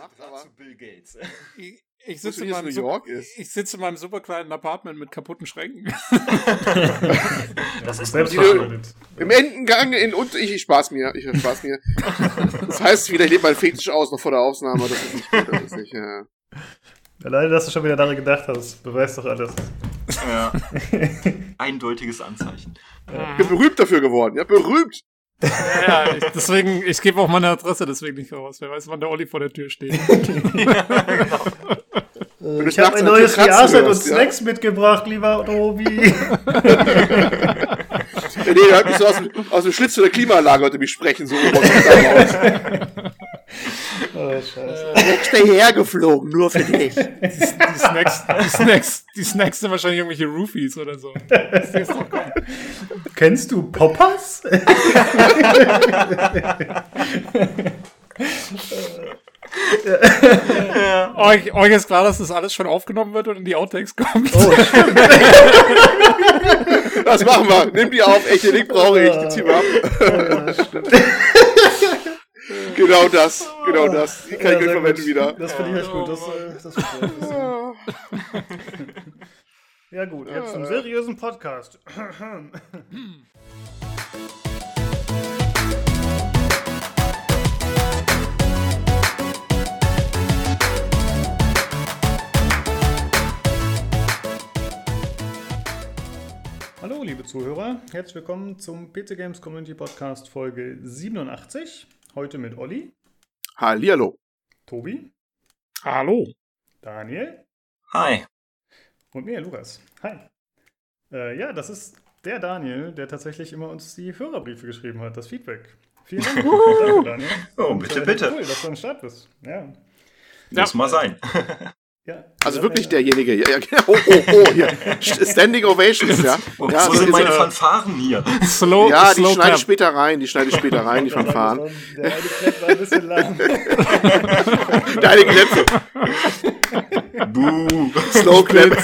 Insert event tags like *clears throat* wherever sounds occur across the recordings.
macht, aber Bill Gates. *laughs* Ich, ich sitze in, meinem New York ist? ich sitze in meinem super kleinen Apartment mit kaputten Schränken. *laughs* Das ist Selbst Die- verschuldet. Im Endengang in und ich, ich spaß mir, ich spaß mir. Das heißt wieder, ich lebe meinen Fetisch aus noch vor der Aufnahme, das ist nicht gut, das ist nicht, ja. Alleine, dass du schon wieder daran gedacht hast, beweist doch alles. Ja. *laughs* Eindeutiges Anzeichen. Ich bin berühmt dafür geworden, ja, berühmt. Ja, ich, deswegen, ich gebe auch meine Adresse deswegen nicht raus. Wer weiß, wann der Olli vor der Tür steht. *laughs* du ich habe ein neues VR-Set und hörst, ja? Snacks mitgebracht, lieber Tobi. *laughs* Nee, der hat mich so aus dem, aus dem Schlitz zu der Klimaanlage heute mich sprechen, so oh, scheiße. Extra hergeflogen, nur für dich. *laughs* Die, die, Snacks, die, Snacks, die Snacks sind wahrscheinlich irgendwelche Roofies oder so. Das ist doch geil. Kennst du Poppers? *laughs* euch, euch ist klar, dass das alles schon aufgenommen wird und in die Outtakes kommt. Oh, *laughs* Das machen wir. Nimm die auf, echt, den Link brauche ich, den ziehen wir ab. *laughs* Genau das, genau das. Die kann ich Ja, gleich sehr verwenden wieder. Das finde ich echt gut. Das, äh, das. *laughs* Ja gut, jetzt zum seriösen Podcast. *clears throat* Hallo liebe Zuhörer, herzlich willkommen zum PC Games Community Podcast Folge 87. Heute mit Olli, Hallihallo. Tobi, Hallo. Daniel Hi. Und mir, Lukas. Hi. Äh, ja, das ist der Daniel, der tatsächlich immer uns die Hörerbriefe geschrieben hat, das Feedback. Vielen Dank *laughs* Daniel. Oh, Und, bitte, äh, bitte. Cool, dass du am Start bist. Ja. Muss mal sein. *laughs* ja. Also Ja, wirklich ja. derjenige. Ja, ja, genau. Oh, oh, oh, hier. *laughs* Standing Ovations, ja. Oh, ja, das sind meine äh, Fanfaren hier? Slow, ja, die slow schneide ich später rein, die schneide ich später rein, die *laughs* Fanfaren. Der eine Clap war ein bisschen lang. *laughs* Deine Kläpfe. Buh. Slow Clap.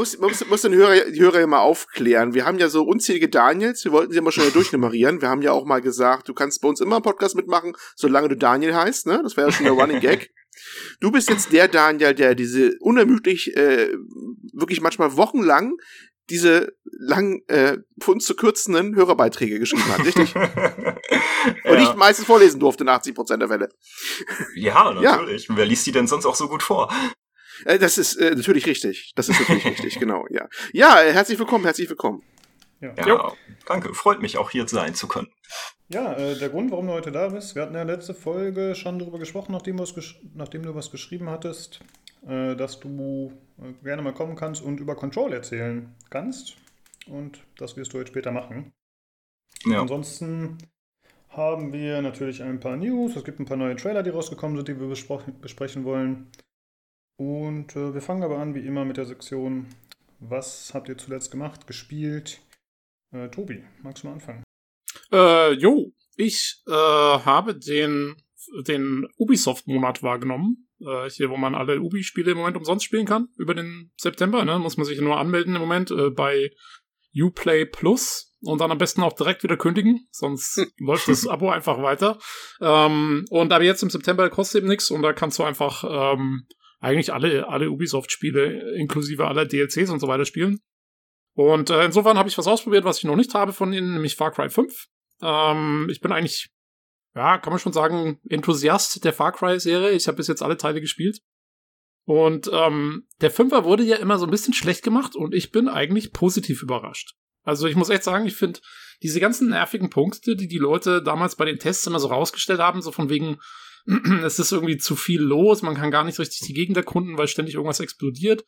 Muss, muss, muss den Hörer, die Hörer ja mal aufklären. Wir haben ja so unzählige Daniels, wir wollten sie immer schon ja durchnummerieren. Wir haben ja auch mal gesagt, du kannst bei uns immer einen Podcast mitmachen, solange du Daniel heißt, ne? Das wäre ja schon der Running Gag. Du bist jetzt der Daniel, der diese unermüdlich, äh, wirklich manchmal wochenlang diese lang äh, für uns zu kürzenden Hörerbeiträge geschrieben hat, richtig? *laughs* Und ich ja. meistens vorlesen durfte in 80% der Fälle. ja, natürlich. Wer liest die denn sonst auch so gut vor? Äh, das ist äh, natürlich richtig. Das ist natürlich richtig, *laughs* genau, ja. Ja, herzlich willkommen, herzlich willkommen. Ja, Ja, danke. Freut mich auch hier sein zu können. ja äh, der Grund, warum du heute da bist, wir hatten ja letzte Folge schon darüber gesprochen, nachdem, du was gesch- nachdem du was geschrieben hattest, äh, dass du äh, gerne mal kommen kannst und über Control erzählen kannst. Und das wirst du heute später machen. Ja. Ansonsten haben wir natürlich ein paar News. Es gibt ein paar neue Trailer, die rausgekommen sind, die wir besprechen wollen. Und äh, wir fangen aber an, wie immer, mit der Sektion Was habt ihr zuletzt gemacht, gespielt? Äh, Tobi, magst du mal anfangen? äh, jo, ich äh, habe den, den Ubisoft-Monat wahrgenommen. Äh, hier, wo man alle Ubi-Spiele im Moment umsonst spielen kann, über den September. Ne? Muss man sich nur anmelden im Moment äh, bei Uplay Plus und dann am besten auch direkt wieder kündigen, sonst *laughs* läuft das Abo einfach weiter. Ähm, und aber jetzt im September kostet eben nichts und da kannst du einfach ähm, eigentlich alle, alle Ubisoft-Spiele inklusive aller DLCs und so weiter spielen. Und äh, insofern habe ich was ausprobiert, was ich noch nicht habe von ihnen, nämlich Far Cry 5. Ähm, ich bin eigentlich, ja, kann man schon sagen, Enthusiast der Far Cry-Serie. Ich habe bis jetzt alle Teile gespielt. Und ähm, der Fünfer wurde ja immer so ein bisschen schlecht gemacht und ich bin eigentlich positiv überrascht. Also ich muss echt sagen, ich finde diese ganzen nervigen Punkte, die die Leute damals bei den Tests immer so rausgestellt haben, so von wegen, *clears throat* es ist irgendwie zu viel los, man kann gar nicht richtig die Gegend erkunden, weil ständig irgendwas explodiert.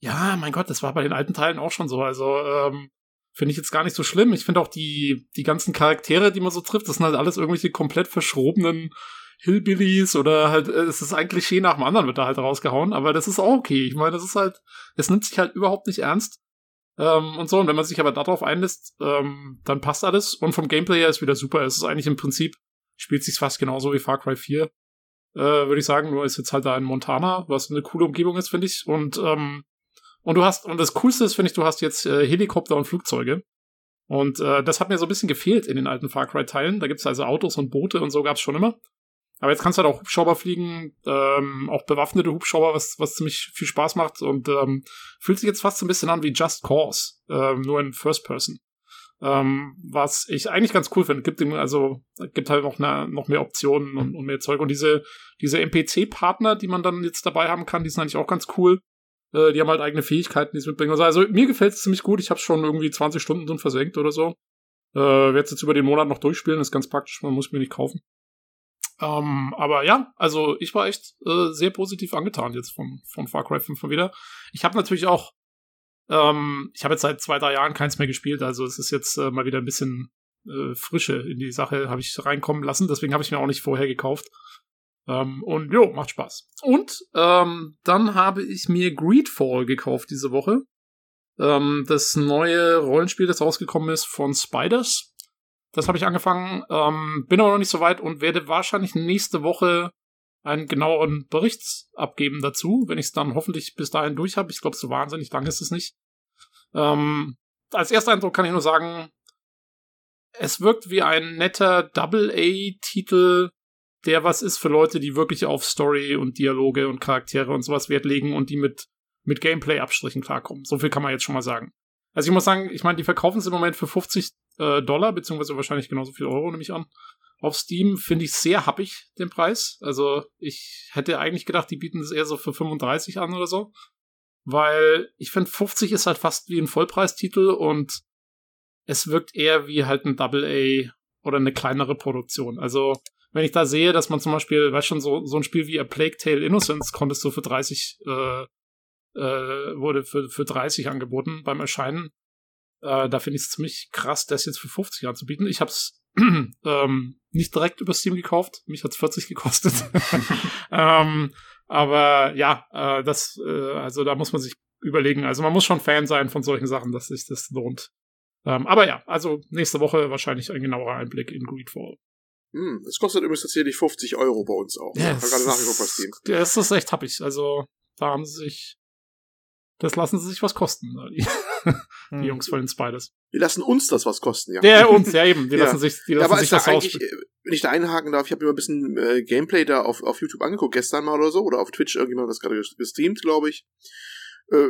Ja, mein Gott, das war bei den alten Teilen auch schon so. Also ähm, finde ich jetzt gar nicht so schlimm. Ich finde auch die, die ganzen Charaktere, die man so trifft, das sind halt alles irgendwelche komplett verschrobenen Hillbillies oder halt, äh, es ist ein Klischee nach dem anderen, wird da halt rausgehauen, aber das ist auch okay. Ich meine, das ist halt, es nimmt sich halt überhaupt nicht ernst. Ähm, und so, und wenn man sich aber darauf einlässt, ähm, dann passt alles. Und vom Gameplay her ist wieder super. Es ist eigentlich im Prinzip, spielt sich fast genauso wie Far Cry 4. Äh, würde ich sagen, nur ist jetzt halt da in Montana, was eine coole Umgebung ist, finde ich. Und ähm, Und du hast, und das Coolste ist, finde ich, du hast jetzt äh, Helikopter und Flugzeuge. Und äh, das hat mir so ein bisschen gefehlt in den alten Far Cry-Teilen. Da gibt's also Autos und Boote und so gab's schon immer. Aber jetzt kannst du halt auch Hubschrauber fliegen, ähm, auch bewaffnete Hubschrauber, was, was ziemlich viel Spaß macht und ähm, fühlt sich jetzt fast so ein bisschen an wie Just Cause, ähm, nur in First Person. Ähm, was ich eigentlich ganz cool finde. Gibt also gibt halt noch, eine, noch mehr Optionen und, und mehr Zeug. Und diese, diese NPC-Partner, die man dann jetzt dabei haben kann, die sind eigentlich auch ganz cool. Äh, die haben halt eigene Fähigkeiten, die es mitbringen. Also, also mir gefällt es ziemlich gut. Ich habe schon irgendwie 20 Stunden drin versenkt oder so. Äh, werde jetzt über den Monat noch durchspielen, ist ganz praktisch, man muss mir nicht kaufen. Ähm, aber ja, also ich war echt äh, sehr positiv angetan jetzt von, von Far Cry 5 wieder. Ich habe natürlich auch, ähm, ich habe jetzt seit zwei, drei Jahren keins mehr gespielt, also es ist jetzt äh, mal wieder ein bisschen äh, Frische in die Sache, habe ich reinkommen lassen, deswegen habe ich mir auch nicht vorher gekauft. Ähm, und jo, macht Spaß. Und ähm, dann habe ich mir Greedfall gekauft diese Woche. Ähm, das neue Rollenspiel, das rausgekommen ist von Spiders. Das habe ich angefangen, ähm, bin aber noch nicht so weit und werde wahrscheinlich nächste Woche einen genaueren Bericht abgeben dazu, wenn ich es dann hoffentlich bis dahin durch habe. Ich glaube, so wahnsinnig lang ist es nicht. Ähm, als erster Eindruck kann ich nur sagen, es wirkt wie ein netter Double-A-Titel, der was ist für Leute, die wirklich auf Story und Dialoge und Charaktere und sowas Wert legen und die mit, mit Gameplay-Abstrichen klarkommen. So viel kann man jetzt schon mal sagen. Also ich muss sagen, ich meine, die verkaufen es im Moment für 50 äh, Dollar, beziehungsweise wahrscheinlich genauso viel Euro, nehme ich an. Auf Steam finde ich sehr happig den Preis. Also ich hätte eigentlich gedacht, die bieten es eher so für 35 an oder so. Weil ich finde, 50 ist halt fast wie ein Vollpreistitel und es wirkt eher wie halt ein Double A oder eine kleinere Produktion. Also wenn ich da sehe, dass man zum Beispiel, weißt schon, so, so ein Spiel wie A Plague Tale Innocence konntest du für 30 äh, äh, wurde für, für 30 angeboten beim Erscheinen. Äh, da finde ich es ziemlich krass, das jetzt für 50 anzubieten. Ich habe es *clears throat* ähm, nicht direkt über Steam gekauft. Mich hat's 40 gekostet. *laughs* *laughs* ähm, aber ja, äh, das, äh, also da muss man sich überlegen. Also man muss schon Fan sein von solchen Sachen, dass sich das lohnt. Ähm, aber ja, also nächste Woche wahrscheinlich ein genauerer Einblick in Greedfall. Hm, es kostet übrigens tatsächlich 50 Euro bei uns auch. Ja, ne? gerade nachgeguckt bei Steam. Das ist echt happig. Also da haben sie sich das lassen sie sich was kosten, die, *laughs* die hm. Jungs von den Spiders. Die lassen uns das was kosten, ja. Ja, uns, *laughs* ja eben. Die ja. lassen sich, die lassen ja, sich das eigentlich, äh, wenn ich da einhaken darf, ich habe mir ein bisschen äh, Gameplay da auf, auf YouTube angeguckt, gestern mal oder so, oder auf Twitch, irgendjemand hat das gerade gestreamt, glaube ich. Äh,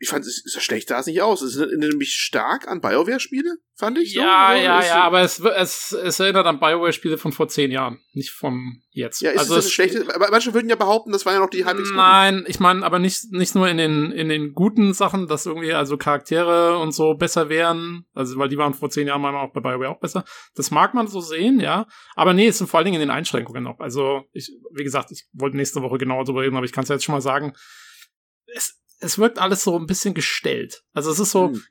ich fand, es, es schlecht sah es nicht aus. Es erinnert nämlich stark an BioWare-Spiele, fand ich. Ja, so. ja, ja, aber es, es, es erinnert an BioWare-Spiele von vor zehn Jahren, nicht von jetzt. Ja, ist also es schlecht? Aber manche würden ja behaupten, das waren ja noch die halbwegs Nein, ich meine, aber nicht, nicht nur in den, in den guten Sachen, dass irgendwie also Charaktere und so besser wären, also weil die waren vor zehn Jahren mal auch bei BioWare auch besser. Das mag man so sehen, ja. Aber nee, es sind vor allen Dingen in den Einschränkungen noch. Also ich, wie gesagt, ich wollte nächste Woche genauer darüber reden, aber ich kann es jetzt schon mal sagen. Es, es wirkt alles so ein bisschen gestellt. Also es ist so, hm.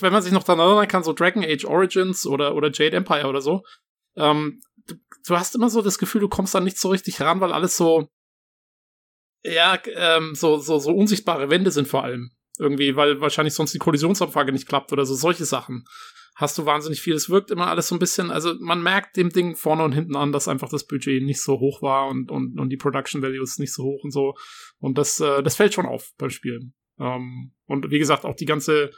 wenn man sich noch daran erinnern kann, so Dragon Age Origins oder, oder Jade Empire oder so, ähm, du, du hast immer so das Gefühl, du kommst da nicht so richtig ran, weil alles so, ja, ähm, so, so, so unsichtbare Wände sind vor allem. Irgendwie, weil wahrscheinlich sonst die Kollisionsabfrage nicht klappt oder so, solche Sachen. Hast du wahnsinnig viel. Es wirkt immer alles so ein bisschen, also man merkt dem Ding vorne und hinten an, dass einfach das Budget nicht so hoch war und, und, und die Production Values nicht so hoch und so. Und das, äh, das fällt schon auf beim Spielen. Ähm, und wie gesagt, auch die ganze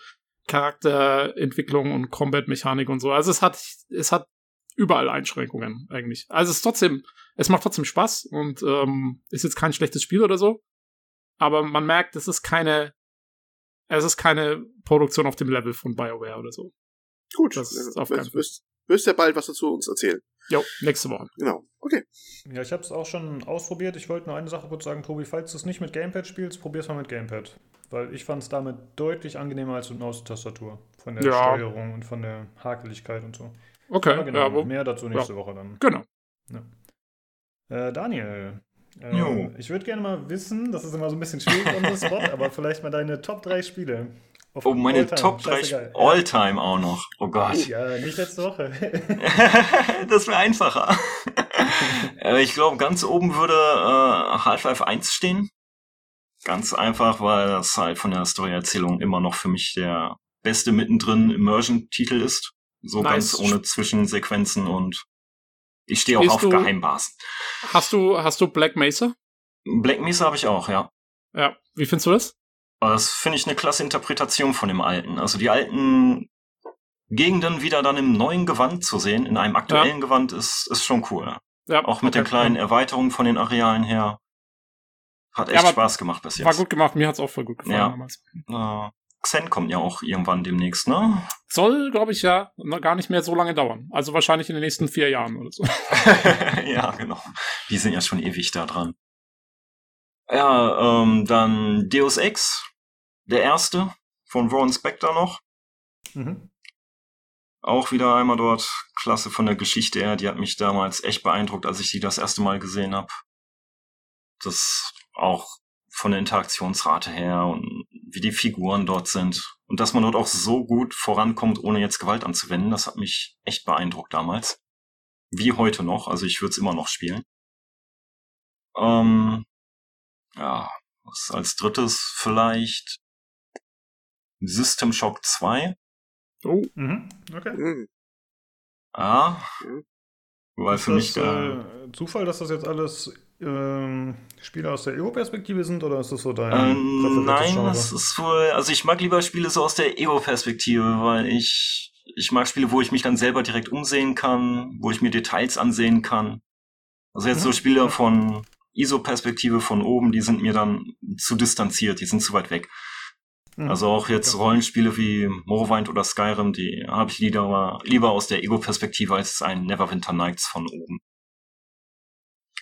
Charakterentwicklung und Combat-Mechanik und so. Also es hat, es hat überall Einschränkungen eigentlich. Also es ist trotzdem, es macht trotzdem Spaß und ähm, ist jetzt kein schlechtes Spiel oder so. Aber man merkt, es ist keine, es ist keine Produktion auf dem Level von BioWare oder so. Gut, das ist auf keinen Fall. Wirst ja bald was dazu uns erzählen. Jo, nächste Woche. Genau. Okay. Ja, ich habe es auch schon ausprobiert. Ich wollte nur eine Sache kurz sagen, Tobi, falls du es nicht mit Gamepad spielst, probier es mal mit Gamepad. Weil ich fand es damit deutlich angenehmer als mit Maustastatur. Von der ja. Steuerung und von der Hakeligkeit und so. Okay. Aber genau, ja, mehr dazu nächste ja. Woche dann. Genau. Äh, Daniel, äh, ich würde gerne mal wissen, das ist immer so ein bisschen schwierig on the spot, *laughs* aber vielleicht mal deine Top 3 Spiele. Oh, meine Top 3 All-Time auch noch. Oh Gott. Ja, nicht letzte Woche. *laughs* das wäre einfacher. *laughs* Äh, ich glaube, ganz oben würde äh, Half-Life 1 stehen. Ganz einfach, weil das halt von der Storyerzählung immer noch für mich der beste mittendrin Immersion-Titel ist. So nice. ganz ohne Zwischensequenzen und ich stehe auch auf du, Geheimbasen. Hast du, hast du Black Mesa? Black Mesa habe ich auch, ja. Ja. Wie findest du das? Das finde ich eine klasse Interpretation von dem Alten. Also die alten Gegenden wieder dann im neuen Gewand zu sehen, in einem aktuellen ja. Gewand, ist, ist schon cool. Ja, Auch mit okay. der kleinen Erweiterung von den Arealen her. Hat echt ja, Spaß gemacht bis jetzt. War gut gemacht, mir hat's auch voll gut gefallen ja. damals. Äh, Xen kommt ja auch irgendwann demnächst, ne? Soll, glaube ich, ja gar nicht mehr so lange dauern. Also wahrscheinlich in den nächsten vier Jahren oder so. *laughs* ja, genau. Die sind ja schon ewig da dran. Ja, ähm, dann Deus Ex, der erste von Warren Spector noch. Mhm. Auch wieder einmal dort, klasse von der Geschichte her, die hat mich damals echt beeindruckt, als ich die das erste Mal gesehen habe. Das auch von der Interaktionsrate her und wie die Figuren dort sind. Und dass man dort auch so gut vorankommt, ohne jetzt Gewalt anzuwenden, das hat mich echt beeindruckt damals. Wie heute noch, also ich würde es immer noch spielen. Ähm, ja, was als drittes vielleicht System Shock 2. Oh, mhm. okay. Mhm. Ja, mhm. weil ist für das, mich äh, Zufall, dass das jetzt alles ähm, Spiele aus der Ego-Perspektive sind oder ist das so dein ähm, Nein, das ist wohl, also ich mag lieber Spiele so aus der Ego-Perspektive, weil ich, ich mag Spiele, wo ich mich dann selber direkt umsehen kann, wo ich mir Details ansehen kann. Also jetzt mhm. so Spiele von ISO-Perspektive von oben, die sind mir dann zu distanziert, die sind zu weit weg. Mhm. Also auch jetzt. Rollenspiele wie Morrowind oder Skyrim, die habe ich lieber, lieber aus der Ego-Perspektive als ein Neverwinter Nights von oben.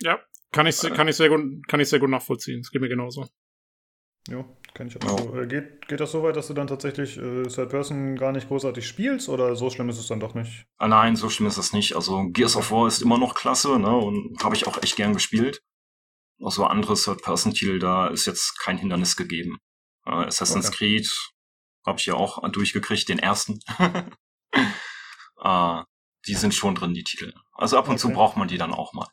Ja, kann ich, kann ich, sehr, gut, kann ich sehr gut nachvollziehen. Es geht mir genauso. Ja, kann ich auch so. Äh, geht, geht das so weit, dass du dann tatsächlich äh, Third Person gar nicht großartig spielst oder so schlimm ist es dann doch nicht? Ah, nein, so schlimm ist es nicht. Also Gears of War ist immer noch klasse, ne? Und habe ich auch echt gern gespielt. Auch so andere Third-Person-Titel, da ist jetzt kein Hindernis gegeben. Äh, Assassin's okay. Creed habe ich ja auch durchgekriegt, den ersten. *laughs* äh, die sind schon drin, die Titel. Also ab und okay. zu braucht man die dann auch mal.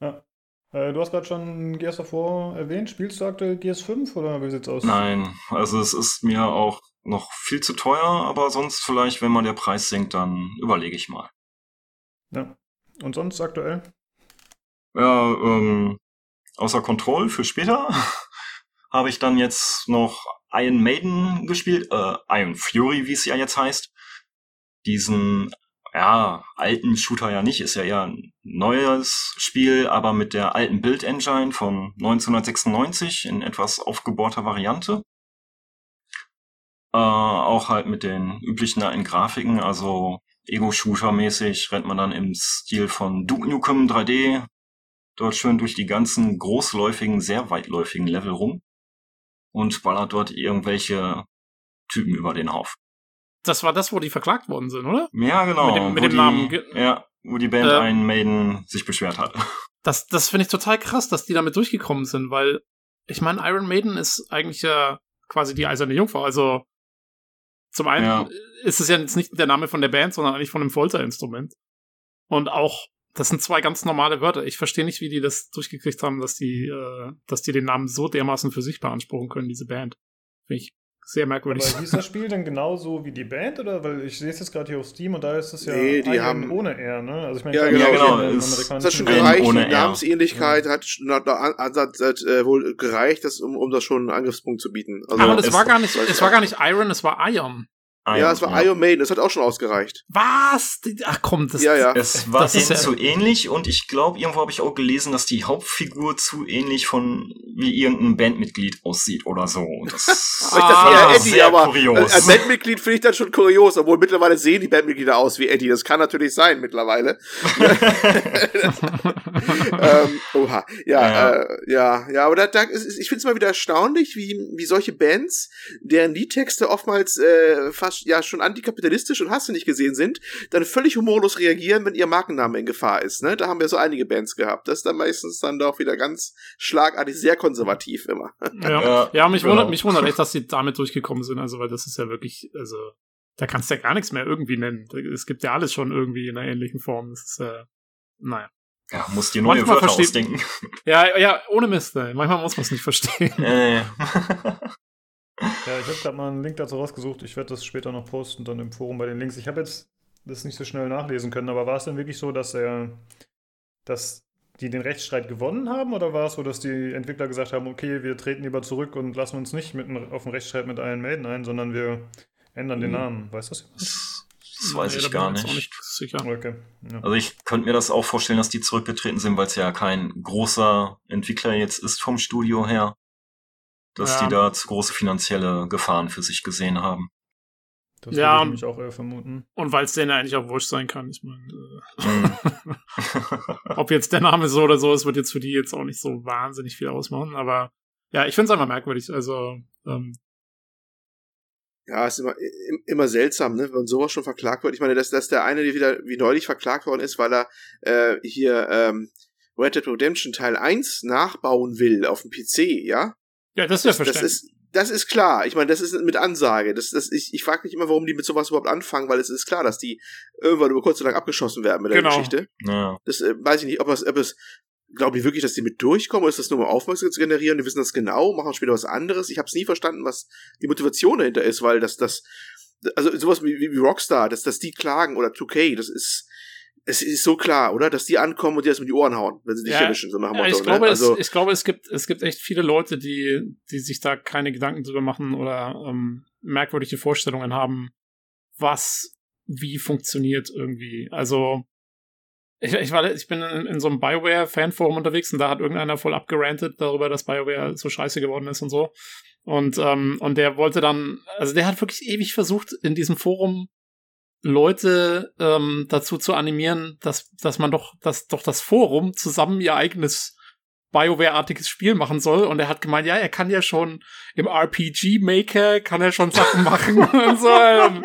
Ja. Äh, du hast gerade schon Gears of War erwähnt. Spielst du aktuell Gears 5 oder wie sieht's aus? Nein, also es ist mir auch noch viel zu teuer, aber sonst vielleicht, wenn mal der Preis sinkt, dann überlege ich mal. Ja. Und sonst aktuell? Ja, ähm, außer Control für später *laughs* habe ich dann jetzt noch Iron Maiden gespielt, äh, Iron Fury, wie es ja jetzt heißt. Diesen ja, alten Shooter ja nicht, ist ja eher ein neues Spiel, aber mit der alten Build Engine von 1996 in etwas aufgebohrter Variante. Äh, auch halt mit den üblichen alten Grafiken, also Ego-Shooter-mäßig rennt man dann im Stil von Duke Nukem 3D dort schön durch die ganzen großläufigen, sehr weitläufigen Level rum und ballert dort irgendwelche Typen über den Haufen das war das, wo die verklagt worden sind, oder? Ja, genau. Mit dem, mit dem die, Namen. Ja, wo die Band äh, Iron Maiden sich beschwert hat. *laughs* Das, das finde ich total krass, dass die damit durchgekommen sind, weil ich meine, Iron Maiden ist eigentlich ja quasi die eiserne Jungfrau. Also zum einen ja. ist es ja jetzt nicht der Name von der Band, sondern eigentlich von einem Folterinstrument. Und auch, das sind zwei ganz normale Wörter. Ich verstehe nicht, wie die das durchgekriegt haben, dass die, äh, dass die den Namen so dermaßen für sich beanspruchen können, diese Band. Finde ich sehr merkwürdig. Aber hieß das Spiel denn genauso wie die Band? Oder weil ich sehe es jetzt gerade hier auf Steam und da ist es ja nee, die haben, ohne R, ne? Also ich meine, ja, genau, genau. Ist, das hat schon gereicht, die Namensähnlichkeit ja. hat, hat, hat, hat äh, wohl gereicht, das, um, um das schon einen Angriffspunkt zu bieten. Also, Aber es, war gar nicht, es war gar nicht Iron, es war Ion. Iron, ja, es war ja. Iron Maiden, das hat auch schon ausgereicht. Was? Ach komm, das, ja, ja. Es war das denen zu ähnlich und ich glaube, irgendwo habe ich auch gelesen, dass die Hauptfigur zu ähnlich von wie irgendein Bandmitglied aussieht oder so. Das *laughs* ah, das Eddie, sehr aber kurios. Als Bandmitglied finde ich das schon kurios, obwohl mittlerweile sehen die Bandmitglieder aus wie Eddie. Das kann natürlich sein mittlerweile. *laughs* *laughs* ähm, oha, ja, ja, äh, ja, ja, aber da, da ist, ich finde es mal wieder erstaunlich, wie, wie solche Bands, deren Liedtexte oftmals äh, fast ja schon antikapitalistisch und hast du nicht gesehen sind, dann völlig humorlos reagieren, wenn ihr Markenname in Gefahr ist. Ne? Da haben wir so einige Bands gehabt. Das ist dann meistens dann doch wieder ganz schlagartig, sehr konservativ immer. *laughs* Ja, ja, ja mich, genau. wundert, mich wundert echt, dass sie damit durchgekommen sind. Also, weil das ist ja wirklich, also, da kannst du ja gar nichts mehr irgendwie nennen. Es gibt ja alles schon irgendwie in einer ähnlichen Form. Das ist, äh, naja. Ja, muss dir neue Manchmal Wörter versteht, ausdenken. Ja, ja, ohne Mist. Ey. Manchmal muss man es nicht verstehen. Äh. *laughs* Ja, ich habe gerade mal einen Link dazu rausgesucht. Ich werde das später noch posten, dann im Forum bei den Links. Ich habe jetzt das nicht so schnell nachlesen können, aber war es denn wirklich so, dass er, dass die den Rechtsstreit gewonnen haben? Oder war es so, dass die Entwickler gesagt haben, okay, wir treten lieber zurück und lassen uns nicht mit, auf einen Rechtsstreit mit Iron Maiden ein, sondern wir ändern den hm. Namen? Weißt du das? Das, das weiß nee, ich gar nicht. nicht sicher. Okay. Ja. Also ich könnte mir das auch vorstellen, dass die zurückgetreten sind, weil es ja kein großer Entwickler jetzt ist vom Studio her. Dass ja. die da zu große finanzielle Gefahren für sich gesehen haben. Das ja, würde ich mich auch eher vermuten. Und weil es denen eigentlich auch wurscht sein kann. Ich meine, äh, *laughs* *laughs* ob jetzt der Name so oder so ist, wird jetzt für die jetzt auch nicht so wahnsinnig viel ausmachen. Aber ja, ich finde es einfach merkwürdig. Also, ähm, ja, ist immer, immer seltsam, ne, wenn sowas schon verklagt wird. Ich meine, dass, dass der eine, der wieder wie neulich verklagt worden ist, weil er äh, hier ähm, Red Dead Redemption Teil 1 nachbauen will auf dem PC, ja? Ja, das ist ja verständlich. Das ist, das ist klar. Ich meine, das ist mit Ansage. Das, das, ich ich frage mich immer, warum die mit sowas überhaupt anfangen, weil es ist klar, dass die irgendwann über kurz oder lang abgeschossen werden mit der genau. Geschichte. Ja. Das äh, weiß ich nicht, ob es, ob es Glauben die wirklich, dass die mit durchkommen? Oder ist das nur um Aufmerksamkeit zu generieren? Die wissen das genau, machen später was anderes. Ich habe es nie verstanden, was die Motivation dahinter ist, weil das, das, also sowas wie, wie Rockstar, dass, dass die klagen oder 2K, das ist, es ist so klar, oder? Dass die ankommen und dir das mit die Ohren hauen, wenn sie dich ja, erwischen, so nach dem Motto. Ich glaube, ne? also, es, ich glaube, es gibt, es gibt echt viele Leute, die, die sich da keine Gedanken drüber machen oder ähm, merkwürdige Vorstellungen haben, was wie funktioniert irgendwie. Also ich, ich, war, ich bin in, in so einem Bioware-Fanforum unterwegs und da hat irgendeiner voll abgerantet darüber, dass Bioware so scheiße geworden ist und so. Und, ähm, und der wollte dann, also der hat wirklich ewig versucht, in diesem Forum Leute ähm, dazu zu animieren, dass, dass man doch, dass doch das Forum zusammen ihr eigenes BioWare-artiges Spiel machen soll. Und er hat gemeint, ja, er kann ja schon im RPG-Maker, kann er schon Sachen machen *laughs* und so. Das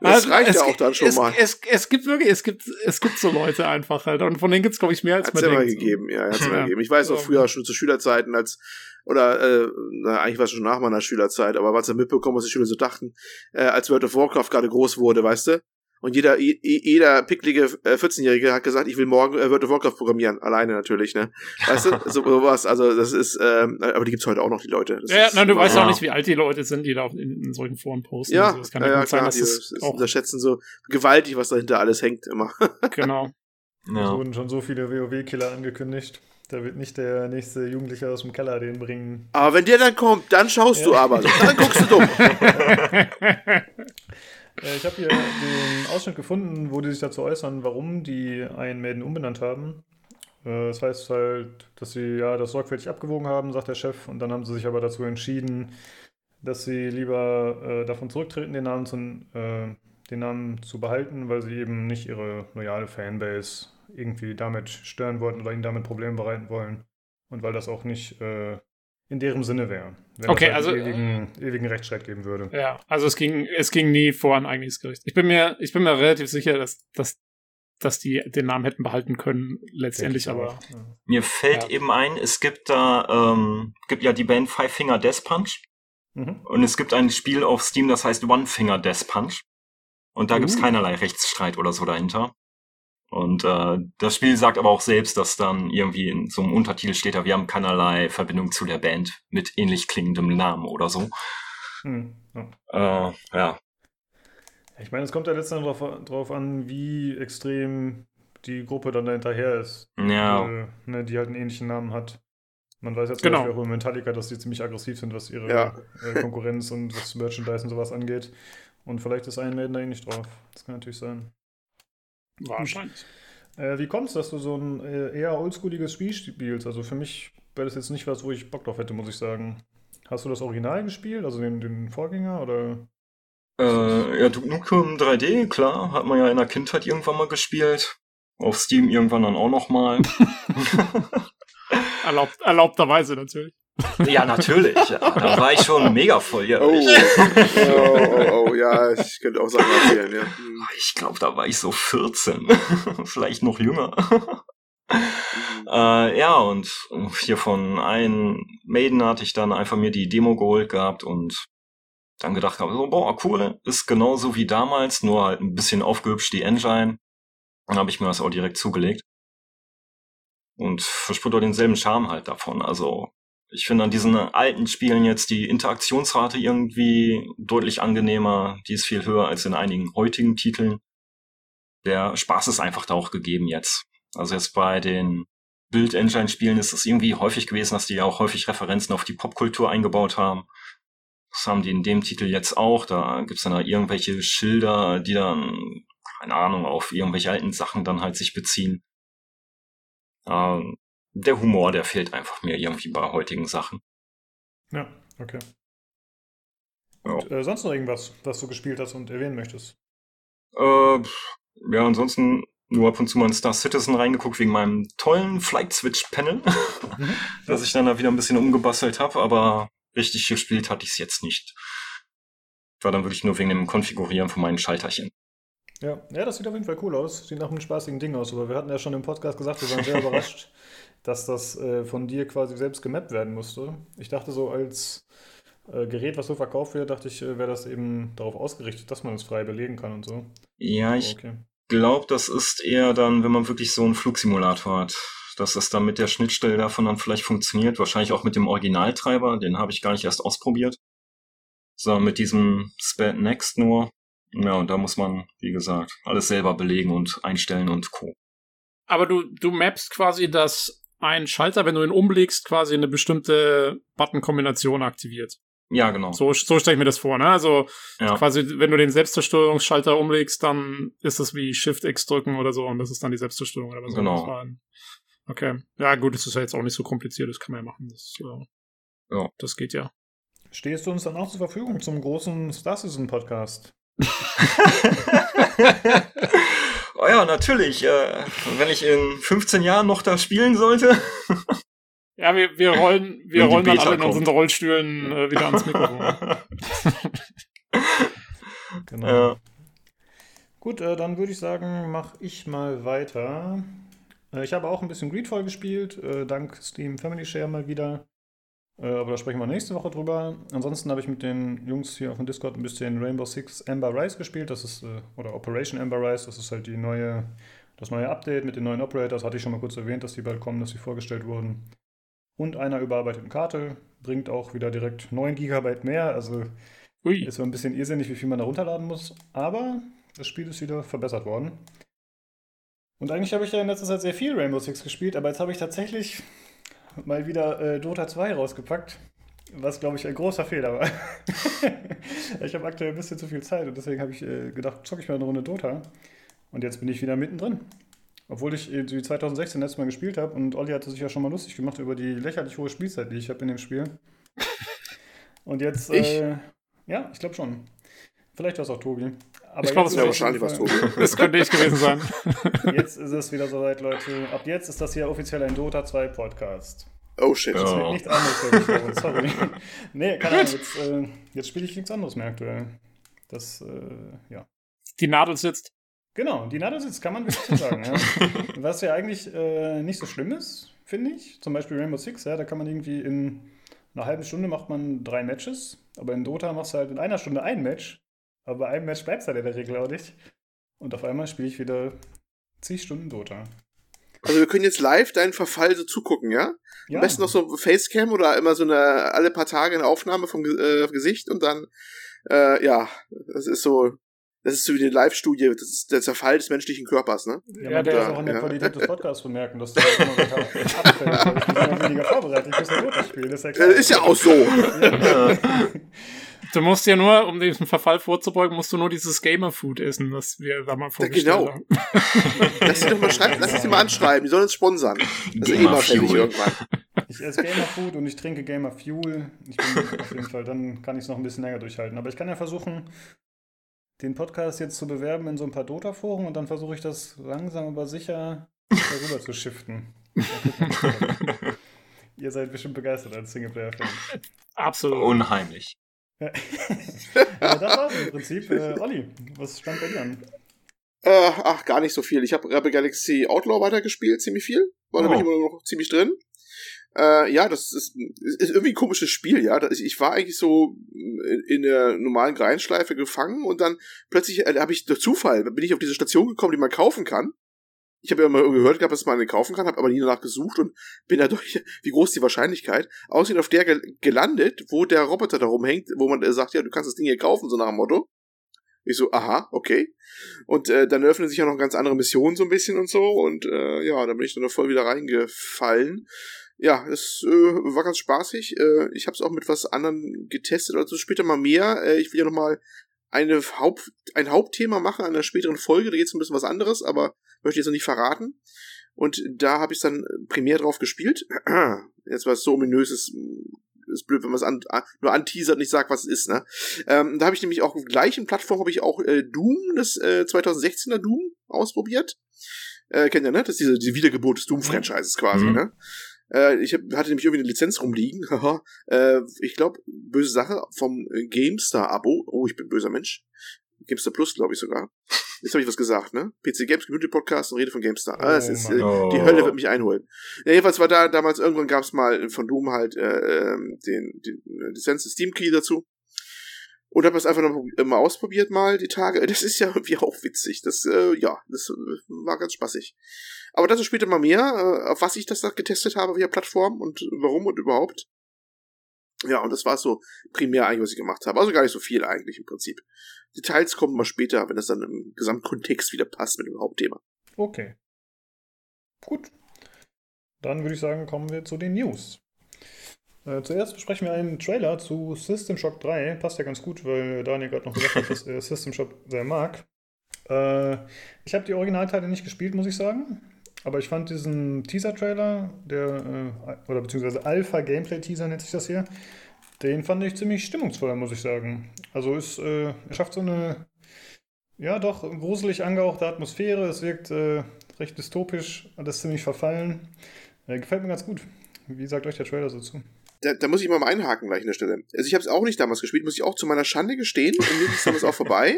also, reicht ja auch dann schon es, mal. Es, es, es, gibt wirklich, es gibt, es gibt so Leute einfach halt. Und von denen gibt's, glaube ich, mehr als hat's man immer denkt. gegeben, ja, hat's *laughs* immer gegeben. Ich weiß auch früher schon zu Schülerzeiten, als oder äh, na, eigentlich war es schon nach meiner Schülerzeit, aber was er mitbekommen, was die Schüler so dachten, äh, als World of Warcraft gerade groß wurde, weißt du? Und jeder, jeder picklige 14-Jährige hat gesagt, ich will morgen äh, World of Warcraft programmieren. Alleine natürlich, ne? Weißt du? So, sowas. Also, das ist, ähm, aber die gibt's heute auch noch, die Leute. Das ja, ist, nein, du weißt auch nicht, wie alt die Leute sind, die da in, in solchen Foren posten. Ja, also, das kann ja, ja klar, sein, dass die das auch unterschätzen so gewaltig, was dahinter alles hängt immer. genau. Ja. Es wurden schon so viele WoW-Killer angekündigt. Da wird nicht der nächste Jugendliche aus dem Keller den bringen. Aber wenn der dann kommt, dann schaust ja. du aber. Dann guckst du dumm. *laughs* Äh, ich habe hier den Ausschnitt gefunden, wo die sich dazu äußern, warum die einen Maiden umbenannt haben. Äh, das heißt halt, dass sie ja das sorgfältig abgewogen haben, sagt der Chef, und dann haben sie sich aber dazu entschieden, dass sie lieber äh, davon zurücktreten, den Namen, zu, äh, den Namen zu behalten, weil sie eben nicht ihre loyale Fanbase irgendwie damit stören wollten oder ihnen damit Probleme bereiten wollen. Und weil das auch nicht äh, in deren Sinne wäre. Wenn okay, es halt also ewigen, ewigen Rechtsstreit geben würde. Ja, also es ging, es ging nie vor ein eigenes Gericht. Ich bin mir, ich bin mir relativ sicher, dass, dass, dass die den Namen hätten behalten können, letztendlich, aber. Ja. Mir fällt ja. eben ein, es gibt da, ähm, gibt ja die Band Five Finger Death Punch. Mhm. Und es gibt ein Spiel auf Steam, das heißt One Finger Death Punch. Und da uh. gibt's keinerlei Rechtsstreit oder so dahinter. Und äh, das Spiel sagt aber auch selbst, dass dann irgendwie in so einem Untertitel steht, wir haben keinerlei Verbindung zu der Band mit ähnlich klingendem Namen oder so. Hm, ja. Äh, ja. Ich meine, es kommt ja letztendlich drauf, drauf an, wie extrem die Gruppe dann dahinterher ist. Ja. Weil, ne, die halt einen ähnlichen Namen hat. Man weiß ja zum genau. Beispiel auch über Metallica, dass die ziemlich aggressiv sind, was ihre ja. äh, Konkurrenz und was Merchandise und sowas angeht. Und vielleicht ist ein Maiden da eh nicht drauf. Das kann natürlich sein. Wahrscheinlich. Äh, wie kommt es, dass du so ein äh, eher oldschooliges Spiel spielst? Also für mich wäre das jetzt nicht was, wo ich Bock drauf hätte, muss ich sagen. Hast du das Original gespielt, also den, den Vorgänger, oder? Äh, ja, Duke Nukem 3D, klar, hat man ja in der Kindheit irgendwann mal gespielt. Auf Steam irgendwann dann auch noch mal. *laughs* Erlaubt, erlaubterweise natürlich. Ja, natürlich. Ja, *laughs* da war ich schon mega voll. Ja. Oh. oh, oh, oh, ja, ich könnte auch sagen, erzählen, ja. Hm. Ich glaube, da war ich so 14. *laughs* Vielleicht noch jünger. äh, ja, und hier von einem Maiden hatte ich dann einfach mir die Demo geholt gehabt und dann gedacht habe, so, boah, cool, ist genauso wie damals, nur halt ein bisschen aufgehübscht die Engine. Dann habe ich mir das auch direkt zugelegt. Und verspürt auch denselben Charme halt davon. Also ich finde an diesen alten Spielen jetzt die Interaktionsrate irgendwie deutlich angenehmer. Die ist viel höher als in einigen heutigen Titeln. Der Spaß ist einfach da auch gegeben jetzt. Also jetzt bei den Build-Engine-Spielen ist es irgendwie häufig gewesen, dass die ja auch häufig Referenzen auf die Popkultur eingebaut haben. Das haben die in dem Titel jetzt auch. Da gibt's dann da irgendwelche Schilder, die dann, keine Ahnung, auf irgendwelche alten Sachen dann halt sich beziehen. Ähm, der Humor, der fehlt einfach mir irgendwie bei heutigen Sachen. Ja, okay. Ja. Und, äh, sonst noch irgendwas, was du gespielt hast und erwähnen möchtest? Äh, ja, ansonsten nur ab und zu mal in Star Citizen reingeguckt wegen meinem tollen Flight Switch Panel, *laughs* das ich dann da wieder ein bisschen umgebastelt habe, aber richtig gespielt hatte ich es jetzt nicht. War dann wirklich nur wegen dem Konfigurieren von meinen Schalterchen. Ja. ja, das sieht auf jeden Fall cool aus. Sieht nach einem spaßigen Ding aus. Aber wir hatten ja schon im Podcast gesagt, wir waren sehr *laughs* überrascht, dass das äh, von dir quasi selbst gemappt werden musste. Ich dachte so, als äh, Gerät, was so verkauft wird, dachte ich, äh, wäre das eben darauf ausgerichtet, dass man es frei belegen kann und so. Ja, ich okay. glaube, das ist eher dann, wenn man wirklich so einen Flugsimulator hat. Dass das dann mit der Schnittstelle davon dann vielleicht funktioniert. Wahrscheinlich auch mit dem Originaltreiber, den habe ich gar nicht erst ausprobiert. Sondern mit diesem Spad Next nur. Ja, und da muss man, wie gesagt, alles selber belegen und einstellen und Co. Aber du, du mappst quasi, dass ein Schalter, wenn du ihn umlegst, quasi eine bestimmte Button-Kombination aktiviert. Ja, genau. So, so stelle ich mir das vor, ne? Also ja. quasi, wenn du den Selbstzerstörungsschalter umlegst, dann ist es wie Shift-X drücken oder so und das ist dann die Selbstzerstörung oder was auch Genau. immer das war. Okay. Ja, gut, das ist ja jetzt auch nicht so kompliziert, das kann man ja machen. Das, äh, Ja. das geht ja. Stehst du uns dann auch zur Verfügung zum großen Star Citizen Podcast? *laughs* *laughs* oh ja, natürlich. Äh, wenn ich in 15 Jahren noch da spielen sollte. *laughs* Ja, wir, wir rollen, wir rollen dann alle in kommt. unseren Rollstühlen äh, wieder ans *laughs* Mikrofon. *laughs* Genau. ja. Gut, äh, dann würde ich sagen, mache ich mal weiter. Äh, ich habe auch ein bisschen Greedfall gespielt, äh, dank Steam Family Share mal wieder. Äh, aber da sprechen wir nächste Woche drüber. Ansonsten habe ich mit den Jungs hier auf dem Discord ein bisschen Rainbow Six Amber Rise gespielt. Das ist, äh, oder Operation Amber Rise, das ist halt die neue, das neue Update mit den neuen Operators. Hatte ich schon mal kurz erwähnt, dass die bald kommen, dass sie vorgestellt wurden. Und einer überarbeiteten Karte. Bringt auch wieder direkt 9 GB mehr. Also Ui. ist ein bisschen irrsinnig, wie viel man da runterladen muss, aber das Spiel ist wieder verbessert worden. Und eigentlich habe ich ja in letzter Zeit sehr viel Rainbow Six gespielt, aber jetzt habe ich tatsächlich mal wieder äh, Dota 2 rausgepackt, was glaube ich ein großer Fehler war. *laughs* ich habe aktuell ein bisschen zu viel Zeit und deswegen habe ich äh, gedacht, zocke ich mal eine Runde Dota. Und jetzt bin ich wieder mittendrin. Obwohl ich äh, die 2016 letztes Mal gespielt habe und Olli hatte sich ja schon mal lustig gemacht über die lächerlich hohe Spielzeit, die ich habe in dem Spiel. *laughs* Und jetzt, Ich? äh, ja, ich glaube schon. Vielleicht war es auch Tobi. Aber Ich glaub, jetzt es wäre wahrscheinlich was Tobi. Das könnte ich gewesen sein. *laughs* Jetzt ist es wieder soweit, Leute. Ab jetzt ist das hier offiziell ein Dota 2 Podcast. Oh shit. Ja. Das wird nichts anderes, Leute. *laughs* sorry. nee, keine Ahnung, jetzt, äh, jetzt spiele ich nichts anderes mehr aktuell. Das, äh, ja. Die Nadel sitzt. Genau, die Nadel sitzt, kann man wirklich so sagen. Ja. *laughs* Was ja eigentlich äh, nicht so schlimm ist, finde ich. Zum Beispiel Rainbow Six, ja, da kann man irgendwie in einer halben Stunde macht man drei Matches, aber in Dota machst du halt in einer Stunde ein Match. Aber bei einem Match bleibt es halt in der Regel auch nicht. Und auf einmal spiele ich wieder zig Stunden Dota. Also wir können jetzt live deinen Verfall so zugucken, ja? Ja, Am besten noch so Facecam oder immer so eine alle paar Tage eine Aufnahme vom äh, Gesicht und dann äh, ja, das ist so das ist so wie eine Live-Studie, das ist der Zerfall des menschlichen Körpers, ne? Ja, Ja, der- es auch an der ja. Qualität des Podcasts bemerken, dass der halt immer weiter abfällt, weil ich mich immer weniger vorbereite. Ich muss ja Dota spielen, das ist ja klar. Äh, ist ja auch so. *laughs* *laughs* Du musst ja nur, um diesen Verfall vorzubeugen, musst du nur dieses Gamer-Food essen, was wir da mal vorgestellt genau. haben. *laughs* Lass sie doch mal schreiben, lass sie mal anschreiben, die sollen uns sponsern. Das ist eh mal fällig Gamer-Fuel. irgendwann. Ich esse Gamer Food und ich trinke Gamer Fuel. Ich bin auf jeden Fall, dann kann ich es noch ein bisschen länger durchhalten. Aber ich kann ja versuchen, den Podcast jetzt zu bewerben in so ein paar Dota-Foren und dann versuche ich das langsam aber sicher darüber zu shiften. *laughs* Ihr seid bestimmt begeistert als Singleplayer-Fan. Absolut. Unheimlich. *laughs* Ja. das war's im Prinzip. Äh, Olli, was stand bei dir an? Äh, ach, gar nicht so viel. Ich habe Rebel Galaxy Outlaw weitergespielt, ziemlich viel. War da Oh. bin ich immer noch ziemlich drin. Äh, ja, das ist, ist irgendwie ein komisches Spiel, ja. Ich war eigentlich so in, der normalen Grindschleife gefangen und dann plötzlich äh, habe ich durch Zufall, bin ich auf diese Station gekommen, die man kaufen kann. Ich habe ja mal gehört gehabt, dass man eine kaufen kann, habe aber nie danach gesucht und bin dadurch, *laughs* wie groß die Wahrscheinlichkeit, aussehen auf der gel gelandet, wo der Roboter da rumhängt, wo man äh, sagt, ja, du kannst das Ding hier kaufen, so nach dem Motto. Ich so, aha, okay. Und äh, dann öffnen sich ja noch ganz andere Missionen so ein bisschen und so. Und äh, ja, dann bin ich dann voll wieder reingefallen. Ja, es äh, war ganz spaßig. Äh, ich habe es auch mit was anderem getestet, also später mal mehr. Äh, ich will ja noch mal eine Haupt, ein Hauptthema machen an einer späteren Folge. Da geht es ein bisschen was anderes, aber möchte ich jetzt noch nicht verraten. Und da habe ich dann primär drauf gespielt. *clears throat* Jetzt war es so ominös, es ist blöd, wenn man es an, nur anteasert und nicht sagt, was es ist, ne? Ähm, da habe ich nämlich auch auf gleichen Plattform habe ich auch äh, Doom, das äh, 2016er Doom, ausprobiert. Äh, kennt ihr, ne? Das ist diese, die Wiedergeburt des Doom-Franchises quasi, mhm. ne? Äh, ich hab, hatte nämlich irgendwie eine Lizenz rumliegen. *laughs* äh, ich glaube, böse Sache vom GameStar-Abo. Oh, ich bin böser Mensch. GameStar Plus, glaube ich sogar. Jetzt habe ich was gesagt, ne? PC Games Community Podcast und rede von GameStar. Ah, es oh, ist, äh, die Hölle wird mich einholen. Ja, jedenfalls war da damals irgendwann gab es mal von Doom halt äh, ähm, den, den äh, Lizenz Steam Key dazu. Und habe das einfach noch mal ausprobiert mal die Tage. Das ist ja irgendwie auch witzig. Das äh, ja, das äh, war ganz spaßig. Aber dazu später mal mehr, äh, auf was ich das da getestet habe via Plattform und warum und überhaupt. Ja, und das war so primär eigentlich, was ich gemacht habe. Also gar nicht so viel eigentlich im Prinzip. Details kommen mal später, wenn das dann im Gesamtkontext wieder passt mit dem Hauptthema. Okay. Gut. Dann würde ich sagen, kommen wir zu den News. Äh, zuerst besprechen wir einen Trailer zu System Shock 3. Passt ja ganz gut, weil Daniel gerade noch gesagt hat, dass er System Shock sehr mag. Äh, ich habe die Originalteile nicht gespielt, muss ich sagen. Aber ich fand diesen Teaser-Trailer, der, äh, oder beziehungsweise Alpha-Gameplay-Teaser nennt sich das hier, den fand ich ziemlich stimmungsvoll, muss ich sagen. Also es äh, schafft so eine, ja doch, gruselig angehauchte Atmosphäre. Es wirkt äh, recht dystopisch, alles ziemlich verfallen. Äh, gefällt mir ganz gut. Wie sagt euch der Trailer so zu? Da, da muss ich mal einhaken gleich an der Stelle. Also ich habe es auch nicht damals gespielt, muss ich auch zu meiner Schande gestehen. Und mir ist damals auch vorbei.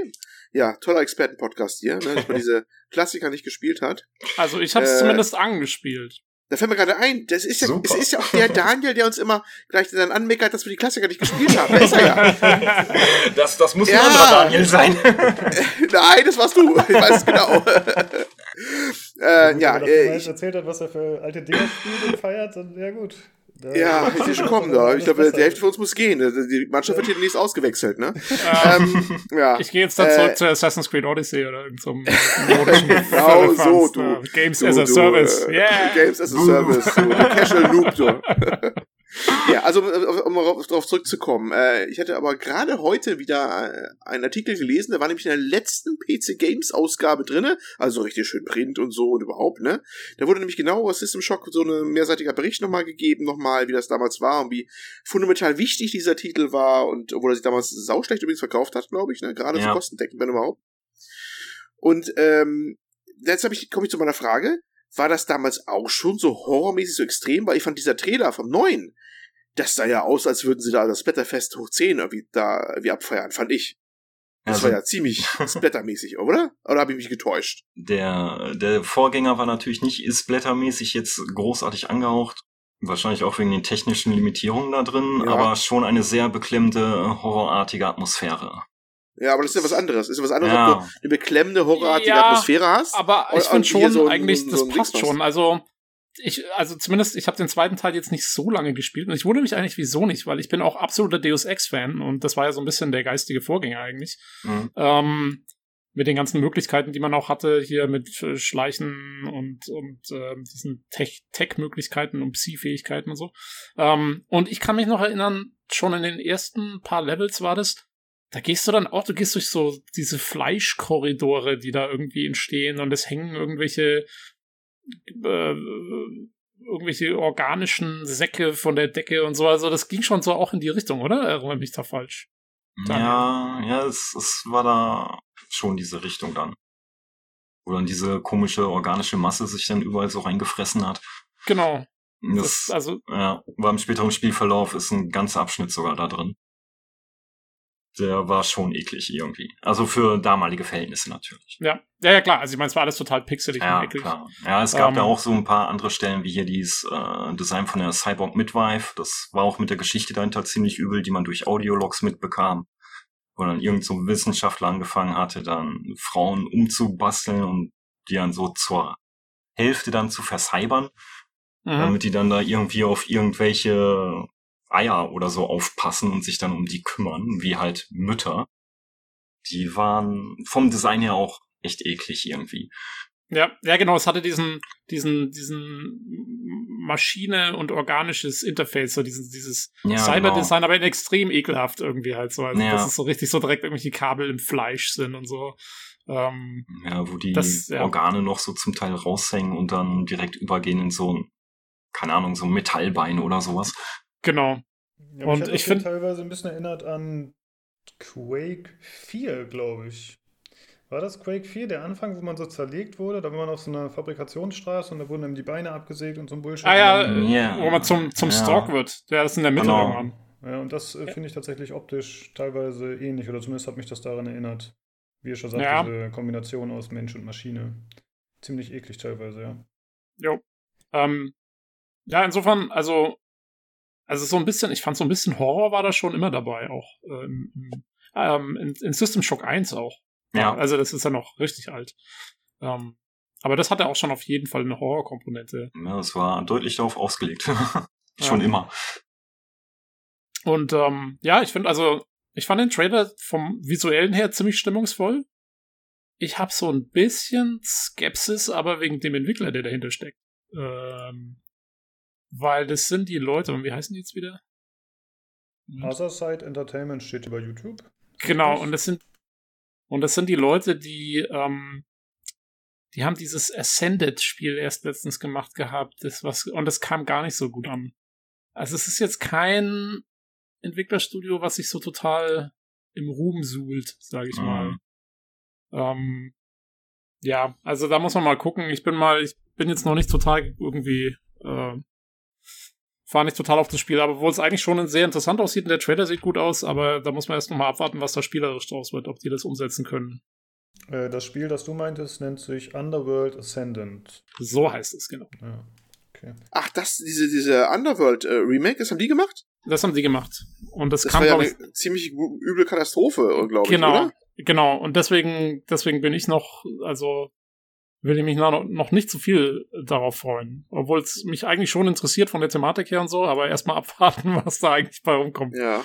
Ja, toller Experten-Podcast hier, ne, dass man diese Klassiker nicht gespielt hat. Also ich habe es äh, zumindest angespielt. Da fällt mir gerade ein, das ist ja, es ist ja auch der Daniel, der uns immer gleich dann anmeckert, dass wir die Klassiker nicht gespielt haben. Da ist er ja. Das, das muss ja. ein anderer Daniel sein. *laughs* Nein, das warst du. Ich weiß es genau. *laughs* äh, ja, äh, ich erzählt hat, was er für alte Dinge spielt und feiert, dann ja gut. Ja, ist ja schon kommen da. Ich glaube, die Hälfte von uns muss gehen. Die Mannschaft wird hier demnächst ausgewechselt, ne? ähm, ja. *laughs* Ich gehe jetzt dann zurück äh, zu Assassin's Creed Odyssey oder irgendeinem *laughs* Genau so, du. Games du, as a du, Service. Äh, yeah. Games as a Service. Du, *laughs* Casual Loop, du. Ja, also um darauf zurückzukommen. Äh, ich hatte aber gerade heute wieder äh, einen Artikel gelesen, der war nämlich in der letzten PC Games Ausgabe drinne, also richtig schön Print und so und überhaupt, ne? Da wurde nämlich genau über System Shock so ein mehrseitiger Bericht nochmal gegeben, nochmal, wie das damals war und wie fundamental wichtig dieser Titel war und obwohl er sich damals sauschlecht übrigens verkauft hat, glaube ich, ne? Gerade ja. so kostendeckend, wenn überhaupt. Und ähm, jetzt habe ich komme ich zu meiner Frage war das damals auch schon so horrormäßig so extrem, weil ich fand dieser Trailer vom neuen, das sah ja aus, als würden sie da das Splatterfest hoch 10 irgendwie da irgendwie abfeiern, fand ich. Das also, war ja ziemlich *laughs* splattermäßig, oder? Oder habe ich mich getäuscht? Der, der Vorgänger war natürlich nicht splattermäßig jetzt großartig angehaucht. Wahrscheinlich auch wegen den technischen Limitierungen da drin, ja. aber schon eine sehr beklemmende, horrorartige Atmosphäre. Ja, aber das ist ja was anderes. Das ist ja was anderes, ja. ob du eine beklemmende, horrorartige ja, Atmosphäre hast. Aber ich finde schon, so eigentlich, so das passt schon. Also, ich, also zumindest, ich habe den zweiten Teil jetzt nicht so lange gespielt und ich wundere mich eigentlich wieso nicht, weil ich bin auch absoluter Deus Ex-Fan und das war ja so ein bisschen der geistige Vorgänger eigentlich. Mhm. Ähm, mit den ganzen Möglichkeiten, die man auch hatte, hier mit Schleichen und, und äh, diesen Tech-Möglichkeiten und Psi-Fähigkeiten und so. Ähm, und ich kann mich noch erinnern, schon in den ersten paar Levels war das, da gehst du dann auch, du gehst durch so diese Fleischkorridore, die da irgendwie entstehen und es hängen irgendwelche äh, irgendwelche organischen Säcke von der Decke und so. Also das ging schon so auch in die Richtung, oder? Erinnere mich da falsch. Daniel. Ja, ja, es, es war da schon diese Richtung dann. Wo dann diese komische organische Masse sich dann überall so reingefressen hat. Genau. Das, das also ja, war im späteren Spielverlauf ist ein ganzer Abschnitt sogar da drin der war schon eklig irgendwie. Also für damalige Verhältnisse natürlich. Ja, ja, ja klar. Also ich meine, es war alles total pixelig ja, und eklig. Klar. Ja, es gab um, da ähm, auch so ein paar andere Stellen, wie hier dieses äh, Design von der Cyborg Midwife. Das war auch mit der Geschichte dahinter ziemlich übel, die man durch Audiologs mitbekam. Wo dann irgend so ein Wissenschaftler angefangen hatte, dann Frauen umzubasteln und die dann so zur Hälfte dann zu vercybern. Mhm. Damit die dann da irgendwie auf irgendwelche Eier oder so aufpassen und sich dann um die kümmern, wie halt Mütter, die waren vom Design her auch echt eklig irgendwie. Ja, ja, genau, es hatte diesen, diesen, diesen Maschine und organisches Interface, so dieses, dieses Ja, Cyberdesign, aber in extrem ekelhaft irgendwie halt so. Also, Ja. dass es so richtig so direkt irgendwelche Kabel im Fleisch sind und so. Ähm, Ja, wo die Das, ja. Organe noch so zum Teil raushängen und dann direkt übergehen in so ein, keine Ahnung, so ein Metallbein oder sowas. Genau. Ja, Und ich das hier find- teilweise ein bisschen erinnert an Quake 4, glaube ich. War das Quake 4, der Anfang, wo man so zerlegt wurde? Da war man auf so einer Fabrikationsstraße und da wurden ihm die Beine abgesägt und so ein Bullshit. Ah ja, Ja. wo man zum, zum Ja. Stalk wird. Ja, das ist in der Mitte Genau. irgendwann. Ja, und das äh, finde ich tatsächlich optisch teilweise ähnlich, oder zumindest hat mich das daran erinnert. Wie ihr schon sagt, Ja. diese Kombination aus Mensch und Maschine. Ziemlich eklig teilweise, ja. Jo. Ähm, ja, insofern, also, also so ein bisschen, ich fand so ein bisschen Horror war da schon immer dabei, auch ähm, ähm, in, in System Shock 1 auch. Ja, Also das ist ja noch richtig alt. Ähm, aber das hatte auch schon auf jeden Fall eine Horrorkomponente. ja es war deutlich darauf ausgelegt. *laughs* Schon Ja. immer. Und ähm, ja, ich finde also, ich fand den Trailer vom visuellen her ziemlich stimmungsvoll. Ich habe so ein bisschen Skepsis, aber wegen dem Entwickler, der dahinter steckt. Ähm, weil das sind die Leute, und wie heißen die jetzt wieder? Other Side Entertainment steht über YouTube. Genau, und das sind und das sind die Leute, die ähm, die haben dieses Ascended-Spiel erst letztens gemacht gehabt, das was und das kam gar nicht so gut an. Also es ist jetzt kein Entwicklerstudio, was sich so total im Ruhm suhlt, sage ich mal. Mhm. Ähm, ja, also da muss man mal gucken. Ich bin mal, ich bin jetzt noch nicht total irgendwie äh, fahre nicht total auf das Spiel, aber obwohl es eigentlich schon sehr interessant aussieht und der Trailer sieht gut aus, aber da muss man erst noch mal abwarten, was da spielerisch draus wird, ob die das umsetzen können. Äh, das Spiel, das du meintest, nennt sich Underworld Ascendant. So heißt es, genau. Ja. Okay. Ach, das, diese, diese Underworld äh, Remake, das haben die gemacht? Das haben sie gemacht. Und das, Das kam, war ja glaube ich, eine ziemlich üble Katastrophe, glaube ich, genau, genau. Und deswegen, deswegen bin ich noch, also will ich mich noch, nicht zu viel darauf freuen. Obwohl es mich eigentlich schon interessiert von der Thematik her und so, aber erstmal *laughs* abwarten, was da eigentlich bei rumkommt. Ja.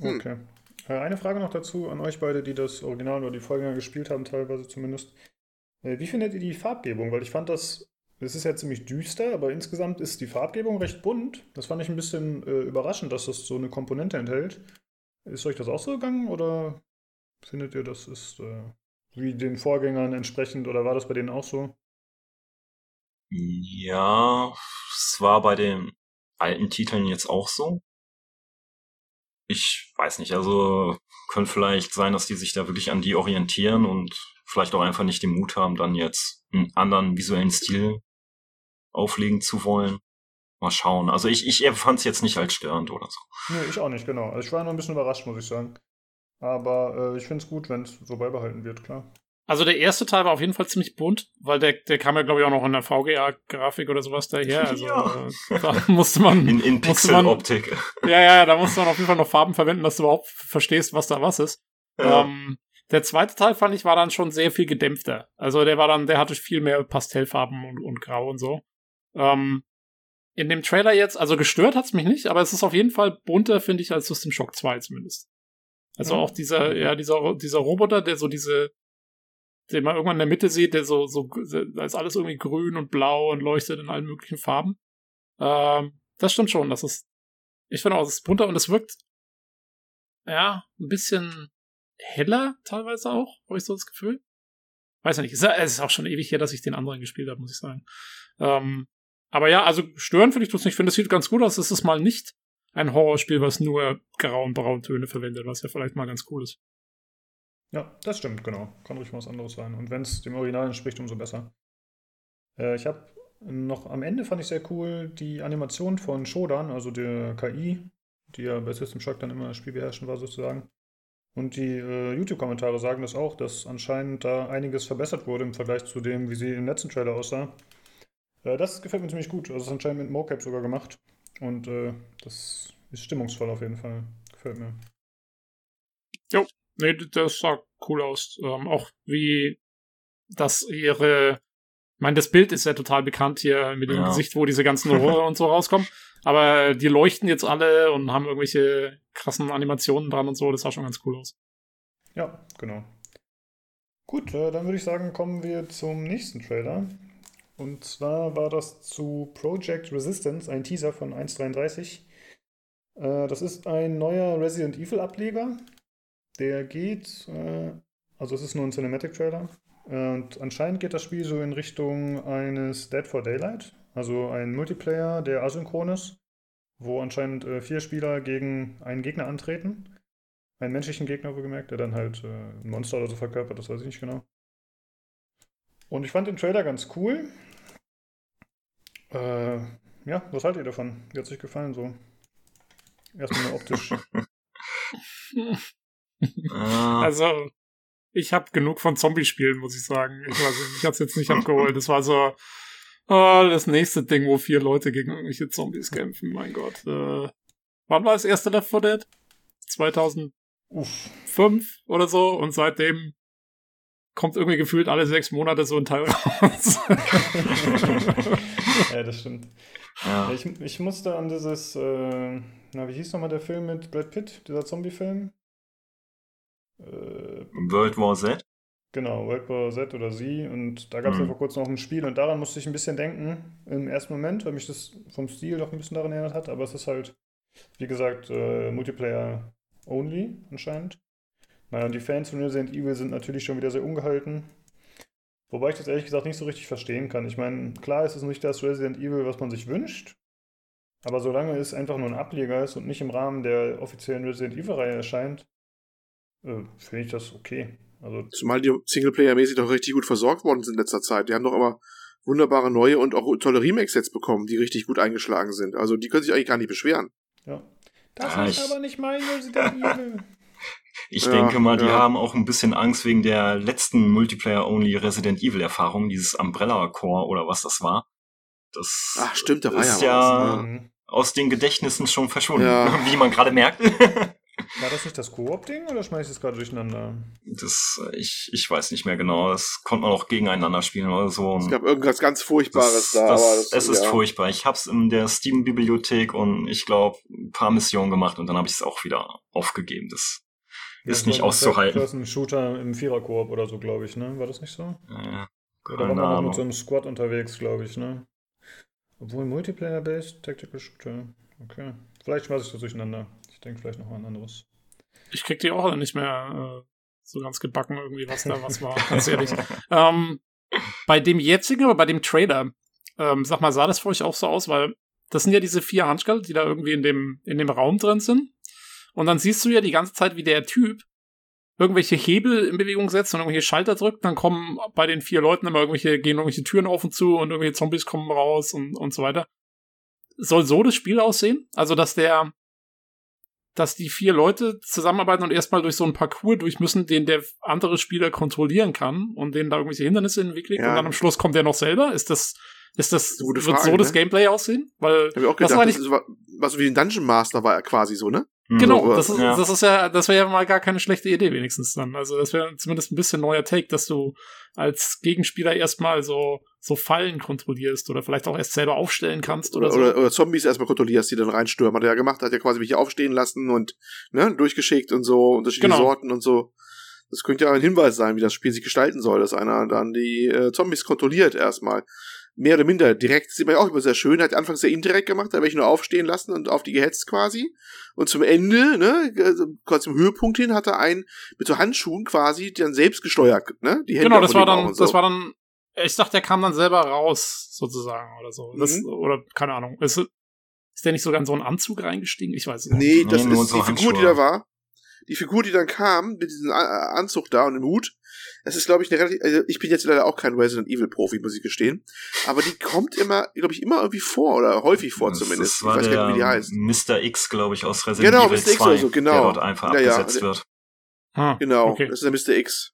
Hm. Okay. Äh, Eine Frage noch dazu an euch beide, die das Original oder die Vorgänger gespielt haben, teilweise zumindest. Äh, Wie findet ihr die Farbgebung? Weil ich fand das, es ist ja ziemlich düster, aber insgesamt ist die Farbgebung recht bunt. Das fand ich ein bisschen äh, überraschend, dass das so eine Komponente enthält. Ist euch das auch so gegangen oder findet ihr, das ist äh, wie den Vorgängern entsprechend oder war das bei denen auch so? Ja, es war bei den alten Titeln jetzt auch so. Ich weiß nicht, also könnte vielleicht sein, dass die sich da wirklich an die orientieren und vielleicht auch einfach nicht den Mut haben, dann jetzt einen anderen visuellen Stil auflegen zu wollen. Mal schauen. Also ich, ich empfand es jetzt nicht als störend oder so. Nee, ich auch nicht, genau. Also ich war noch ein bisschen überrascht, muss ich sagen. Aber äh, ich finde es gut, wenn es so beibehalten wird, klar. Also der erste Teil war auf jeden Fall ziemlich bunt, weil der, der kam ja, glaube ich, auch noch in der VGA-Grafik oder sowas daher. *laughs* Also Ja. äh, da musste man. In, in Pixeloptik. Ja, ja, da musste man auf jeden Fall noch Farben verwenden, dass du überhaupt verstehst, was da was ist. Ja. Ähm, der zweite Teil fand ich war dann schon sehr viel gedämpfter. Also der war dann, der hatte viel mehr Pastellfarben und, und Grau und so. Ähm, in dem Trailer jetzt, also gestört hat's mich nicht, aber es ist auf jeden Fall bunter, finde ich, als System Shock 2 zumindest. Also Ja. auch dieser, ja, dieser, dieser Roboter, der so diese, den man irgendwann in der Mitte sieht, der so, so, da ist alles irgendwie grün und blau und leuchtet in allen möglichen Farben. Ähm, das stimmt schon, das ist, ich finde auch, es ist bunter und es wirkt, ja, ein bisschen heller teilweise auch, habe ich so das Gefühl. Weiß ja nicht, es ist, es ist auch schon ewig her, dass ich den anderen gespielt habe, muss ich sagen. Ähm, aber ja, also stören finde ich das nicht. Ich finde, es sieht ganz gut aus. Es ist mal nicht ein Horrorspiel, was nur grau und brauntöne verwendet, was ja vielleicht mal ganz cool ist. Ja, das stimmt, genau. Kann ruhig mal was anderes sein. Und wenn es dem Original entspricht, umso besser. Äh, ich habe noch am Ende fand ich sehr cool die Animation von Shodan, also der KI, die ja bei System Shock dann immer das Spiel beherrschen war sozusagen. Und die äh, YouTube-Kommentare sagen das auch, dass anscheinend da einiges verbessert wurde im Vergleich zu dem, wie sie im letzten Trailer aussah. Äh, das gefällt mir ziemlich gut. Also das ist anscheinend mit Mocap sogar gemacht. Und äh, das ist stimmungsvoll auf jeden Fall. Gefällt mir. Nee, das sah cool aus. Ähm, auch wie das ihre. Ich meine, das Bild ist ja total bekannt hier mit dem Ja. Gesicht, wo diese ganzen *laughs* Rohre und so rauskommen. Aber die leuchten jetzt alle und haben irgendwelche krassen Animationen dran und so. Das sah schon ganz cool aus. Ja, genau. Gut, äh, dann würde ich sagen, kommen wir zum nächsten Trailer. Und zwar war das zu Project Resistance, ein Teaser von 1.33. Äh, das ist ein neuer Resident Evil Ableger. Der geht, äh, also es ist nur ein Cinematic Trailer. Und anscheinend geht das Spiel so in Richtung eines Dead for Daylight. Also ein Multiplayer, der asynchron ist, wo anscheinend äh, vier Spieler gegen einen Gegner antreten. Einen menschlichen Gegner, wohlgemerkt, der dann halt äh, ein Monster oder so verkörpert, das weiß ich nicht genau. Und ich fand den Trailer ganz cool. Äh, ja, was haltet ihr davon? Wie hat es euch gefallen so? Erstmal nur optisch. *laughs* Ah, Also, ich habe genug von Zombie-Spielen, muss ich sagen. Ich weiß nicht, ich hab's jetzt nicht abgeholt. Das war so oh, das nächste Ding, wo vier Leute gegen irgendwelche Zombies kämpfen. Mein Gott. Äh, wann war das erste Left 4 Dead? 2005 Uff. oder so. Und seitdem kommt irgendwie gefühlt alle sechs Monate so ein Teil raus. *laughs* *laughs* ja, das stimmt. ja. Ich, ich musste an dieses, äh, na, wie hieß nochmal der Film mit Brad Pitt, dieser Zombie-Film? Äh, World War Z. genau, World War Z oder Sie. Und da gab es ja Mhm. vor kurzem noch ein Spiel und daran musste ich ein bisschen denken im ersten Moment, weil mich das vom Stil doch ein bisschen daran erinnert hat. Aber es ist halt, wie gesagt, äh, Multiplayer only anscheinend. Naja, und die Fans von Resident Evil sind natürlich schon wieder sehr ungehalten. Wobei ich das ehrlich gesagt nicht so richtig verstehen kann. Ich meine, klar ist es nicht das Resident Evil, was man sich wünscht. Aber solange es einfach nur ein Ableger ist und nicht im Rahmen der offiziellen Resident Evil-Reihe erscheint, äh, finde ich das okay. Also, Zumal die Singleplayer-mäßig doch richtig gut versorgt worden sind in letzter Zeit. Die haben doch immer wunderbare neue und auch tolle Remakes jetzt bekommen, die richtig gut eingeschlagen sind. Also die können sich eigentlich gar nicht beschweren. ja. Das Ah, ist ich- aber nicht mein Resident Evil. Ich Ja, denke mal, die ja. haben auch ein bisschen Angst wegen der letzten Multiplayer-Only Resident Evil-Erfahrung, dieses Umbrella Core oder was das war. Das Ach, stimmt, da war ist ja ja, was, ne? Mhm. aus den Gedächtnissen schon verschwunden, Ja. *laughs* wie man gerade merkt. *laughs* War das nicht das Koop-Ding oder schmeiß ich das gerade durcheinander? Das, äh, ich, ich weiß nicht mehr genau. Das konnte man auch gegeneinander spielen oder so. Es gab irgendwas ganz Furchtbares das, da, das, aber das, es ist ja. furchtbar. Ich hab's in der Steam-Bibliothek und ich glaube ein paar Missionen gemacht und dann habe ich es auch wieder aufgegeben. Das ist nicht auszuhalten. Das ist ein Shooter im Vierer-Koop oder so, glaube ich, ne? War das nicht so? Äh, Oder war man noch mit so einem Squad unterwegs, glaube ich, ne? Obwohl Multiplayer-based, Tactical Shooter. Okay. Vielleicht schmeiß ich das durcheinander. Ich denke vielleicht noch mal an anderes. ich krieg die auch nicht mehr äh, so ganz gebacken, irgendwie, was da was war, *laughs* ganz ehrlich. ähm, bei dem jetzigen, aber bei dem Trailer, ähm, sag mal, sah das für euch auch so aus, weil das sind ja diese vier Handschall, die da irgendwie in dem, in dem Raum drin sind. Und dann siehst du ja die ganze Zeit, wie der Typ irgendwelche Hebel in Bewegung setzt und irgendwelche Schalter drückt, dann kommen bei den vier Leuten immer irgendwelche, gehen irgendwelche Türen auf und zu und irgendwelche Zombies kommen raus und, und so weiter. Soll so das Spiel aussehen? Also, dass der, dass die vier Leute zusammenarbeiten und erstmal durch so einen Parcours durch müssen, den der andere Spieler kontrollieren kann und denen da irgendwelche Hindernisse in den Weg legt Ja. und dann am Schluss kommt der noch selber? Ist das, ist das, gute wird Frage, so das ne? Gameplay aussehen? Weil, Hab ich auch das gedacht, war das nicht- ist, wa- was wie ein Dungeon Master war er quasi so, ne? Hm. genau, das ist, ja. das ist ja, das wäre ja mal gar keine schlechte Idee wenigstens dann. Also, das wäre zumindest ein bisschen neuer Take, dass du als Gegenspieler erstmal so, so Fallen kontrollierst oder vielleicht auch erst selber aufstellen kannst oder, Oder, so. oder, oder Zombies erstmal kontrollierst, die dann reinstürmen. Hat er ja gemacht, hat ja quasi welche aufstehen lassen und ne, durchgeschickt und so, unterschiedliche Genau. Sorten und so. Das könnte ja ein Hinweis sein, wie das Spiel sich gestalten soll, dass einer dann die äh, Zombies kontrolliert erstmal. Mehr oder minder direkt, sieht man ja auch immer sehr schön, hat anfangs sehr indirekt gemacht, da welche nur aufstehen lassen und auf die gehetzt quasi. Und zum Ende, ne, also quasi zum Höhepunkt hin, hat er einen mit so Handschuhen quasi dann selbst gesteuert, ne? Die Hände Genau, das war dann, so. das war dann, ich dachte, der kam dann selber raus, sozusagen, oder so. Das, Mhm. Oder, keine Ahnung. Ist, ist der nicht sogar in so einen Anzug reingestiegen? Ich weiß es nicht. Nee, das Nee, ist so die Figur, die Handschuhe. da war. Die Figur, die dann kam, mit diesem Anzug da und dem Hut, das ist, glaube ich, eine relativ, also ich bin jetzt leider auch kein Resident Evil Profi, muss ich gestehen. Aber die kommt immer, glaube ich, immer irgendwie vor oder häufig vor Das- zumindest. Das Ich war weiß gar der nicht, wie die heißt. Mr. X, glaube ich, aus Resident Genau, Evil Mr. X 2, oder so, genau. der dort einfach Ja, ja, abgesetzt der- wird. Ah, Genau, Okay. das ist der Mr. X.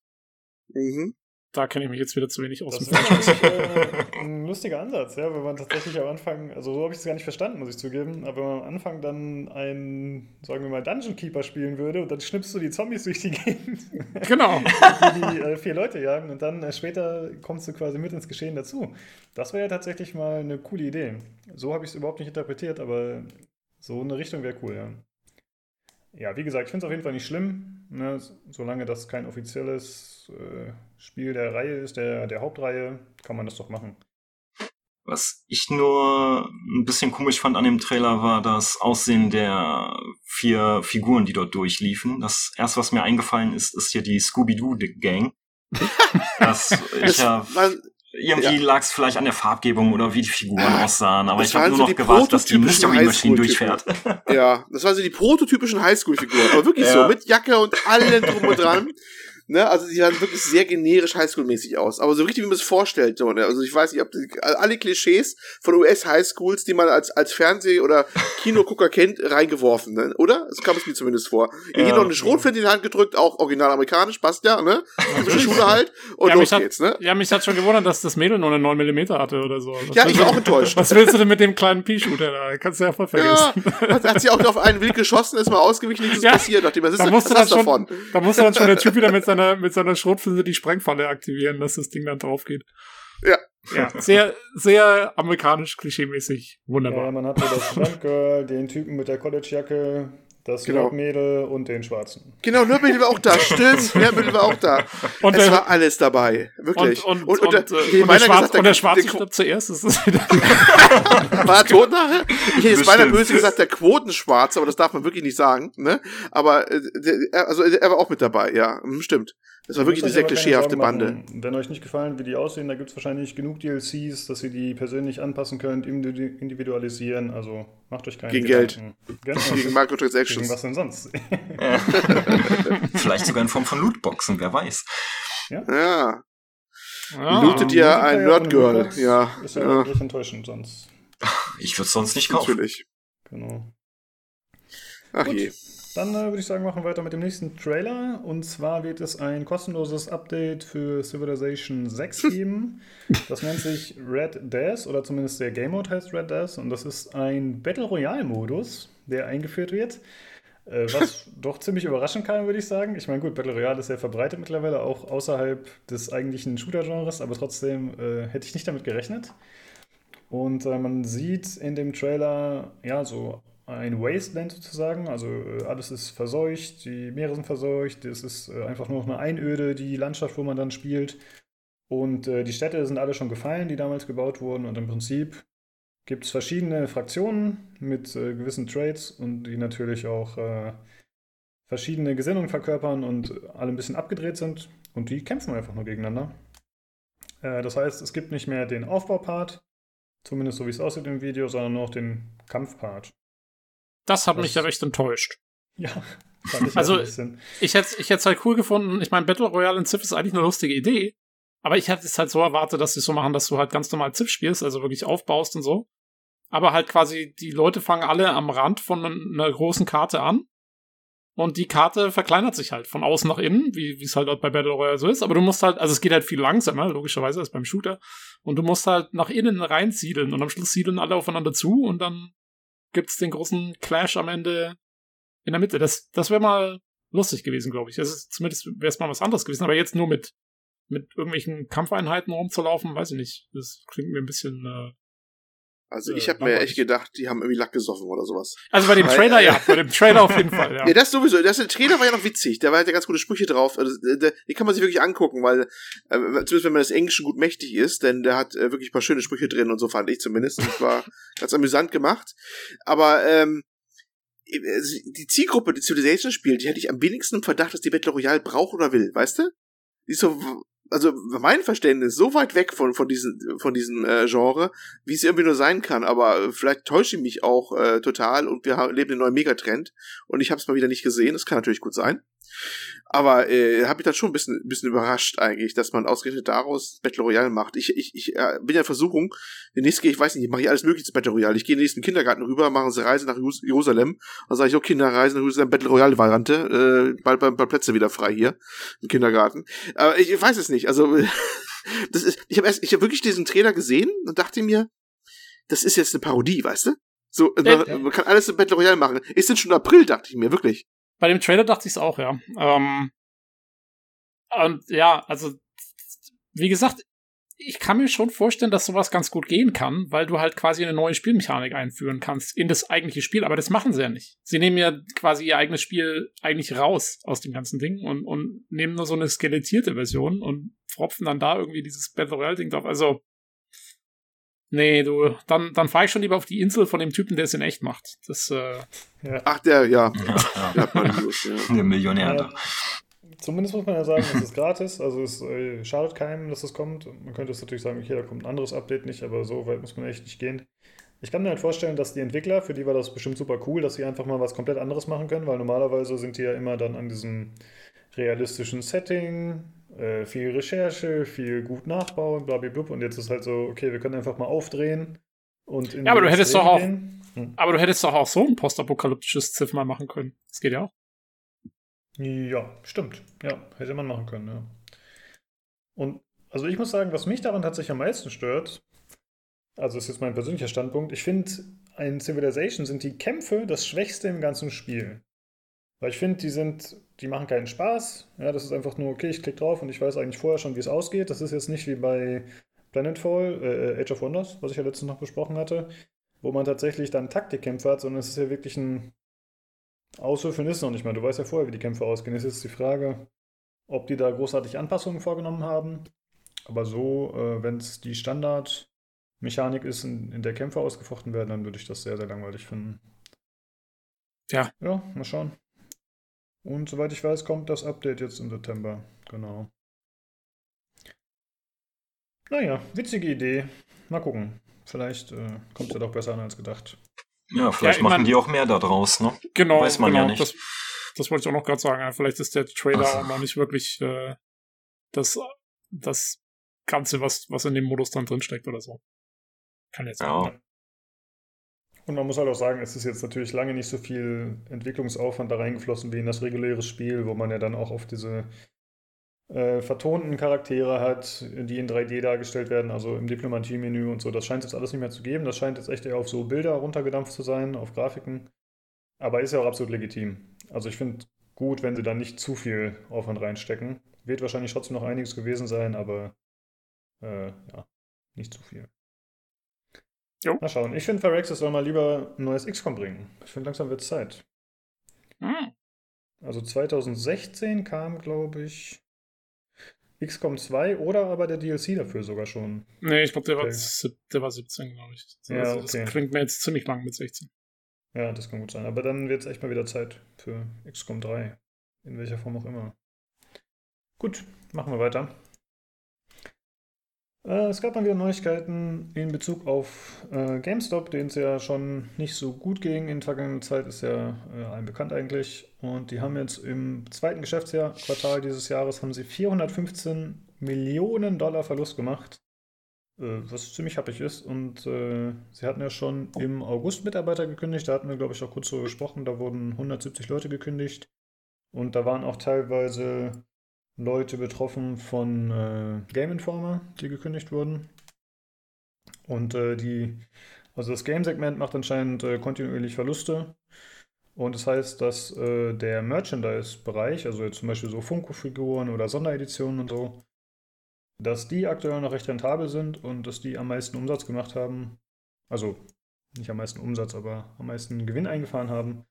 Mhm. Da kenne ich mich jetzt wieder zu wenig aus. Das dem ist äh, ein lustiger Ansatz, ja, wenn man tatsächlich am Anfang, also so habe ich es gar nicht verstanden, muss ich zugeben, aber wenn man am Anfang dann einen, sagen wir mal, Dungeon Keeper spielen würde und dann schnippst du die Zombies durch die Gegend, genau. *laughs* die die äh, vier Leute jagen und dann äh, später kommst du quasi mit ins Geschehen dazu. Das wäre ja tatsächlich mal eine coole Idee. So habe ich es überhaupt nicht interpretiert, aber so eine Richtung wäre cool, ja. ja, wie gesagt, ich finde es auf jeden Fall nicht schlimm, ne? solange das kein offizielles äh, Spiel der Reihe ist, der, der Hauptreihe, kann man das doch machen. Was ich nur ein bisschen komisch fand an dem Trailer war das Aussehen der vier Figuren, die dort durchliefen. Das erste, was mir eingefallen ist, ist hier die Scooby-Doo-Gang. *laughs* das, ich ja, irgendwie ja. lag es vielleicht an der Farbgebung oder wie die Figuren ah, aussahen, aber ich habe nur so noch gewartet, dass die Mystery Machine durchfährt. ja, das waren so die prototypischen Highschool-Figuren, aber wirklich ja. so, mit Jacke und allem drum und dran. *laughs* Ne, also die sahen wirklich sehr generisch Highschool-mäßig aus. Aber so richtig, wie man es vorstellt. So, ne? Also ich weiß nicht, ob die, alle Klischees von US-Highschools, die man als, als Fernseh- oder Kinogucker kennt, reingeworfen, ne? oder? So kam es mir zumindest vor. Ja, Hier noch eine Schrotflinte in die Hand gedrückt, auch original amerikanisch, passt ja, ne? Typische Schule halt. Und ja, los hat, geht's, ne? Ja, mich hat schon gewundert, dass das Mädel nur eine 9 mm hatte oder so. Was ja, ich war auch enttäuscht. Was willst du denn mit dem kleinen Pea-Shooter da? Kannst du ja voll vergessen. Ja, hat, hat sie auch auf einen Wild geschossen, ist mal ausgewichen, nichts ja, passiert, nachdem was ist da musste was davon? Da musste dann schon der Typ wieder mit seiner, mit seiner Schrot Schrotflinte die Sprengfalle aktivieren, dass das Ding dann drauf geht. Ja. Ja, sehr, sehr amerikanisch, klischeemäßig. Wunderbar. Ja, man hatte das Stuntgirl, den Typen mit der College-Jacke, das genau. Nordmädel und den Schwarzen. Genau, Nordmädel war auch da, stimmt. *laughs* Nordmädel war auch da. Und es der, war alles dabei, wirklich. Und, und, und, und, und, äh, und der, Schwarz, gesagt, der, der Schwarze der, stirbt zuerst. Ist das *laughs* wieder war er tot nachher? Ich hätte jetzt beinahe böse gesagt, der Quotenschwarze, aber das darf man wirklich nicht sagen. Ne? Aber äh, der, also er war auch mit dabei, ja, hm, stimmt. Das war wirklich eine sehr klischeehafte Bande. Wenn euch nicht gefallen, wie die aussehen, da gibt es wahrscheinlich genug DLCs, dass ihr die persönlich anpassen könnt, individualisieren. Also macht euch keine Gegen Gedanken. Geld. Genau. *laughs* Gegen Microtransactions. Gegen was denn sonst? *laughs* *laughs* Vielleicht sogar in Form von Lootboxen, wer weiß. Ja. ja. Ah, Lootet ihr ein Nerdgirl. Ja. Ist ja, ja. wirklich enttäuschend sonst. Ich würde es sonst nicht kaufen. Natürlich. Genau. Ach Gut. je. Dann äh, würde ich sagen, machen wir weiter mit dem nächsten Trailer. Und zwar wird es ein kostenloses Update für Civilization 6 geben. Das nennt sich Red Death, oder zumindest der Game Mode heißt Red Death. Und das ist ein Battle Royale-Modus, der eingeführt wird. Äh, was *laughs* doch ziemlich überraschend kam, würde ich sagen. Ich meine, gut, Battle Royale ist sehr verbreitet mittlerweile, auch außerhalb des eigentlichen Shooter-Genres, aber trotzdem äh, hätte ich nicht damit gerechnet. Und äh, man sieht in dem Trailer, ja, so ein Wasteland sozusagen. Also äh, alles ist verseucht, die Meere sind verseucht, es ist äh, einfach nur noch eine Einöde, die Landschaft, wo man dann spielt. Und äh, die Städte sind alle schon gefallen, die damals gebaut wurden. Und im Prinzip gibt es verschiedene Fraktionen mit äh, gewissen Trades und die natürlich auch äh, verschiedene Gesinnungen verkörpern und alle ein bisschen abgedreht sind. Und die kämpfen einfach nur gegeneinander. Äh, das heißt, es gibt nicht mehr den Aufbaupart, zumindest so wie es aussieht im Video, sondern nur noch den Kampfpart. Das hat Was? mich ja recht enttäuscht. Ja. Ich also, ich hätte ich es halt cool gefunden. Ich meine, Battle Royale in Civ ist eigentlich eine lustige Idee. Aber ich hätte es halt so erwartet, dass sie es so machen, dass du halt ganz normal Civ spielst, also wirklich aufbaust und so. Aber halt quasi, die Leute fangen alle am Rand von einer großen Karte an. Und die Karte verkleinert sich halt von außen nach innen, wie es halt bei Battle Royale so ist. Aber du musst halt, also es geht halt viel langsamer, logischerweise, als beim Shooter. Und du musst halt nach innen reinsiedeln. Und am Schluss siedeln alle aufeinander zu und dann gibt's den großen Clash am Ende in der Mitte. Das, das wäre mal lustig gewesen, glaube ich. Das ist, zumindest wäre es mal was anderes gewesen, aber jetzt nur mit, mit irgendwelchen Kampfeinheiten rumzulaufen, weiß ich nicht. Das klingt mir ein bisschen äh, also ich habe mir echt gedacht, die haben irgendwie Lack gesoffen oder sowas. Also bei dem Weil, Trailer ja, bei dem Trailer auf jeden *laughs* Fall, ja. ja, das sowieso. Das, der Trailer war ja noch witzig. Da war ja ganz gute Sprüche drauf. Also, der, die kann man sich wirklich angucken, weil, äh, zumindest wenn man das Englischen gut mächtig ist, denn der hat äh, wirklich ein paar schöne Sprüche drin und so fand ich zumindest. Das war *laughs* ganz amüsant gemacht. Aber ähm, die Zielgruppe, die Civilization spielt, die hätte ich am wenigsten im Verdacht, dass die Battle Royale braucht oder will, weißt du? Die ist so, also mein Verständnis so weit weg von von diesem von diesem äh, Genre, wie es irgendwie nur sein kann. Aber vielleicht täusche ich mich auch äh, total und wir leben einen neuen Megatrend und ich habe es mal wieder nicht gesehen. Das kann natürlich gut sein. Aber äh, habe ich dann schon ein bisschen, ein bisschen überrascht eigentlich, dass man ausgerechnet daraus Battle Royale macht. Ich, ich, ich äh, bin ja in Versuchung, den nächsten ich weiß nicht, ich mache ich alles mögliche zu Battle Royale. Ich gehe in den nächsten Kindergarten rüber, mache eine Reise nach Jerusalem. Dann sage ich, okay, Kinderreise nach Jerusalem, Battle Royale Variante, äh, bald, bald, bald Plätze wieder frei hier im Kindergarten. Aber ich, ich weiß es nicht. Also *laughs* das ist, ich habe erst, ich habe wirklich diesen Trailer gesehen und dachte mir, das ist jetzt eine Parodie, weißt du? So, man, man kann alles im Battle Royale machen. Ist denn schon April, dachte ich mir, wirklich. Bei dem Trailer dachte ich es auch, ja. Ähm, und ja, also, wie gesagt, ich kann mir schon vorstellen, dass sowas ganz gut gehen kann, weil du halt quasi eine neue Spielmechanik einführen kannst in das eigentliche Spiel, aber das machen sie ja nicht. Sie nehmen ja quasi ihr eigenes Spiel eigentlich raus aus dem ganzen Ding und, und nehmen nur so eine skelettierte Version und pfropfen dann da irgendwie dieses Battle Royale-Ding drauf. Also, nee, du, dann, dann fahre ich schon lieber auf die Insel von dem Typen, der es in echt macht. Das, äh, ja. Ach, der, ja. *laughs* ja, ja. Der, Millionär da. Zumindest muss man ja sagen, es ist gratis, also es äh, schadet keinem, dass das kommt. Man könnte es natürlich sagen, okay, da kommt ein anderes Update nicht, aber so weit muss man echt nicht gehen. Ich kann mir halt vorstellen, dass die Entwickler, für die war das bestimmt super cool, dass sie einfach mal was komplett anderes machen können, weil normalerweise sind die ja immer dann an diesem realistischen Setting, äh, viel Recherche, viel gut nachbauen, blablabla. Und jetzt ist halt so, okay, wir können einfach mal aufdrehen und in Ja, aber du hättest doch auch, hm. aber du hättest doch auch so ein postapokalyptisches Ziff mal machen können. Das geht ja auch. Ja, stimmt. Ja, hätte man machen können, ja. Und also ich muss sagen, was mich daran tatsächlich am meisten stört, also ist jetzt mein persönlicher Standpunkt, ich finde, in Civilization sind die Kämpfe das Schwächste im ganzen Spiel. Weil ich finde, die sind, die machen keinen Spaß. Ja, das ist einfach nur, okay, ich klicke drauf und ich weiß eigentlich vorher schon, wie es ausgeht. Das ist jetzt nicht wie bei Planetfall, äh, Age of Wonders, was ich ja letztens noch besprochen hatte, wo man tatsächlich dann Taktikkämpfe hat, sondern es ist ja wirklich ein Auswürfeln ist noch nicht mal. Du weißt ja vorher, wie die Kämpfe ausgehen. Es ist jetzt die Frage, ob die da großartig Anpassungen vorgenommen haben. Aber so, äh, wenn es die Standardmechanik ist, in, in, der Kämpfe ausgefochten werden, dann würde ich das sehr, sehr langweilig finden. Ja. Ja, mal schauen. Und soweit ich weiß, kommt das Update jetzt im September. Genau. Naja, witzige Idee. Mal gucken. Vielleicht äh, kommt es ja doch besser an als gedacht. Ja, vielleicht ja, machen mein, die auch mehr da draus, ne? Genau, Weiß man genau, ja nicht. Das, das wollte ich auch noch gerade sagen. Vielleicht ist der Trailer auch noch nicht wirklich äh, das, das Ganze, was, was in dem Modus dann drinsteckt oder so. Kann jetzt ja. sein. Und man muss halt auch sagen, es ist jetzt natürlich lange nicht so viel Entwicklungsaufwand da reingeflossen wie in das reguläre Spiel, wo man ja dann auch auf diese äh, vertonten Charaktere hat, die in 3D dargestellt werden, also im Diplomatie-Menü und so. Das scheint jetzt alles nicht mehr zu geben. Das scheint jetzt echt eher auf so Bilder runtergedampft zu sein, auf Grafiken. Aber ist ja auch absolut legitim. Also ich finde gut, wenn sie da nicht zu viel Aufwand reinstecken. Wird wahrscheinlich trotzdem noch einiges gewesen sein, aber äh, ja, nicht zu viel. Jo. Mal schauen. Ich finde, Phyrexis soll mal lieber ein neues XCOM bringen. Ich finde, langsam wird es Zeit. Hm. Also 2016 kam, glaube ich, XCOM 2 oder aber der DLC dafür sogar schon? Nee, ich glaube, der, okay. war, der war 17, glaube ich. Also ja, okay. Das klingt mir jetzt ziemlich lang mit 16. Ja, das kann gut sein. Aber dann wird es echt mal wieder Zeit für XCOM 3. In welcher Form auch immer. Gut, machen wir weiter. Äh, es gab mal wieder Neuigkeiten in Bezug auf äh, GameStop, denen es ja schon nicht so gut ging in der vergangenen Zeit, ist ja äh, allen bekannt eigentlich. Und die haben jetzt im zweiten Geschäftsjahr, Quartal dieses Jahres, haben sie 415 Millionen Dollar Verlust gemacht, äh, was ziemlich happig ist. Und äh, sie hatten ja schon im August Mitarbeiter gekündigt, da hatten wir, glaube ich, auch kurz so gesprochen, da wurden 170 Leute gekündigt. Und da waren auch teilweise Leute betroffen von äh, Game Informer, die gekündigt wurden. Und äh, die, also das Game-Segment macht anscheinend äh, kontinuierlich Verluste. Und das heißt, dass äh, der Merchandise-Bereich, also jetzt zum Beispiel so Funko-Figuren oder Sondereditionen und so, dass die aktuell noch recht rentabel sind und dass die am meisten Umsatz gemacht haben. Also nicht am meisten Umsatz, aber am meisten Gewinn eingefahren haben.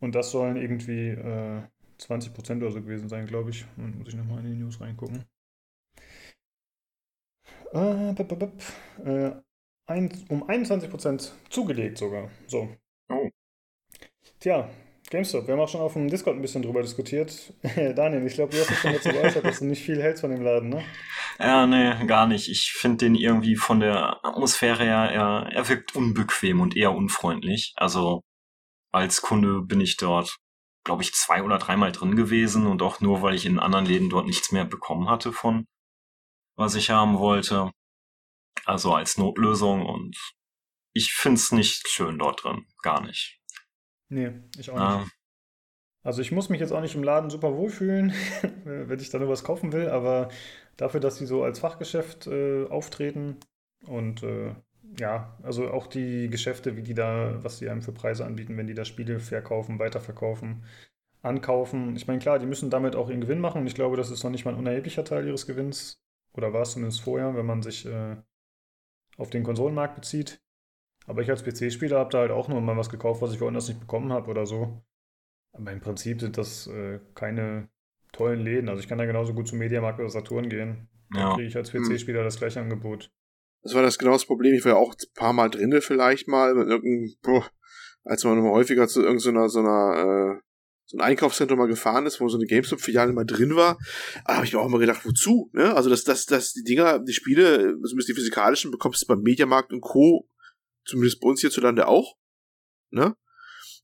Und das sollen irgendwie äh, 20% oder so gewesen sein, glaube ich. Und muss ich nochmal in die News reingucken. Äh, bup, bup, äh, ein, um 21% zugelegt sogar. So. Oh. Tja, GameStop, wir haben auch schon auf dem Discord ein bisschen drüber diskutiert. *laughs* Daniel, ich glaube, du hast dich schon dazu geäußert, dass du nicht viel hältst von dem Laden, ne? Ja, nee, gar nicht. Ich finde den irgendwie von der Atmosphäre her, er, er wirkt unbequem und eher unfreundlich. Also als Kunde bin ich dort glaube ich, zwei oder dreimal drin gewesen und auch nur, weil ich in anderen Läden dort nichts mehr bekommen hatte von, was ich haben wollte. Also als Notlösung und ich find's nicht schön dort drin. Gar nicht. Nee, ich auch nicht. Also ich muss mich jetzt auch nicht im Laden super wohlfühlen, *laughs* wenn ich da nur was kaufen will, aber dafür, dass sie so als Fachgeschäft äh, auftreten und äh, ja, also auch die Geschäfte, wie die da, was die einem für Preise anbieten, wenn die da Spiele verkaufen, weiterverkaufen, ankaufen. Ich meine, klar, die müssen damit auch ihren Gewinn machen und ich glaube, das ist noch nicht mal ein unerheblicher Teil ihres Gewinns. Oder war es zumindest vorher, wenn man sich äh, auf den Konsolenmarkt bezieht. Aber ich als PC-Spieler habe da halt auch nur mal was gekauft, was ich woanders nicht bekommen habe oder so. Aber im Prinzip sind das äh, keine tollen Läden. Also ich kann da genauso gut zum Mediamarkt oder Saturn gehen. Ja. Da kriege ich als PC-Spieler hm. das gleiche Angebot. Das war das genau das Problem. Ich war ja auch ein paar Mal drinne vielleicht mal mit irgendeinem, boah, als man häufiger zu irgendeiner so einer, äh, so ein Einkaufszentrum mal gefahren ist, wo so eine GameStop-Filiale mal drin war, da habe ich mir auch immer gedacht, wozu? Ne? Also dass, dass, dass die Dinger, die Spiele, zumindest die physikalischen, bekommst du beim Mediamarkt und Co. Zumindest bei uns hierzulande auch. Ne?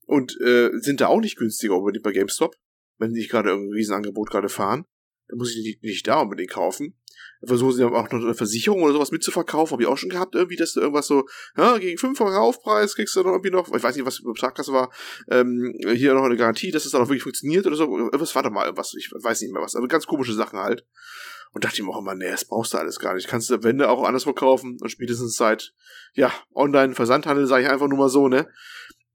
Und äh, sind da auch nicht günstiger unbedingt bei GameStop, wenn die nicht gerade irgendein Riesenangebot gerade fahren. Dann muss ich die nicht da unbedingt kaufen versuchen sie auch noch eine Versicherung oder sowas mitzuverkaufen. Habe ich auch schon gehabt, irgendwie, dass du irgendwas so, ja, gegen fünffachen Aufpreis kriegst du dann irgendwie noch, ich weiß nicht, was für Betragkasse war, ähm, hier noch eine Garantie, dass es dann auch wirklich funktioniert oder so. Was war da mal irgendwas, ich weiß nicht mehr was, aber ganz komische Sachen halt. Und dachte ich mir auch immer, nee, das brauchst du alles gar nicht. Kannst du Wände auch anders verkaufen und spätestens seit, ja, Online-Versandhandel, sage ich einfach nur mal so, ne?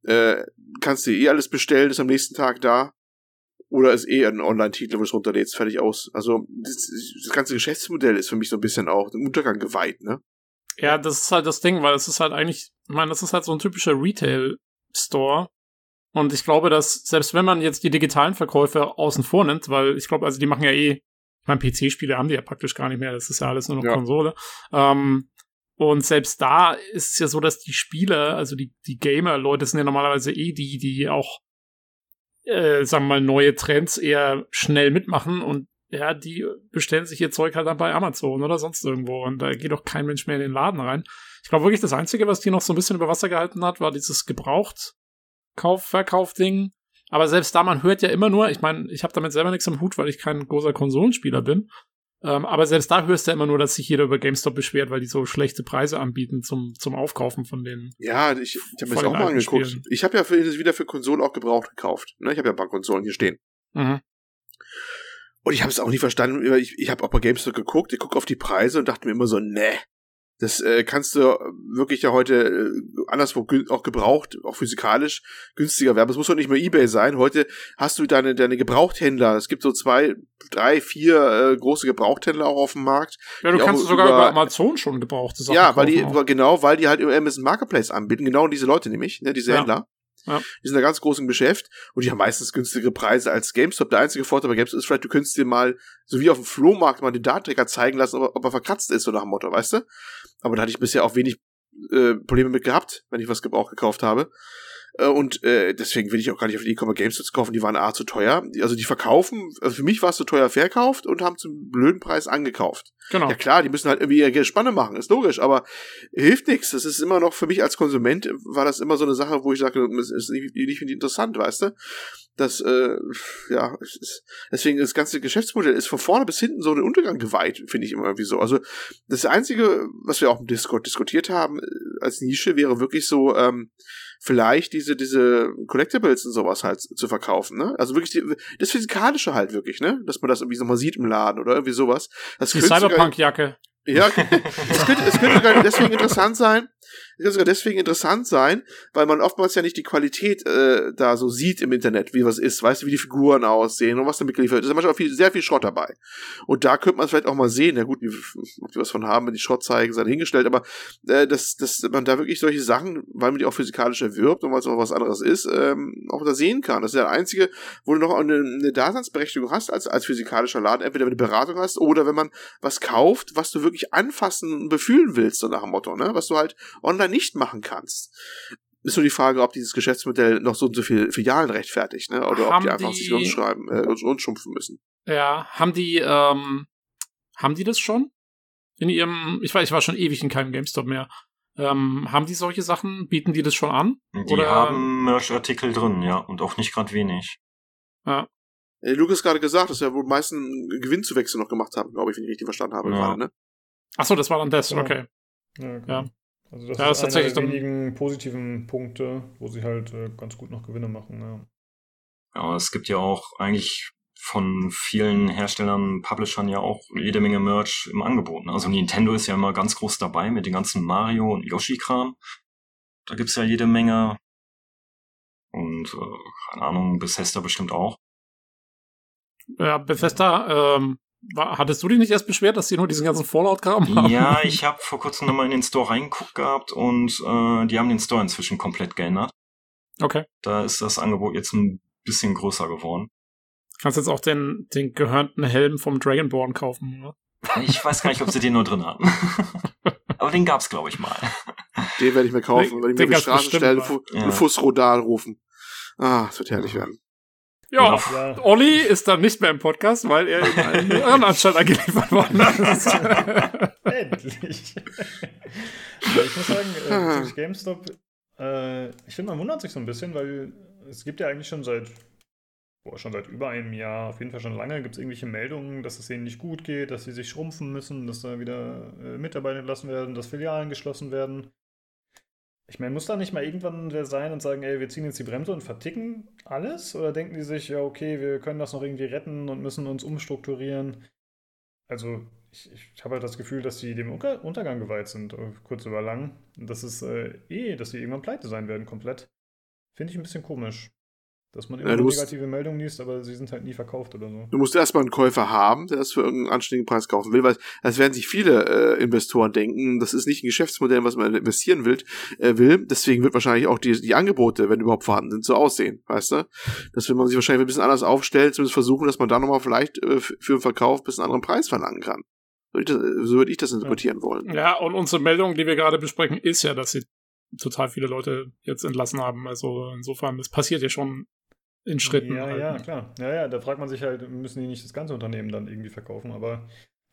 Äh, kannst du eh alles bestellen, ist am nächsten Tag da. Oder ist eh ein Online-Titel, wo du es runterlädst, fertig aus. Also das, das, ganze Geschäftsmodell ist für mich so ein bisschen auch dem Untergang geweiht, ne? Ja, das ist halt das Ding, weil es ist halt eigentlich, ich meine, das ist halt so ein typischer Retail-Store. Und ich glaube, dass selbst wenn man jetzt die digitalen Verkäufe außen vor nimmt, weil ich glaube, also die machen ja eh, ich meine, PC-Spiele haben die ja praktisch gar nicht mehr, das ist ja alles nur noch ja. Konsole. Ähm, und selbst da ist es ja so, dass die Spieler, also die, die Gamer-Leute sind ja normalerweise eh die, die auch äh, sagen wir mal, neue Trends eher schnell mitmachen und ja, die bestellen sich ihr Zeug halt dann bei Amazon oder sonst irgendwo und da geht doch kein Mensch mehr in den Laden rein. Ich glaube wirklich, das Einzige, was die noch so ein bisschen über Wasser gehalten hat, war dieses Gebraucht-Kauf-Verkauf-Ding. Aber selbst da, man hört ja immer nur, ich meine, ich habe damit selber nichts am Hut, weil ich kein großer Konsolenspieler bin. Ähm, aber selbst da hörst du ja immer nur, dass sich jeder über GameStop beschwert, weil die so schlechte Preise anbieten zum, zum Aufkaufen von den. Ja, ich, ich habe mir das auch mal angeguckt. Spielen. Ich habe ja für, wieder für Konsolen auch gebraucht gekauft. Ne? Ich habe ja ein paar Konsolen hier stehen. Mhm. Und ich habe es auch nie verstanden. Ich, ich habe auch bei GameStop geguckt, ich gucke auf die Preise und dachte mir immer so, ne, das äh, kannst du wirklich ja heute äh, anderswo auch gebraucht, auch physikalisch günstiger werden. Es muss doch nicht mehr Ebay sein. Heute hast du deine, deine Gebrauchthändler. Es gibt so zwei, drei, vier äh, große Gebrauchthändler auch auf dem Markt. Ja, du kannst sogar über, über Amazon schon gebrauchte Sachen Ja, weil die, auch. genau, weil die halt im Amazon Marketplace anbieten. Genau diese Leute nämlich, ne, diese ja. Händler. Ja. Die sind da ganz groß im Geschäft und die haben meistens günstigere Preise als GameStop. Der einzige Vorteil bei GameStop ist vielleicht, du könntest dir mal, so wie auf dem Flohmarkt, mal den Datenträger zeigen lassen, ob, ob er verkratzt ist, so nach dem Motto, weißt du? Aber da hatte ich bisher auch wenig äh, Probleme mit gehabt, wenn ich was Gebrauch gekauft habe. Äh, und äh, deswegen will ich auch gar nicht auf die E-Commerce Games zu kaufen, die waren A zu teuer. Also die verkaufen, also für mich war es zu teuer verkauft und haben zum blöden Preis angekauft. Genau. Ja klar, die müssen halt irgendwie ihre Spanne machen, ist logisch, aber hilft nichts. Das ist immer noch für mich als Konsument, war das immer so eine Sache, wo ich sage, das ist nicht, nicht interessant, weißt du? Das, äh, ja, ist, deswegen das ganze Geschäftsmodell ist von vorne bis hinten so den Untergang geweiht, finde ich immer irgendwie so. Also das Einzige, was wir auch im Discord diskutiert haben äh, als Nische, wäre wirklich so, ähm, vielleicht diese, diese Collectibles und sowas halt zu verkaufen, ne? Also wirklich die, das Physikalische halt wirklich, ne? Dass man das irgendwie so mal sieht im Laden oder irgendwie sowas. Das die Cyberpunk-Jacke. Ja, *laughs* es könnte, es könnte deswegen interessant sein, kann sogar deswegen interessant sein, weil man oftmals ja nicht die Qualität äh, da so sieht im Internet, wie was ist, weißt du, wie die Figuren aussehen und was damit geliefert wird. Da ist manchmal viel, sehr viel Schrott dabei. Und da könnte man vielleicht auch mal sehen, ja gut, ob die was von haben, wenn die Schrott zeigen, sei hingestellt, aber äh, dass, dass man da wirklich solche Sachen, weil man die auch physikalisch erwirbt und weil es auch was anderes ist, ähm, auch da sehen kann. Das ist ja der einzige, wo du noch eine, eine Daseinsberechtigung hast als, als physikalischer Laden, entweder wenn du Beratung hast oder wenn man was kauft, was du wirklich anfassen und befühlen willst, so nach dem Motto, ne? Was du halt online online nicht machen kannst. Ist nur die Frage, ob dieses Geschäftsmodell noch so und so viele Filialen rechtfertigt, ne? Oder haben ob die einfach die, sich umschreiben, äh, umschrumpfen müssen. Ja, haben die, ähm, haben die das schon? In ihrem, ich weiß, ich war schon ewig in keinem GameStop mehr. Ähm, haben die solche Sachen? Bieten die das schon an? Die Oder? haben Merch-Artikel drin, ja, und auch nicht gerade wenig. Ja. Äh, Lukas gerade gesagt, dass wir wohl meisten Gewinnzuwächse noch gemacht haben, glaube ich, wenn ich richtig verstanden habe ja. gerade, ne? Ach so, das war dann das, okay. Ja, okay. ja. Also das ja, ist, das einer der wenigen positiven Punkte, wo sie halt äh, ganz gut noch Gewinne machen. Ja. ja, es gibt ja auch eigentlich von vielen Herstellern, Publishern ja auch jede Menge Merch im Angebot. Ne? Also Nintendo ist ja immer ganz groß dabei mit den ganzen Mario und Yoshi-Kram. Da gibt's ja jede Menge. Und äh, keine Ahnung, Bethesda bestimmt auch. Ja, Bethesda, ähm, War, hattest du dich nicht erst beschwert, dass die nur diesen ganzen Fallout-Kram haben? Ja, ich habe vor kurzem nochmal in den Store reingeguckt gehabt und äh, die haben den Store inzwischen komplett geändert. Okay. Da ist das Angebot jetzt ein bisschen größer geworden. Kannst jetzt auch den, den gehörnten Helm vom Dragonborn kaufen, oder? Ich weiß gar nicht, ob sie den nur drin haben. *laughs* Aber den gab's, glaube ich, mal. Den werde ich mir kaufen, Den- weil ich den mir auf die Straße stelle, Ja. ja. Fussrodal rufen. Ah, es wird herrlich werden. Ja, Ja. Olli ist dann nicht mehr im Podcast, weil er in eine Irrenanstalt angeliefert worden ist. Endlich. ja, ich muss sagen, äh, bezüglich GameStop, äh, ich finde, man wundert sich so ein bisschen, weil es gibt ja eigentlich schon seit, boah, schon seit über einem Jahr, auf jeden Fall schon lange, gibt es irgendwelche Meldungen, dass es denen nicht gut geht, dass sie sich schrumpfen müssen, dass da wieder äh, Mitarbeiter entlassen werden, dass Filialen geschlossen werden. Ich meine, muss da nicht mal irgendwann wer sein und sagen, ey, wir ziehen jetzt die Bremse und verticken alles? Oder denken die sich, ja, okay, wir können das noch irgendwie retten und müssen uns umstrukturieren? Also, ich, ich habe halt das Gefühl, dass die dem Unter Untergang geweiht sind, äh, kurz über lang. Das ist äh, eh, dass die irgendwann pleite sein werden, komplett. Finde ich ein bisschen komisch. Dass man immer Ja, musst- negative Meldungen liest, aber sie sind halt nie verkauft oder so. Du musst erstmal einen Käufer haben, der das für irgendeinen anständigen Preis kaufen will, weil das werden sich viele äh, Investoren denken, das ist nicht ein Geschäftsmodell, was man investieren will, äh, will. Deswegen wird wahrscheinlich auch die, die Angebote, wenn überhaupt vorhanden sind, so aussehen, weißt du? Das will man sich wahrscheinlich ein bisschen anders aufstellen, zumindest versuchen, dass man da nochmal vielleicht äh, für den Verkauf ein bisschen anderen Preis verlangen kann. So würde ich das, so würde ich das interpretieren wollen. ja, und unsere Meldung, die wir gerade besprechen, ist ja, dass sie total viele Leute jetzt entlassen haben. Also insofern, das passiert ja schon in Schritten. Ja, halt, ja, klar. Ja, ja, da fragt man sich halt, müssen die nicht das ganze Unternehmen dann irgendwie verkaufen? Aber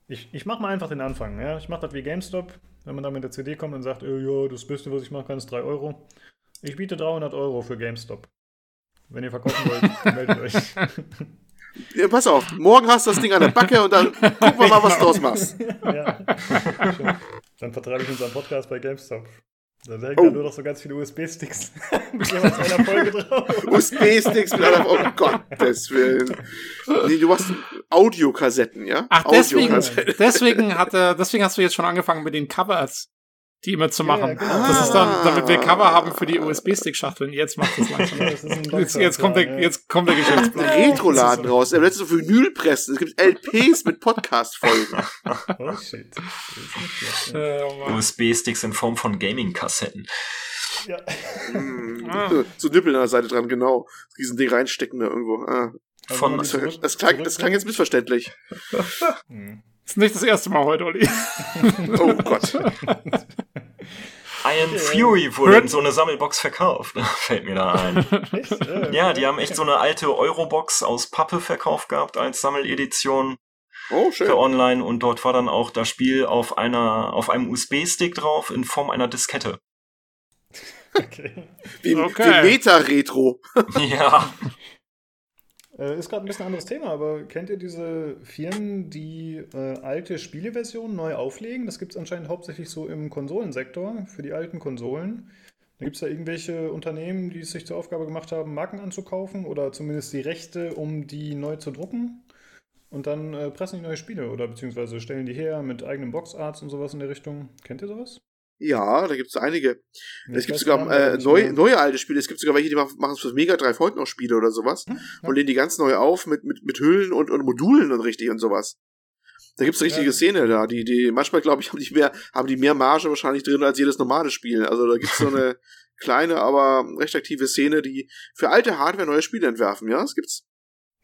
ich, ich mache mal einfach den Anfang. Ja? Ich mache das wie GameStop, wenn man da mit der CD kommt und sagt, äh, ja, das Beste, was ich machen kann, ist 3 Euro. Ich biete 300 Euro für GameStop. Wenn ihr verkaufen wollt, *laughs* meldet euch. *laughs* Ja, pass auf, morgen hast du das Ding an der Backe und dann gucken wir mal, was du draus machst. *laughs* ja. Dann vertreibe ich unseren Podcast bei GameStop. Da hängen Oh. nur noch so ganz viele USB-Sticks *laughs* mit jeweils einer Folge *laughs* drauf. USB-Sticks mit einer, oh Gottes Willen. Nee, du hast Audiokassetten, ja? Ach, deswegen, deswegen, hat, deswegen hast du jetzt schon angefangen mit den Covers, die immer zu machen. ja, genau. Das ist dann, damit wir Ah. Cover haben für die USB-Stick-Schachteln. Jetzt macht es langsam. *laughs* Das ein Jetzt, jetzt, kommt der, jetzt kommt der Geschäftsplan. Retro-Laden raus. Er hat letztens so Vinylpressen. Es gibt LPs mit Podcast-Folgen. *laughs* Oh shit. Äh, oh. USB-Sticks in Form von Gaming-Kassetten. Ja. Hm, *laughs* Ah. So Nippeln an der Seite dran, genau. Riesen Ding reinstecken da irgendwo. Ah. Also Von- Das, das, klang, das klang jetzt missverständlich. Ist nicht das erste Mal heute, Olli. *laughs* Oh Gott. Iron. Fury wurde in so eine Sammelbox verkauft. *laughs* Fällt mir da ein. Ja, die haben echt so eine alte Eurobox aus Pappe verkauft gehabt als Sammeledition Oh, schön. für online und dort war dann auch das Spiel auf einer auf einem USB-Stick drauf in Form einer Diskette. Okay. Wie, Okay. wie Meta-Retro. *laughs* ja, Äh, ist gerade ein bisschen ein anderes Thema, aber kennt ihr diese Firmen, die äh, alte Spieleversionen neu auflegen? Das gibt es anscheinend hauptsächlich so im Konsolensektor für die alten Konsolen. Da gibt es da irgendwelche Unternehmen, die es sich zur Aufgabe gemacht haben, Marken anzukaufen oder zumindest die Rechte, um die neu zu drucken. Und dann äh, pressen die neue Spiele oder beziehungsweise stellen die her mit eigenen Boxarts und sowas in der Richtung. Kennt ihr sowas? Ja, da gibt es einige. Es gibt sogar äh, neu, neue alte Spiele. Es gibt sogar welche, die machen für Mega Drive heute noch Spiele oder sowas. ja. Und lehnen die ganz neu auf mit, mit, mit Hüllen und, und Modulen und richtig und sowas. Da gibt's eine richtige Ja. Szene da. Die, die, manchmal, glaube ich, haben die mehr, haben die mehr Marge wahrscheinlich drin als jedes normale Spiel. Also da gibt's so eine *laughs* kleine, aber recht aktive Szene, die für alte Hardware neue Spiele entwerfen. Ja, das gibt's.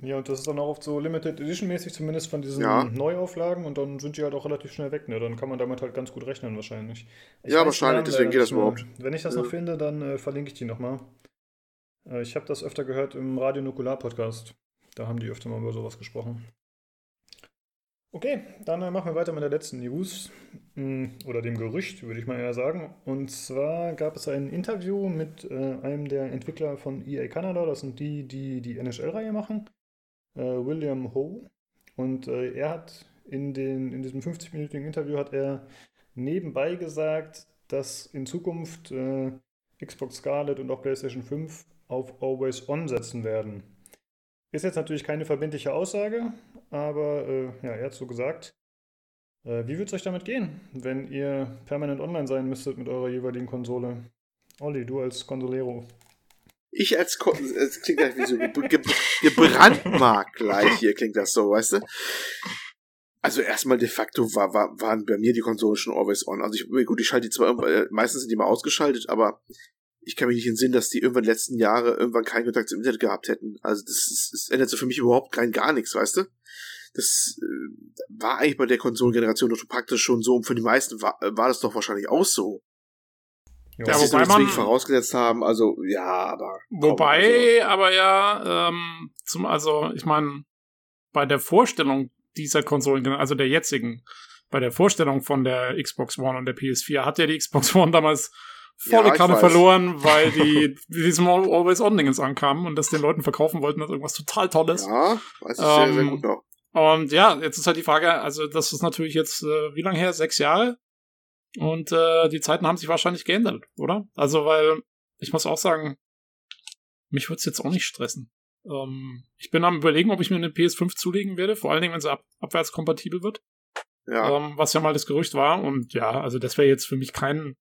Ja, und das ist dann auch oft so Limited Edition mäßig, zumindest von diesen Ja. Neuauflagen und dann sind die halt auch relativ schnell weg, ne? Dann kann man damit halt ganz gut rechnen wahrscheinlich. Ich Ja, wahrscheinlich, Namen deswegen geht das überhaupt. Wenn ich das Ja. noch finde, dann äh, verlinke ich die nochmal. Äh, ich habe das öfter gehört im Radio Nukular Podcast. Da haben die öfter mal über sowas gesprochen. Okay, dann äh, machen wir weiter mit der letzten News. Mm, Oder dem Gerücht, würde ich mal eher sagen. Und zwar gab es ein Interview mit äh, einem der Entwickler von EA Canada. Das sind die, die die NHL-Reihe machen. Äh, William Ho. Und äh, er hat in, den, in diesem 50-minütigen Interview hat er nebenbei gesagt, dass in Zukunft äh, Xbox Scarlet und auch PlayStation 5 auf Always On setzen werden. Ist jetzt natürlich keine verbindliche Aussage, aber äh, ja, er hat so gesagt. Äh, wie würde es euch damit gehen, wenn ihr permanent online sein müsstet mit eurer jeweiligen Konsole? Olli, du als Konsolero. Ich als Ko es klingt gleich wie so ge ge gebrandmarkt gleich hier klingt das so, weißt du? Also erstmal de facto war, war, waren bei mir die Konsolen schon always on. Also ich, gut, ich schalte die zwar äh, meistens sind die mal ausgeschaltet, aber ich kann mich nicht entsinnen, dass die irgendwann letzten Jahre irgendwann keinen Kontakt zum Internet gehabt hätten. Also das, ist, das ändert so für mich überhaupt kein gar nichts, weißt du? Das äh, war eigentlich bei der Konsolengeneration doch praktisch schon so und für die meisten war, war das doch wahrscheinlich auch so. Ja, sie wobei so man, vorausgesetzt haben, also ja, aber. Wobei, aber ja, ähm, zum, also ich meine, bei der Vorstellung dieser Konsolen, also der jetzigen, bei der Vorstellung von der Xbox One und der PS4 hat ja die Xbox *laughs* One damals volle Ja, Kanne verloren, weil die *laughs* diesem Always-On-Dingens ankamen und das den Leuten verkaufen wollten als irgendwas total Tolles. Ja, weiß ich sehr, sehr Ähm, gut noch. Und ja, jetzt ist halt die Frage, also das ist natürlich jetzt, äh, wie lange her? Sechs Jahre? Und äh, die Zeiten haben sich wahrscheinlich geändert, oder? Also, weil ich muss auch sagen, mich würde es jetzt auch nicht stressen. Ähm, ich bin am überlegen, ob ich mir eine PS5 zulegen werde, vor allen Dingen, wenn sie ab abwärtskompatibel wird, Ja. ähm, was ja mal das Gerücht war. Und ja, also das wäre jetzt für mich kein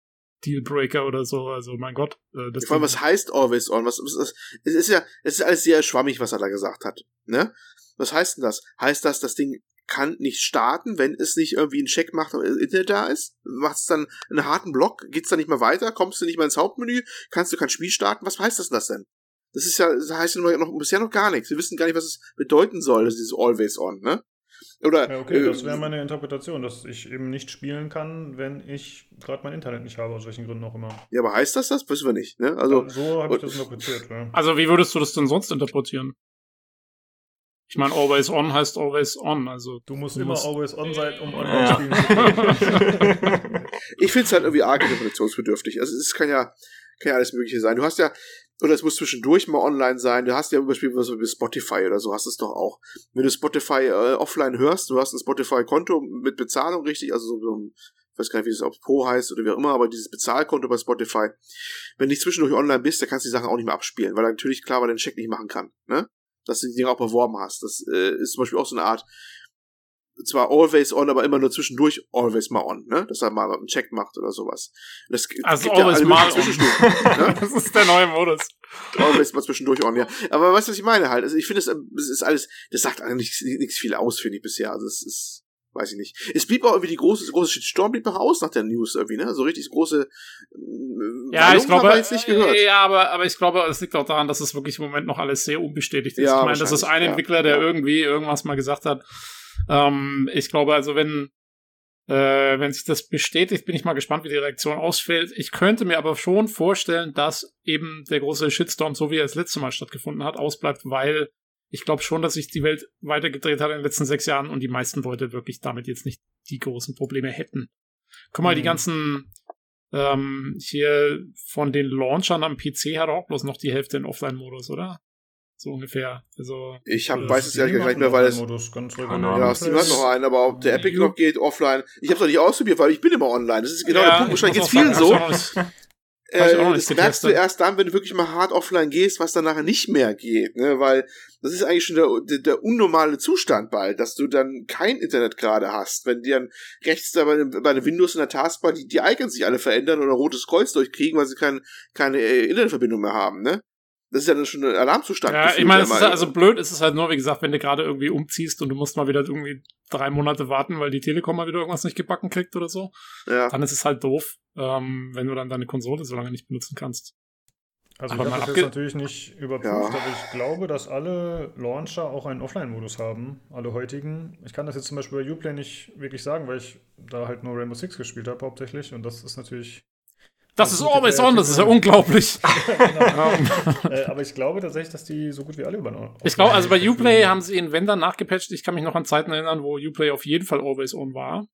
Dealbreaker oder so. Also mein Gott. Äh, das Vor allem, was heißt always on? Was, was, was, es ist ja, es ist alles sehr schwammig, was er da gesagt hat. Ne? Was heißt denn das? Heißt das, das Ding kann nicht starten, wenn es nicht irgendwie einen Check macht, ob das Internet da ist? Macht es dann einen harten Block? Geht's dann nicht mehr weiter? Kommst du nicht mehr ins Hauptmenü? Kannst du kein Spiel starten? Was heißt das, das denn? Das ist ja, das heißt ja noch, noch bisher noch gar nichts. Wir wissen gar nicht, was es bedeuten soll, das ist dieses Always on, ne? Oder Ja, okay, äh, das wäre meine Interpretation, dass ich eben nicht spielen kann, wenn ich gerade mein Internet nicht habe, aus welchen Gründen auch immer. ja, aber heißt das das? Wissen wir nicht, ne? Also so habe ich das interpretiert, ja. Also wie würdest du das denn sonst interpretieren? Ich meine, Always On heißt Always On, also Du musst Du immer musst- always on sein, um Ja. online spielen zu können. *laughs* ich finde es halt irgendwie arg interpretationsbedürftig. Also es kann ja, kann ja alles Mögliche sein. Du hast ja, oder es muss zwischendurch mal online sein. Du hast ja zum Beispiel was wie Spotify oder so, hast es doch auch. Wenn du Spotify äh, offline hörst, du hast ein Spotify-Konto mit Bezahlung, richtig, also so, so ein, ich weiß gar nicht, wie es ob Pro heißt oder wie auch immer, aber dieses Bezahlkonto bei Spotify. Wenn du nicht zwischendurch online bist, dann kannst du die Sachen auch nicht mehr abspielen, weil er natürlich klar weil er den Check nicht machen kann, ne? Dass du die Dinge auch beworben hast. Das äh, ist zum Beispiel auch so eine Art, zwar always on, aber immer nur zwischendurch always mal on, ne? Dass er mal einen Check macht oder sowas. Das Also ja always alle mal on. *laughs* Ne? das ist der neue Modus. Always mal zwischendurch on, ja. Aber weißt du, was ich meine halt? Also ich finde, es es ist alles, das sagt eigentlich nichts viel aus, finde ich bisher. Also es ist, weiß ich nicht. Es blieb auch irgendwie die große, große Shitstorm blieb noch aus nach der News irgendwie, ne? So richtig große, ähm, Ja, ich Meinungen glaube, jetzt nicht gehört. ja, aber, aber ich glaube, es liegt auch daran, dass es wirklich im Moment noch alles sehr unbestätigt ist. Ja, ich meine, das ist ein ja. Entwickler, der Ja. irgendwie irgendwas mal gesagt hat. Ähm, ich glaube, also wenn, äh, wenn sich das bestätigt, bin ich mal gespannt, wie die Reaktion ausfällt. Ich könnte mir aber schon vorstellen, dass eben der große Shitstorm, so wie er das letzte Mal stattgefunden hat, ausbleibt, weil ich glaube schon, dass sich die Welt weitergedreht hat in den letzten sechs Jahren und die meisten Leute wirklich damit jetzt nicht die großen Probleme hätten. Guck mal, die Mhm. ganzen ähm, hier von den Launchern am PC hat auch bloß noch die Hälfte in Offline-Modus, oder? So ungefähr. Also, Ich hab, Das weiß es ehrlich gesagt hat nicht mehr, weil es, Modus ganz ja, Steam hat noch einen, aber ob der Epic noch geht, offline. Ich hab's noch nicht ausprobiert, weil ich bin immer online. Das ist genau der Punkt. Wahrscheinlich ich geht's vielen sagen, so. Äh, das merkst du erst dann, wenn du wirklich mal hart offline gehst, was dann nachher nicht mehr geht, ne? Weil das ist eigentlich schon der, der, der unnormale Zustand bald, dass du dann kein Internet gerade hast. Wenn die dann rechts da bei, den- bei den Windows in der Taskbar die, die Icons sich alle verändern oder rotes Kreuz durchkriegen, weil sie kein, keine äh, Internetverbindung mehr haben, ne? Das ist ja dann schon ein Alarmzustand. Ja, ich meine, es ist also blöd, ist es halt nur, wie gesagt, wenn du gerade irgendwie umziehst und du musst mal wieder irgendwie drei Monate warten, weil die Telekom mal wieder irgendwas nicht gebacken kriegt oder so, ja. dann ist es halt doof, ähm, wenn du dann deine Konsole so lange nicht benutzen kannst. Also ich habe das jetzt natürlich nicht überprüft, Ja. aber ich glaube, dass alle Launcher auch einen Offline-Modus haben, alle heutigen. Ich kann das jetzt zum Beispiel bei Uplay nicht wirklich sagen, weil ich da halt nur Rainbow Six gespielt habe hauptsächlich und das ist natürlich... Das ist always ja on, das ist ja *laughs* genau. unglaublich. Ähm, äh, aber ich glaube tatsächlich, dass die so gut wie alle über ich glaube, also bei *laughs* Uplay haben sie ihn, wenn dann, nachgepatcht. Ich kann mich noch an Zeiten erinnern, wo Uplay auf jeden Fall always on war.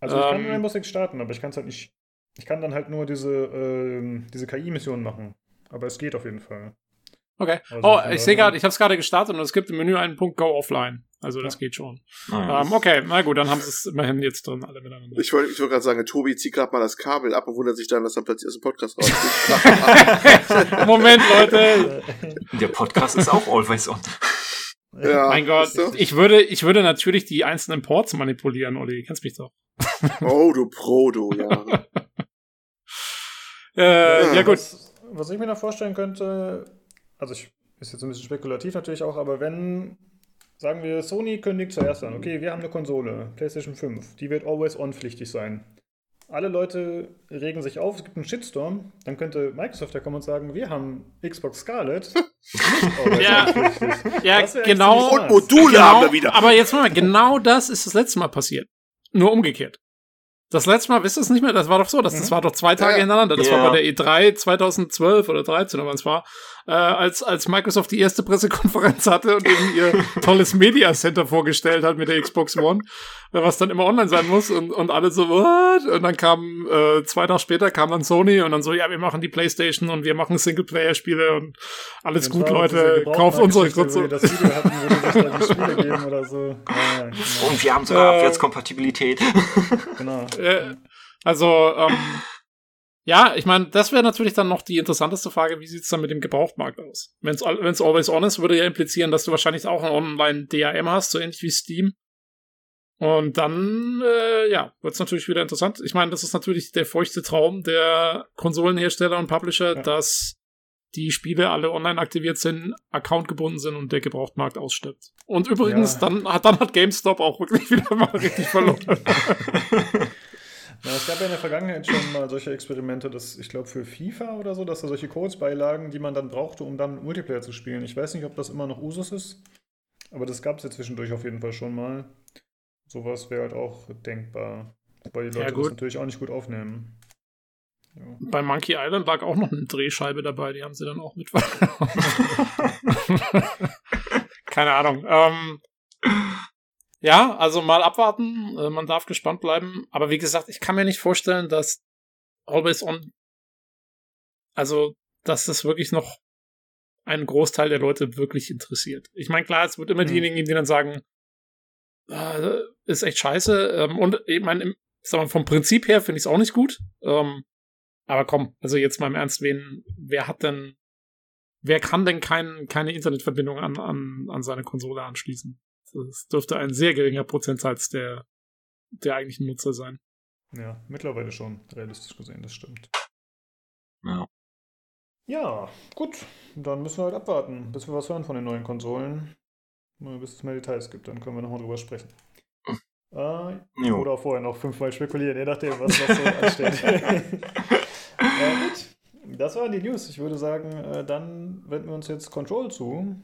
Also ich kann ähm, Rainbow Six starten, aber ich kann es halt nicht... Ich kann dann halt nur diese, ähm, diese KI-Missionen machen. Aber es geht auf jeden Fall. Okay. Also oh, ich sehe gerade, ich habe es gerade gestartet und es gibt im Menü einen Punkt Go Offline. Also das Ja. geht schon. Naja, Ähm, okay, na gut, dann haben sie es immerhin jetzt drin, alle miteinander. Ich wollte ich wollte gerade sagen, Tobi zieht gerade mal das Kabel ab und wundert sich dann, dass er plötzlich aus dem Podcast rausgeht. *laughs* Moment, Leute. Der Podcast ist auch always on. ja, *laughs* mein Gott, ich würde, ich würde natürlich die einzelnen Ports manipulieren, Olli. Du kennst mich doch. Oh, du Pro, du, ja. *laughs* Äh, ja, Ja, gut. Was, was ich mir noch vorstellen könnte, also ich, ist jetzt ein bisschen spekulativ natürlich auch, aber wenn sagen wir, Sony kündigt zuerst an, okay, wir haben eine Konsole, PlayStation 5, die wird always on-pflichtig sein. Alle Leute regen sich auf, es gibt einen Shitstorm, dann könnte Microsoft ja kommen und sagen, wir haben Xbox Scarlet. *laughs* ja, ja genau. Und Module genau, haben wir wieder. Aber jetzt mal, genau das ist das letzte Mal passiert. Nur umgekehrt. Das letzte Mal, wisst ihr es nicht mehr? Das war doch so, das, das mhm. war doch zwei Tage ja, hintereinander. Das ja. war bei der E3 2012 oder 13 oder wann es war, äh, als, als Microsoft die erste Pressekonferenz hatte und eben ihr *laughs* tolles Media Center vorgestellt hat mit der Xbox One, äh, was dann immer online sein muss und, und alle so, what? Und dann kam, äh, zwei Tage später kam dann Sony und dann so, ja, wir machen die Playstation und wir machen Singleplayer-Spiele und alles gut, Leute, kauft unsere Konsole. das Video hatten, wo die sich Spiele *laughs* geben oder so. Ja, genau. Und wir haben sogar äh, Abwärtskompatibilität. genau. Äh, also, ähm, ja, ich meine, das wäre natürlich dann noch die interessanteste Frage, wie sieht's dann mit dem Gebrauchtmarkt aus? Wenn es always on ist, würde ja implizieren, dass du wahrscheinlich auch ein Online-DRM hast, so ähnlich wie Steam. Und dann, äh, ja, wird's natürlich wieder interessant. Ich meine, das ist natürlich der feuchte Traum der Konsolenhersteller und Publisher, ja. dass die Spiele alle online aktiviert sind, accountgebunden sind und der Gebrauchtmarkt ausstirbt. Und übrigens, ja. dann, hat, dann hat GameStop auch wirklich *laughs* wieder mal richtig verloren. *laughs* Ja, es gab ja in der Vergangenheit schon mal solche Experimente, dass ich glaube für FIFA oder so, dass da solche Codes beilagen, die man dann brauchte, um dann Multiplayer zu spielen. Ich weiß nicht, ob das immer noch Usus ist, aber das gab es ja zwischendurch auf jeden Fall schon mal. Sowas wäre halt auch denkbar. Wobei die Leute ja, das natürlich auch nicht gut aufnehmen. Ja. Bei Monkey Island lag auch noch eine Drehscheibe dabei, die haben sie dann auch mit. *laughs* Keine Ahnung. Ähm, ja, also mal abwarten. Äh, man darf gespannt bleiben. Aber wie gesagt, ich kann mir nicht vorstellen, dass Always On, also, dass das wirklich noch einen Großteil der Leute wirklich interessiert. Ich meine, klar, es wird immer mhm. diejenigen, die dann sagen, äh, ist echt scheiße. Ähm, und ich meine, sagen wir, vom Prinzip her finde ich es auch nicht gut. Ähm, aber komm, also jetzt mal im Ernst, wen, wer hat denn, wer kann denn kein, keine Internetverbindung an, an, an seine Konsole anschließen? Das dürfte ein sehr geringer Prozentsatz der, der eigentlichen Nutzer sein. Ja, mittlerweile schon, realistisch gesehen, das stimmt. Ja. Ja, gut. Dann müssen wir halt abwarten, bis wir was hören von den neuen Konsolen. Bis es mehr Details gibt, dann können wir nochmal drüber sprechen. *laughs* Äh, oder vorher noch fünfmal spekulieren, je nachdem, was, was so ansteht. *laughs* *laughs* äh, gut, das waren die News. Ich würde sagen, äh, dann wenden wir uns jetzt Control zu.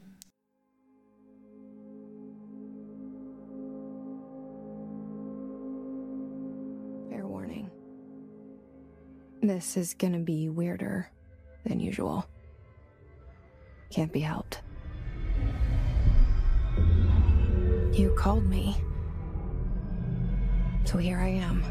This is gonna be weirder than usual. Can't be helped. You called me. So here I am.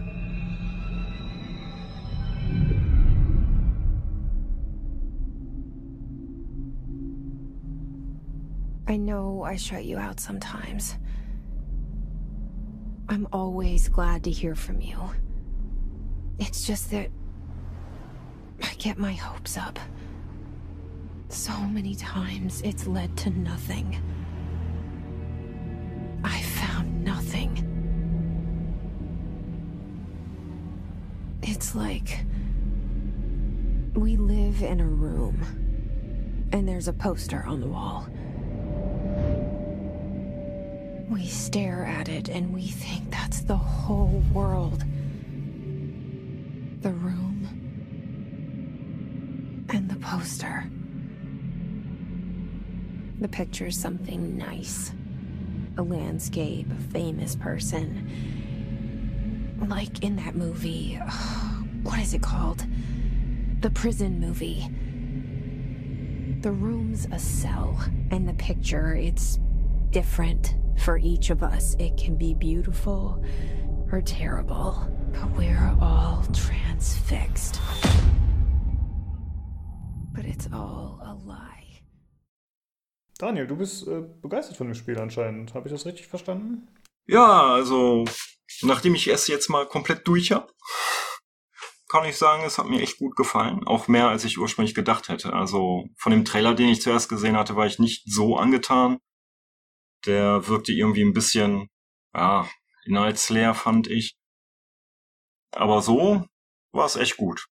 I know I shut you out sometimes. I'm always glad to hear from you. It's just that I get my hopes up. So many times it's led to nothing. I found nothing. It's like we live in a room and there's a poster on the wall. We stare at it and we think that's the whole world. The room and the poster. The picture's something nice. A landscape, a famous person. Like in that movie. *sighs* What is it called? The prison movie. The room's a cell, and the picture, it's different for each of us. It can be beautiful or terrible, but we're all transfixed. But it's all a lie. Daniel, du bist äh, begeistert von dem Spiel anscheinend. Habe ich das richtig verstanden? Ja, also nachdem ich es jetzt mal komplett durch habe, kann ich sagen, es hat mir echt gut gefallen. Auch mehr, als ich ursprünglich gedacht hätte. Also von dem Trailer, den ich zuerst gesehen hatte, war ich nicht so angetan. Der wirkte irgendwie ein bisschen, ja, inhaltsleer, fand ich. Aber so war es echt gut.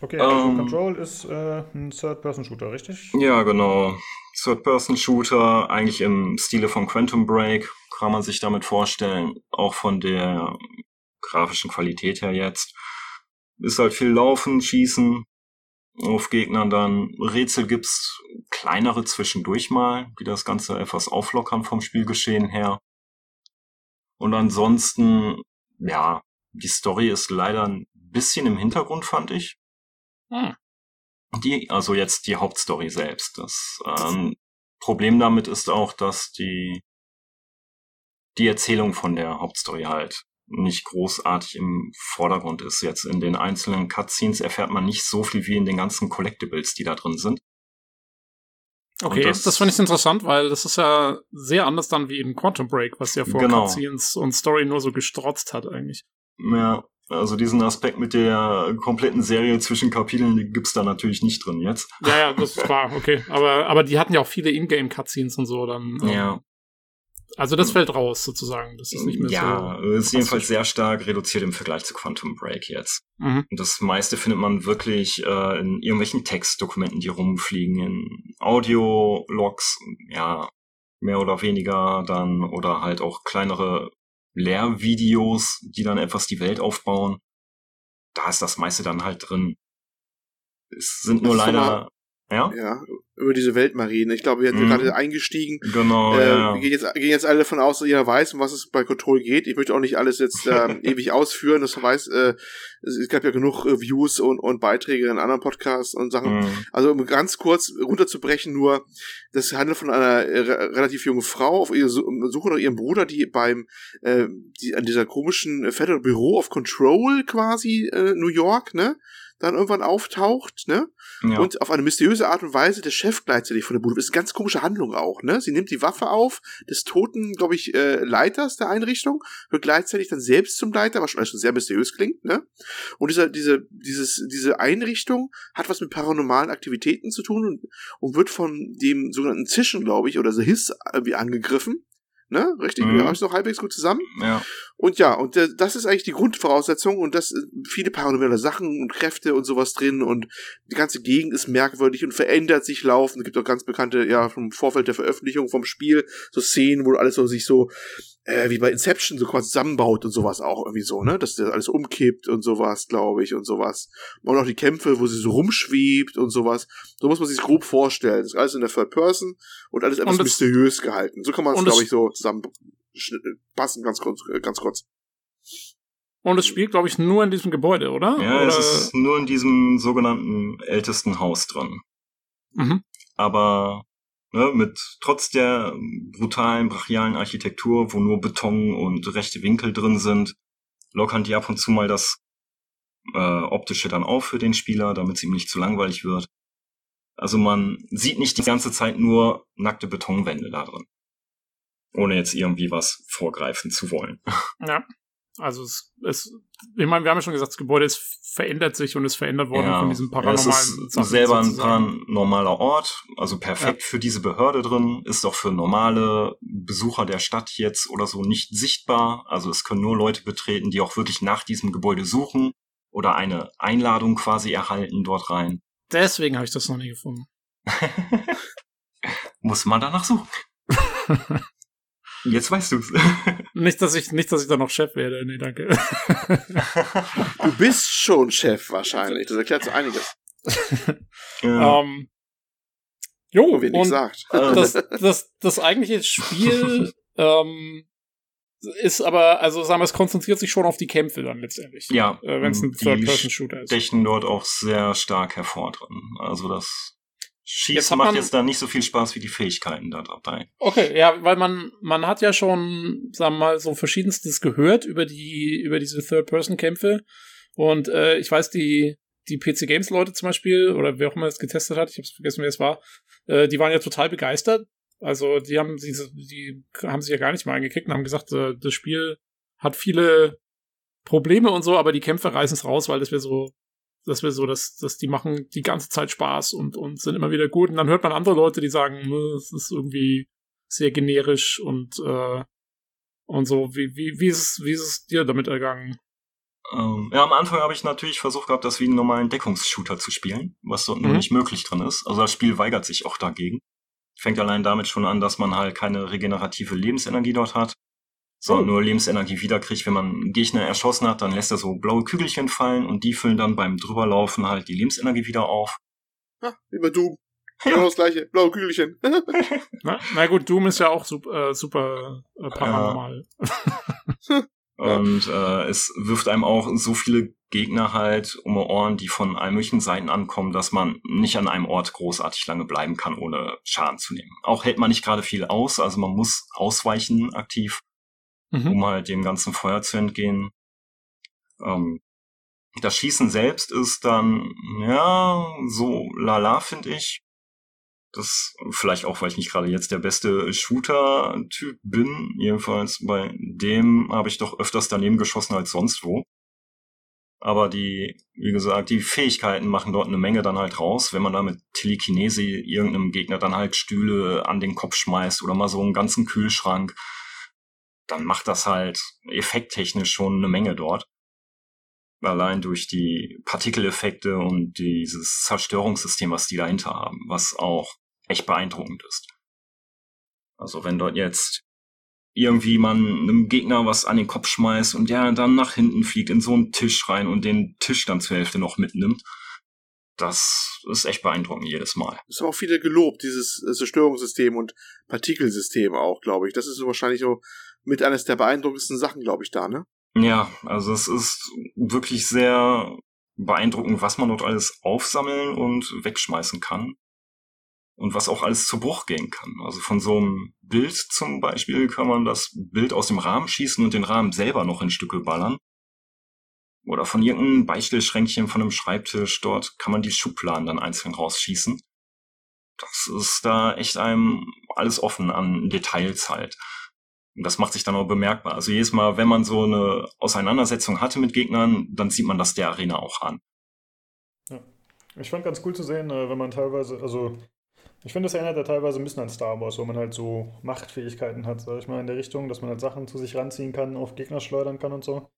Okay, also ähm, Control ist äh, ein Third-Person-Shooter, richtig? Ja, genau. Third-Person-Shooter, eigentlich im Stile von Quantum Break, kann man sich damit vorstellen. Auch von der grafischen Qualität her jetzt. Ist halt viel Laufen, Schießen auf Gegnern dann. Rätsel gibt's kleinere zwischendurch mal, die das Ganze etwas auflockern vom Spielgeschehen her. Und ansonsten, ja, die Story ist leider ein bisschen im Hintergrund, fand ich. Hm. Die, also jetzt die Hauptstory selbst. Das ähm, Problem damit ist auch, dass die die Erzählung von der Hauptstory halt nicht großartig im Vordergrund ist. Jetzt in den einzelnen Cutscenes erfährt man nicht so viel wie in den ganzen Collectibles, die da drin sind. Okay, das, das finde ich interessant, weil das ist ja sehr anders dann wie in Quantum Break, was ja vor Genau. Cutscenes und Story nur so gestrotzt hat eigentlich. Ja, also diesen Aspekt mit der kompletten Serie zwischen Kapiteln die gibt's da natürlich nicht drin jetzt. Ja, ja, das ist klar, okay. Aber, aber die hatten ja auch viele Ingame-Cutscenes und so dann. ähm, Ja, Also das fällt raus sozusagen. Das ist nicht mehr ja, so. ist jedenfalls sehr stark reduziert im Vergleich zu Quantum Break jetzt. Mhm. Und das meiste findet man wirklich äh, in irgendwelchen Textdokumenten, die rumfliegen, in Audio-Logs, ja, mehr oder weniger dann, oder halt auch kleinere Lehrvideos, die dann etwas die Welt aufbauen. Da ist das meiste dann halt drin. Es sind nur leider, ja, Ja, über diese Weltmarine. Ich glaube, wir sind Mhm. gerade eingestiegen. genau, äh, ja. Wir gehen jetzt, gehen jetzt alle davon aus, dass jeder weiß, um was es bei Control geht. Ich möchte auch nicht alles jetzt *laughs* ähm, ewig ausführen. Das weiß, äh, es gab ja genug äh, Views und, und Beiträge in anderen Podcasts und Sachen. Mhm. Also um ganz kurz runterzubrechen, nur das handelt von einer äh, re relativ jungen Frau auf ihre Su- Suche nach ihrem Bruder, die beim äh, die, an dieser komischen Federal Bureau of Control quasi äh, New York, ne? Dann irgendwann auftaucht, ne? ja. Und auf eine mysteriöse Art und Weise der Chef gleichzeitig von der Bude. Das ist eine ganz komische Handlung auch, ne? Sie nimmt die Waffe auf des toten, glaube ich, äh, Leiters der Einrichtung, wird gleichzeitig dann selbst zum Leiter, was schon schon sehr mysteriös klingt, ne? Und dieser, diese, dieses, diese Einrichtung hat was mit paranormalen Aktivitäten zu tun und, und wird von dem sogenannten Zischen, glaube ich, oder The Hiss irgendwie angegriffen. Ne? Richtig? Mhm. Mhm. Ja, ist noch halbwegs gut zusammen. ja. Und ja, und äh, das ist eigentlich die Grundvoraussetzung und das äh, viele paranormale Sachen und Kräfte und sowas drin und die ganze Gegend ist merkwürdig und verändert sich laufend. Es gibt auch ganz bekannte, ja, vom Vorfeld der Veröffentlichung vom Spiel, so Szenen, wo alles so sich so, äh, wie bei Inception so quasi zusammenbaut und sowas auch irgendwie so, ne? Dass das alles umkippt und sowas, glaube ich, und sowas. Und auch die Kämpfe, wo sie so rumschwebt und sowas. So muss man sich grob vorstellen. Das ist alles in der Third Person und alles etwas Und mysteriös gehalten. So kann man es, glaube ich, so zusammen passen, ganz kurz, äh, ganz kurz. Und es spielt, glaube ich, nur in diesem Gebäude, oder? Ja, oder? es ist nur in diesem sogenannten ältesten Haus drin. mhm. aber ne, mit trotz der brutalen, brachialen Architektur, wo nur Beton und rechte Winkel drin sind, lockern die ab und zu mal das äh, optische dann auf für den Spieler, damit es ihm nicht zu langweilig wird. Also man sieht nicht die ganze Zeit nur nackte Betonwände da drin. Ohne jetzt irgendwie was vorgreifen zu wollen. Ja. Also es, es ich meine, wir haben ja schon gesagt, das Gebäude ist, verändert sich und ist verändert worden von diesem ja, paranoralen es ist Sachen selber ein sozusagen. paranormaler Ort, also perfekt für diese Behörde drin, ist auch für normale Besucher der Stadt jetzt oder so nicht sichtbar. Also es können nur Leute betreten, die auch wirklich nach diesem Gebäude suchen oder eine Einladung quasi erhalten dort rein. Deswegen habe ich das noch nie gefunden. *laughs* Muss man danach suchen. *laughs* Jetzt weißt du's. *laughs* Nicht, dass ich, nicht, dass ich da noch Chef werde. Nee, danke. *laughs* Du bist schon Chef wahrscheinlich. Das erklärt so einiges. ja. ähm, jo, Wenig sagt. *laughs* das, das, das eigentliche Spiel ähm, ist aber, also sagen wir, es konzentriert sich schon auf die Kämpfe dann letztendlich. ja, Äh, Wenn es ein Third-Person-Shooter ist. stechen dort auch sehr stark hervor drin. Also das Schießen macht jetzt da nicht so viel Spaß wie die Fähigkeiten da dabei. Okay, ja, weil man, man hat ja schon, sagen wir mal, so verschiedenstes gehört über die, über diese Third-Person-Kämpfe. Und äh, ich weiß, die, die PC Games-Leute zum Beispiel, oder wer auch immer es getestet hat, ich habe vergessen, wer es war, äh, die waren ja total begeistert. Also die haben diese, die haben sich ja gar nicht mal angekickt und haben gesagt, äh, das Spiel hat viele Probleme und so, aber die Kämpfe reißen es raus, weil das wäre so, das wäre so, dass, dass die machen die ganze Zeit Spaß und, und sind immer wieder gut. Und dann hört man andere Leute, die sagen, "Nö, es ist irgendwie sehr generisch und, äh, und so. Wie, wie, wie, ist, es- wie ist es dir damit ergangen? Ähm, ja, am Anfang habe ich natürlich versucht gehabt, das wie einen normalen Deckungsshooter zu spielen, was dort nur Mhm. nicht möglich drin ist. Also das Spiel weigert sich auch dagegen. Fängt allein damit schon an, dass man halt keine regenerative Lebensenergie dort hat, sondern Oh. nur Lebensenergie wiederkriegt. Wenn man einen Gegner erschossen hat, dann lässt er so blaue Kügelchen fallen und die füllen dann beim drüberlaufen halt die Lebensenergie wieder auf. Ah, wie bei Doom. Genau das gleiche. Blaue Kügelchen. *laughs* Na, na gut, Doom ist ja auch super, äh, super äh, paranormal. Ja. *laughs* Und äh, es wirft einem auch so viele Gegner halt um die Ohren, die von allen möglichen Seiten ankommen, dass man nicht an einem Ort großartig lange bleiben kann, ohne Schaden zu nehmen. Auch hält man nicht gerade viel aus, also man muss ausweichen aktiv, Mhm. um halt dem ganzen Feuer zu entgehen. Ähm, das Schießen selbst ist dann, ja, so lala, finde ich. Das vielleicht auch, weil ich nicht gerade jetzt der beste Shooter-Typ bin. Jedenfalls bei dem habe ich doch öfters daneben geschossen als sonst wo. Aber die, wie gesagt, die Fähigkeiten machen dort eine Menge dann halt raus. Wenn man da mit Telekinese irgendeinem Gegner dann halt Stühle an den Kopf schmeißt oder mal so einen ganzen Kühlschrank, dann macht das halt effekttechnisch schon eine Menge dort. Allein durch die Partikeleffekte und dieses Zerstörungssystem, was die dahinter haben, was auch echt beeindruckend ist. Also wenn dort jetzt irgendwie man einem Gegner was an den Kopf schmeißt und der dann nach hinten fliegt in so einen Tisch rein und den Tisch dann zur Hälfte noch mitnimmt, das ist echt beeindruckend jedes Mal. Das haben auch viele gelobt, dieses Zerstörungssystem und Partikelsystem auch, glaube ich. Das ist wahrscheinlich so mit eines der beeindruckendsten Sachen, glaube ich, da, ne? Ja, also es ist wirklich sehr beeindruckend, was man dort alles aufsammeln und wegschmeißen kann. Und was auch alles zu Bruch gehen kann. Also von so einem Bild zum Beispiel kann man das Bild aus dem Rahmen schießen und den Rahmen selber noch in Stücke ballern. Oder von irgendeinem Beistellschränkchen von einem Schreibtisch, dort kann man die Schubladen dann einzeln rausschießen. Das ist da echt einem alles offen an Details halt. Und das macht sich dann auch bemerkbar. Also jedes Mal, wenn man so eine Auseinandersetzung hatte mit Gegnern, dann sieht man das der Arena auch an. Ich fand ganz cool zu sehen, äh, wenn man teilweise, also ich finde, das erinnert ja teilweise ein bisschen an Star Wars, wo man halt so Machtfähigkeiten hat, sag ich mal, in der Richtung, dass man halt Sachen zu sich ranziehen kann, auf Gegner schleudern kann und so.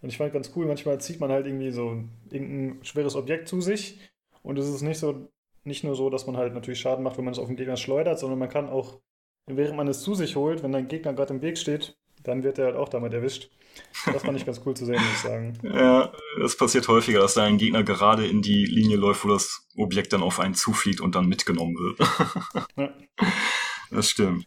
Und ich fand ganz cool, manchmal zieht man halt irgendwie so irgendein schweres Objekt zu sich und es ist nicht so, nicht nur so, dass man halt natürlich Schaden macht, wenn man es auf den Gegner schleudert, sondern man kann auch, während man es zu sich holt, wenn dein Gegner gerade im Weg steht, dann wird er halt auch damit erwischt. Das fand ich ganz cool zu sehen, muss ich sagen. *laughs* Ja, das passiert häufiger, dass da ein Gegner gerade in die Linie läuft, wo das Objekt dann auf einen zufliegt und dann mitgenommen wird. Ja. *laughs* Das stimmt.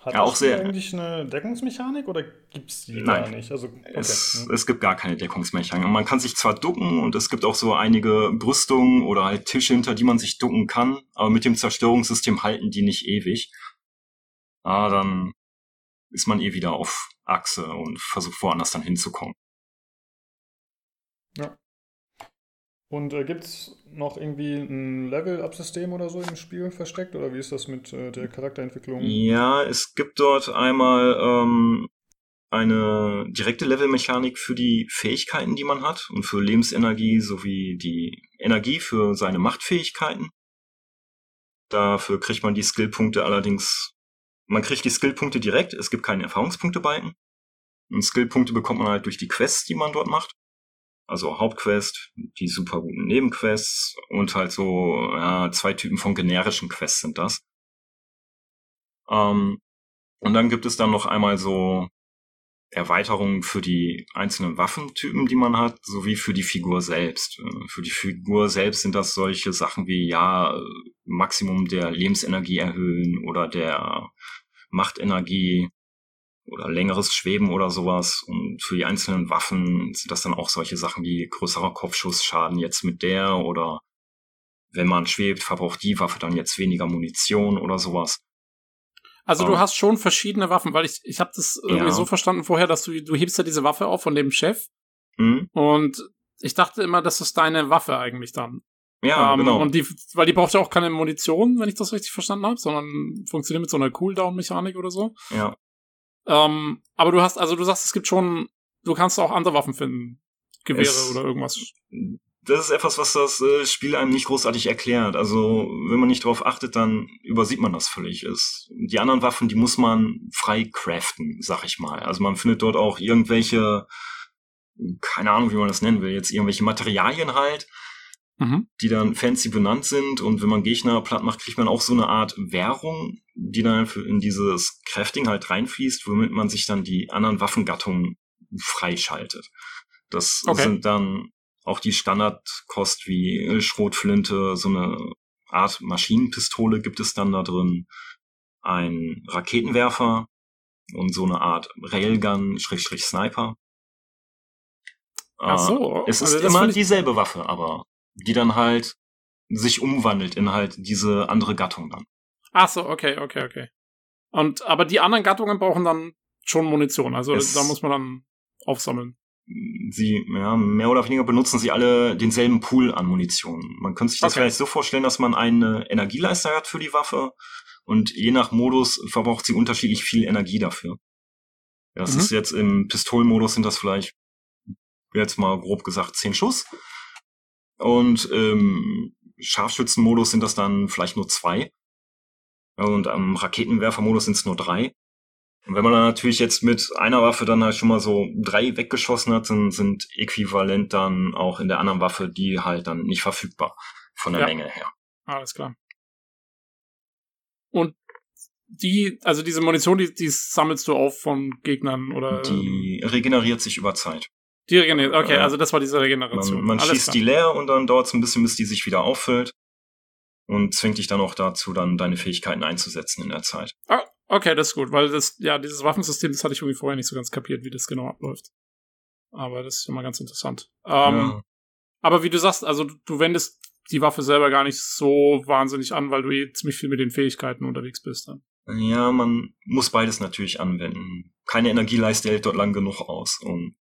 Hat Ja, auch sehr- eigentlich eine Deckungsmechanik oder gibt es die Nein. gar nicht? Also, okay. Es, es gibt gar keine Deckungsmechanik. Man kann sich zwar ducken und es gibt auch so einige Brüstungen oder halt Tische, hinter die man sich ducken kann, aber mit dem Zerstörungssystem halten die nicht ewig. Ah, dann ist man eh wieder auf Achse und versucht woanders dann hinzukommen. Und äh, gibt es noch irgendwie ein Level-Up-System oder so im Spiel versteckt? Oder wie ist das mit äh, der Charakterentwicklung? Ja, es gibt dort einmal ähm, eine direkte Levelmechanik für die Fähigkeiten, die man hat und für Lebensenergie sowie die Energie für seine Machtfähigkeiten. Dafür kriegt man die Skillpunkte allerdings, man kriegt die Skillpunkte direkt, es gibt keine Erfahrungspunktebalken. Und Skillpunkte bekommt man halt durch die Quests, die man dort macht. Also Hauptquest, die super guten Nebenquests und halt so ja, zwei Typen von generischen Quests sind das. Ähm, und dann gibt es dann noch einmal so Erweiterungen für die einzelnen Waffentypen, die man hat, sowie für die Figur selbst. Äh, Für die Figur selbst sind das solche Sachen wie, ja, äh, Maximum der Lebensenergie erhöhen oder der Machtenergie oder längeres Schweben oder sowas. Und für die einzelnen Waffen sind das dann auch solche Sachen wie größerer Kopfschussschaden jetzt mit der oder wenn man schwebt, verbraucht die Waffe dann jetzt weniger Munition oder sowas. Also Oh. du hast schon verschiedene Waffen, weil ich, ich habe das irgendwie Ja. so verstanden vorher, dass du, du hebst ja diese Waffe auf von dem Chef Hm? und ich dachte immer, das ist deine Waffe eigentlich dann. Ja, Ähm, genau. Und die, weil die braucht ja auch keine Munition, wenn ich das richtig verstanden habe, sondern funktioniert mit so einer Cooldown-Mechanik oder so. ja. Ähm, aber du hast, also du sagst, es gibt schon, du kannst auch andere Waffen finden. Gewehre Es- oder irgendwas. Das ist etwas, was das äh, Spiel einem nicht großartig erklärt. Also, wenn man nicht drauf achtet, dann übersieht man das völlig. Ist. Die anderen Waffen, die muss man frei craften, sag ich mal. Also man findet dort auch irgendwelche, keine Ahnung, wie man das nennen will, jetzt irgendwelche Materialien halt, Mhm. die dann fancy benannt sind und wenn man Gegner platt macht, kriegt man auch so eine Art Währung, die dann in dieses Crafting halt reinfließt, womit man sich dann die anderen Waffengattungen freischaltet. Das Okay. sind dann auch die Standardkost wie äh, Schrotflinte, so eine Art Maschinenpistole gibt es dann da drin, ein Raketenwerfer und so eine Art Railgun, Schrägstrich Sniper. Ach so. Äh, Es ist also immer dieselbe Waffe, aber die dann halt sich umwandelt in halt diese andere Gattung dann. Ach so, okay, okay, okay. Und, aber die anderen Gattungen brauchen dann schon Munition. Also Es- da muss man dann aufsammeln. Sie, ja, mehr oder weniger benutzen sie alle denselben Pool an Munition. Man könnte sich das Okay. vielleicht so vorstellen, dass man eine Energieleiste hat für die Waffe und je nach Modus verbraucht sie unterschiedlich viel Energie dafür. Das Mhm. ist jetzt im Pistolenmodus sind das vielleicht jetzt mal grob gesagt 10 Schuss. Und im Scharfschützenmodus sind das dann vielleicht nur zwei. Und am Raketenwerfermodus sind es nur drei. Und wenn man dann natürlich jetzt mit einer Waffe dann halt schon mal so drei weggeschossen hat, dann sind äquivalent dann auch in der anderen Waffe die halt dann nicht verfügbar von der Ja. Menge her. Alles klar. Und die, also diese Munition, die, die sammelst du auf von Gegnern oder Die regeneriert sich über Zeit. Die regeneriert. Okay, Ja. also das war diese Regeneration. Man, man schießt klar. die leer und dann dauert es ein bisschen, bis die sich wieder auffüllt. Und zwingt dich dann auch dazu, dann deine Fähigkeiten einzusetzen in der Zeit. Ah, okay, das ist gut, weil das, ja, dieses Waffensystem, das hatte ich irgendwie vorher nicht so ganz kapiert, wie das genau abläuft. Aber das ist immer ganz interessant. Ähm, ja. Aber wie du sagst, also du, du wendest die Waffe selber gar nicht so wahnsinnig an, weil du eh ziemlich viel mit den Fähigkeiten unterwegs bist dann. ja, man muss beides natürlich anwenden. Keine Energieleiste hält dort lang genug aus. Und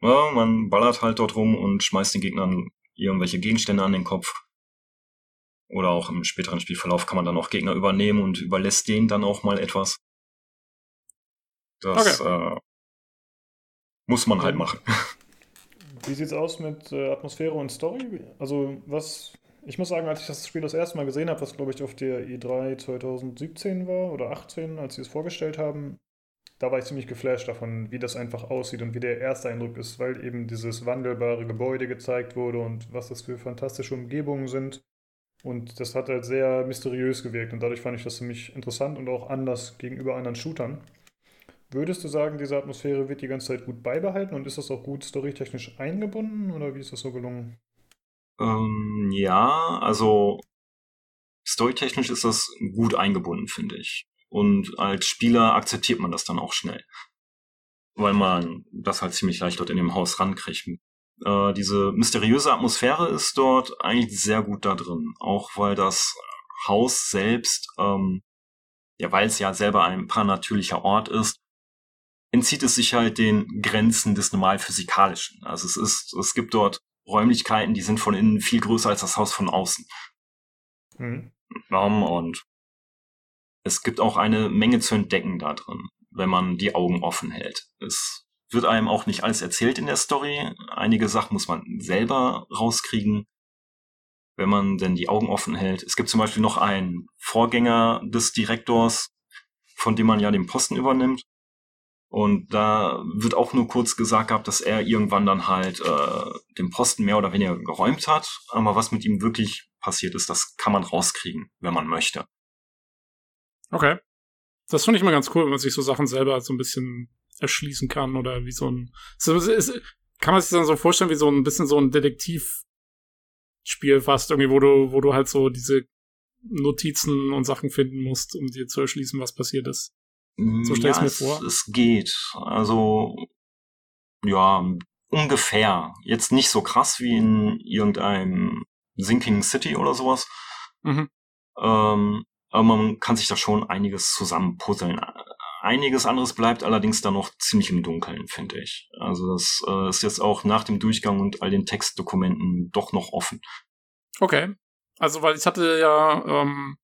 ja, man ballert halt dort rum und schmeißt den Gegnern irgendwelche Gegenstände an den Kopf. Oder auch im späteren Spielverlauf kann man dann auch Gegner übernehmen und überlässt denen dann auch mal etwas. Das äh, muss man halt machen. *laughs* Wie sieht's aus mit äh, Atmosphäre und Story? Also, was. Ich muss sagen, als ich das Spiel das erste Mal gesehen habe, was glaube ich auf der E3 2017 war oder 18, als sie es vorgestellt haben, da war ich ziemlich geflasht davon, wie das einfach aussieht und wie der erste Eindruck ist, weil eben dieses wandelbare Gebäude gezeigt wurde und was das für fantastische Umgebungen sind. Und das hat halt sehr mysteriös gewirkt und dadurch fand ich das ziemlich interessant und auch anders gegenüber anderen Shootern. Würdest du sagen, diese Atmosphäre wird die ganze Zeit gut beibehalten und ist das auch gut storytechnisch eingebunden oder wie ist das so gelungen? Ähm, ja, also storytechnisch ist das gut eingebunden, finde ich. Und als Spieler akzeptiert man das dann auch schnell. Weil man das halt ziemlich leicht dort in dem Haus rankriegt. Äh, diese mysteriöse Atmosphäre ist dort eigentlich sehr gut da drin. Auch weil das Haus selbst, ähm, ja, weil es ja selber ein paranatürlicher Ort ist, entzieht es sich halt den Grenzen des normal physikalischen. Also es ist, es gibt dort Räumlichkeiten, die sind von innen viel größer als das Haus von außen. Mhm. Und es gibt auch eine Menge zu entdecken da drin, wenn man die Augen offen hält. Es wird einem auch nicht alles erzählt in der Story. Einige Sachen muss man selber rauskriegen, wenn man denn die Augen offen hält. Es gibt zum Beispiel noch einen Vorgänger des Direktors, von dem man ja den Posten übernimmt. Und da wird auch nur kurz gesagt gehabt, dass er irgendwann dann halt äh, den Posten mehr oder weniger geräumt hat. Aber was mit ihm wirklich passiert ist, das kann man rauskriegen, wenn man möchte. Okay. Das finde ich mal ganz cool, wenn man sich so Sachen selber so ein bisschen erschließen kann oder wie so ein. Kann man sich dann so vorstellen, wie so ein bisschen so ein Detektivspiel fast, irgendwie, wo du, wo du halt so diese Notizen und Sachen finden musst, um dir zu erschließen, was passiert ist. So stell ich's ja, mir es, vor. Es geht. Also, ja, ungefähr. Jetzt nicht so krass wie in irgendeinem Sinking City oder sowas. Mhm. Ähm, aber man kann sich da schon einiges zusammenpuzzeln. Einiges anderes bleibt allerdings dann noch ziemlich im Dunkeln, finde ich. Also das äh, ist jetzt auch nach dem Durchgang und all den Textdokumenten doch noch offen. Okay. Also, weil ich hatte ja ähm,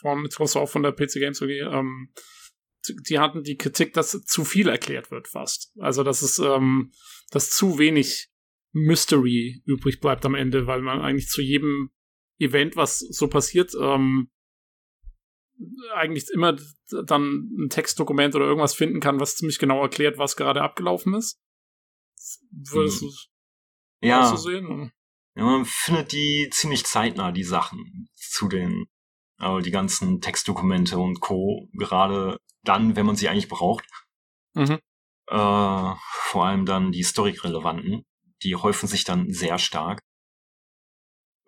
von Microsoft auch von der PC Games AG, ähm, die hatten die Kritik, dass zu viel erklärt wird fast. Also, dass es, ähm, dass zu wenig Mystery übrig bleibt am Ende, weil man eigentlich zu jedem Event, was so passiert, ähm, eigentlich immer dann ein Textdokument oder irgendwas finden kann, was ziemlich genau erklärt, was gerade abgelaufen ist. Würdest du Ja, so sehen? Ja, man findet die ziemlich zeitnah, die Sachen zu den, also die ganzen Textdokumente und Co. Gerade dann, wenn man sie eigentlich braucht. Mhm. Äh, vor allem dann die storyrelevanten. Die häufen sich dann sehr stark.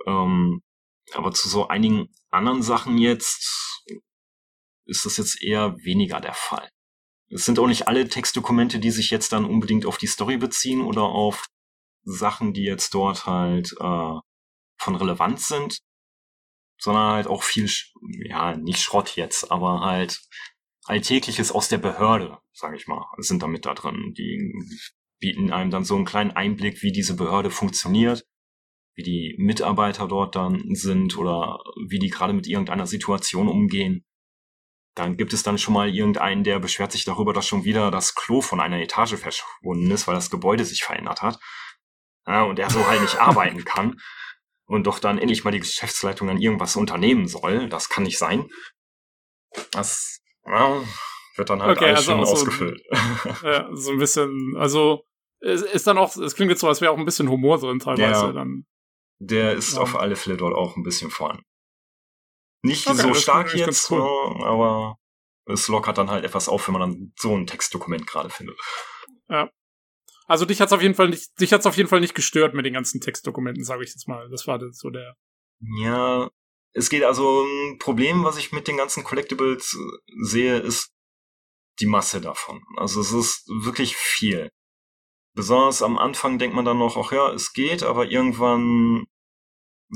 Ähm, aber zu so einigen anderen Sachen jetzt ist das jetzt eher weniger der Fall. Es sind auch nicht alle Textdokumente, die sich jetzt dann unbedingt auf die Story beziehen oder auf Sachen, die jetzt dort halt äh, von Relevanz sind, sondern halt auch viel, ja, nicht Schrott jetzt, aber halt Alltägliches aus der Behörde, sage ich mal, sind damit da drin. Die bieten einem dann so einen kleinen Einblick, wie diese Behörde funktioniert, wie die Mitarbeiter dort dann sind oder wie die gerade mit irgendeiner Situation umgehen. Dann gibt es dann schon mal irgendeinen, der beschwert sich darüber, dass schon wieder das Klo von einer Etage verschwunden ist, weil das Gebäude sich verändert hat. Ja, und er so halt nicht *laughs* arbeiten kann. Und doch dann endlich mal die Geschäftsleitung an irgendwas unternehmen soll. Das kann nicht sein. Das ja, wird dann halt Okay, alles also schon so- ausgefüllt. *laughs* Ja, so ein bisschen, also es ist dann auch, es klingt jetzt so, als wäre auch ein bisschen Humor drin teilweise Ja. dann. Der ist auf alle Fälle dort auch ein bisschen vorhanden. Nicht Okay, so stark jetzt, ganz äh, aber es lockert dann halt etwas auf, wenn man dann so ein Textdokument gerade findet. Also dich hat's auf jeden Fall nicht, dich hat's auf jeden Fall nicht gestört mit den ganzen Textdokumenten, sage ich jetzt mal. Das war das so der. Ja, es geht also ein Problem, was ich mit den ganzen Collectibles äh, sehe, ist die Masse davon. Also es ist wirklich viel. Besonders am Anfang denkt man dann noch, ach ja, es geht, aber irgendwann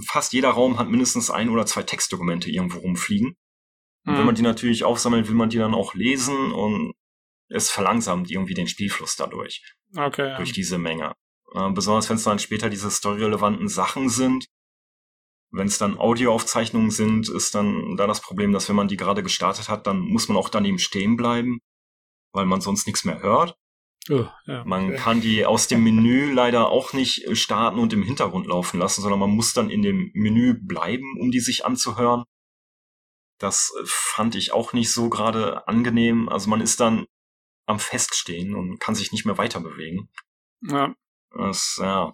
fast jeder Raum hat mindestens ein oder zwei Textdokumente irgendwo rumfliegen. Und wenn man die natürlich aufsammelt, will man die dann auch lesen und es verlangsamt irgendwie den Spielfluss dadurch okay. Durch diese Menge. Äh, besonders wenn es dann später diese storyrelevanten Sachen sind. Wenn es dann Audioaufzeichnungen sind, ist dann da das Problem, dass wenn man die gerade gestartet hat, dann muss man auch daneben stehen bleiben, weil man sonst nichts mehr hört. Oh, ja. Man kann die aus dem Menü leider auch nicht äh, starten und im Hintergrund laufen lassen, sondern man muss dann in dem Menü bleiben, um die sich anzuhören. Das äh, fand ich auch nicht so gerade angenehm. Also man ist dann am Feststehen und kann sich nicht mehr weiter bewegen. ja. Das, ja,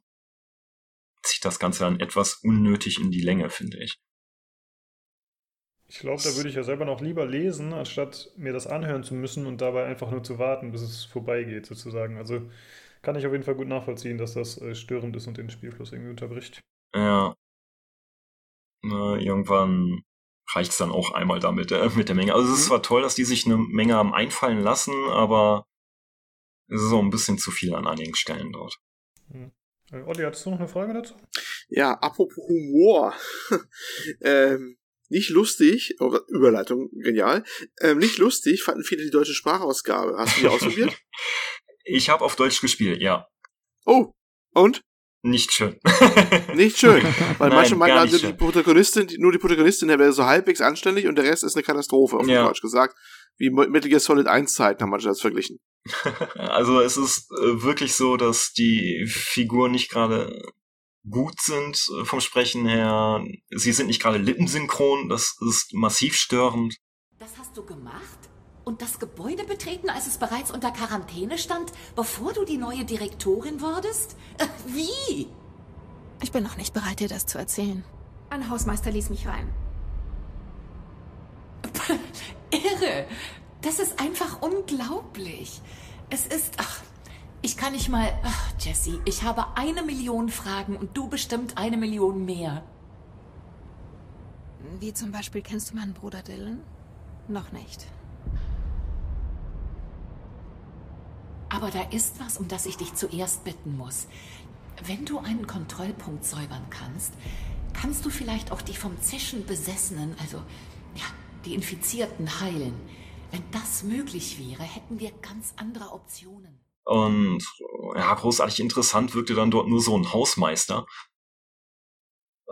zieht das Ganze dann etwas unnötig in die Länge, finde ich. Ich glaube, da würde ich ja selber noch lieber lesen, anstatt mir das anhören zu müssen und dabei einfach nur zu warten, bis es vorbeigeht, sozusagen. Also kann ich auf jeden Fall gut nachvollziehen, dass das äh, störend ist und den Spielfluss irgendwie unterbricht. Ja. Na, irgendwann reicht's dann auch einmal damit, äh, mit der Menge. Also es ist Mhm. zwar toll, dass die sich eine Menge haben einfallen lassen, aber es ist auch ein bisschen zu viel an einigen Stellen dort. Äh, Olli, hattest du noch eine Frage dazu? Ja, apropos Humor. *laughs* ähm, nicht lustig, oh, Überleitung, genial. Ähm, nicht lustig fanden viele die deutsche Sprachausgabe. Hast du die ausprobiert? *laughs* Ich habe auf Deutsch gespielt, ja. Oh, und? Nicht schön. *laughs* Nicht schön. Weil Nein, manche meinen also, die. Protagonistin, die, nur die Protagonistin der wäre so halbwegs anständig und der Rest ist eine Katastrophe, auf Ja. Deutsch gesagt. Wie Metal Gear Solid 1 Zeiten haben manche das verglichen. *laughs* Also es ist äh, wirklich so, dass die Figuren nicht gerade gut sind äh, vom Sprechen her. Sie sind nicht gerade lippensynchron, das ist massiv störend. Das hast du gemacht? Und das Gebäude betreten, als es bereits unter Quarantäne stand, bevor du die neue Direktorin wurdest? Äh, Wie? Ich bin noch nicht bereit, dir das zu erzählen. Ein Hausmeister ließ mich rein. *laughs* Irre. Das ist einfach unglaublich. Es ist. Ach, ich kann nicht mal. Ach, Jessie, ich habe eine Million Fragen und du bestimmt eine Million mehr. Wie zum Beispiel, kennst du meinen Bruder Dylan? Noch nicht. Aber da ist was, um das ich dich zuerst bitten muss. Wenn du einen Kontrollpunkt säubern kannst, kannst du vielleicht auch die vom Zischen Besessenen, also ja, die Infizierten heilen. Wenn das möglich wäre, hätten wir ganz andere Optionen. Und ja, großartig interessant wirkte dann dort nur so ein Hausmeister.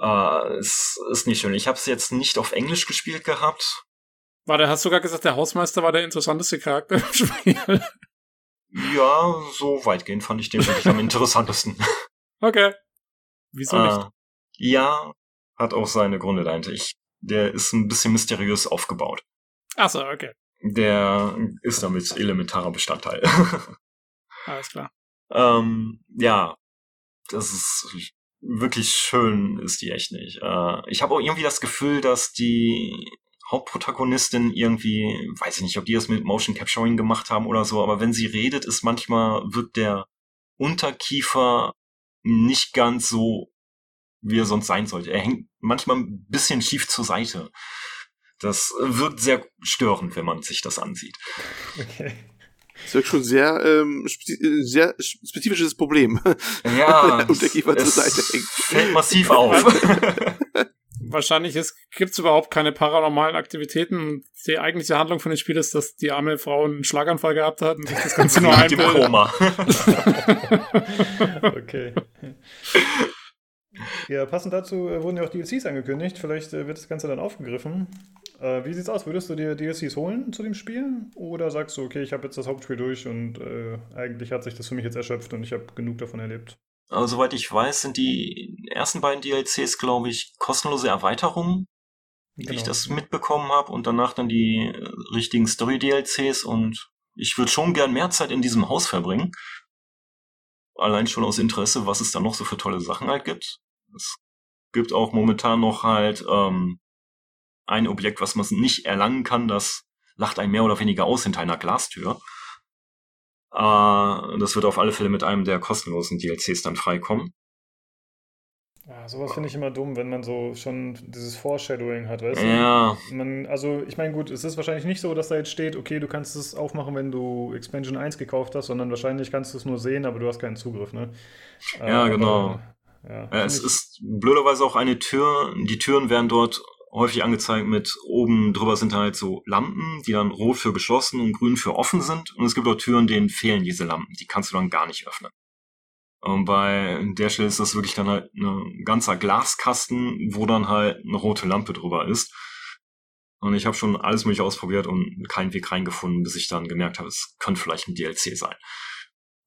Äh, es ist nicht schön. Ich habe es jetzt nicht auf Englisch gespielt gehabt. War der, hast du sogar gesagt, der Hausmeister war der interessanteste Charakter im *laughs* Spiel? Ja, so weitgehend fand ich den wirklich am interessantesten. *laughs* Okay. Wieso nicht? Äh, ja, hat auch seine Gründe dahinter. Ich, der ist ein bisschen mysteriös aufgebaut. Achso, okay. Der ist damit elementarer Bestandteil. *laughs* Alles klar. ähm, ja, das ist wirklich schön ist die echt nicht. Äh, ich habe auch irgendwie das Gefühl, dass die Hauptprotagonistin irgendwie, weiß ich nicht, ob die das mit Motion Capturing gemacht haben oder so, aber wenn sie redet, ist manchmal, wirkt der Unterkiefer nicht ganz so, wie er sonst sein sollte. Er hängt manchmal ein bisschen schief zur Seite. Das wirkt sehr störend, wenn man sich das ansieht. *laughs* Okay. Das wirkt schon sehr, ähm, sehr spezifisches Problem. Ja, *laughs* Unterkiefer zur es Seite hängt. fällt massiv auf. *laughs* Wahrscheinlich gibt es überhaupt keine paranormalen Aktivitäten. Die eigentliche Handlung von dem Spiel ist, dass die arme Frau einen Schlaganfall gehabt hat und sich das Ganze nur einbildet. Koma. *laughs* Okay. Ja, passend dazu äh, wurden ja auch DLCs angekündigt. Vielleicht äh, wird das Ganze dann aufgegriffen. Äh, wie sieht's aus? Würdest du dir DLCs holen zu dem Spiel? Oder sagst du, okay, ich habe jetzt das Hauptspiel durch und äh, eigentlich hat sich das für mich jetzt erschöpft und ich habe genug davon erlebt? Aber soweit ich weiß, sind die ersten beiden DLCs, glaube ich, kostenlose Erweiterungen, wie ich Genau. das mitbekommen habe, und danach dann die äh, richtigen Story-DLCs und ich würde schon gern mehr Zeit in diesem Haus verbringen. Allein schon aus Interesse, was es da noch so für tolle Sachen halt gibt. Es gibt auch momentan noch halt ähm, ein Objekt, was man nicht erlangen kann, das lacht einen mehr oder weniger aus hinter einer Glastür. Äh, das wird auf alle Fälle mit einem der kostenlosen DLCs dann freikommen. Ja, sowas finde ich immer dumm, wenn man so schon dieses Foreshadowing hat, weißt du? Ja, Man, also, ich meine, gut, es ist wahrscheinlich nicht so, dass da jetzt steht, okay, du kannst es aufmachen, wenn du Expansion 1 gekauft hast, sondern wahrscheinlich kannst du es nur sehen, aber du hast keinen Zugriff, ne? Äh, Ja, aber, genau. ja, es ist blöderweise auch eine Tür. Die Türen werden dort häufig angezeigt mit oben drüber sind halt so Lampen, die dann rot für geschlossen und grün für offen sind. Und es gibt auch Türen, denen fehlen diese Lampen. Die kannst du dann gar nicht öffnen. Und bei der Stelle ist das wirklich dann halt ein ganzer Glaskasten, wo dann halt eine rote Lampe drüber ist. Und ich habe schon alles mögliche ausprobiert und keinen Weg reingefunden, bis ich dann gemerkt habe, es könnte vielleicht ein DLC sein,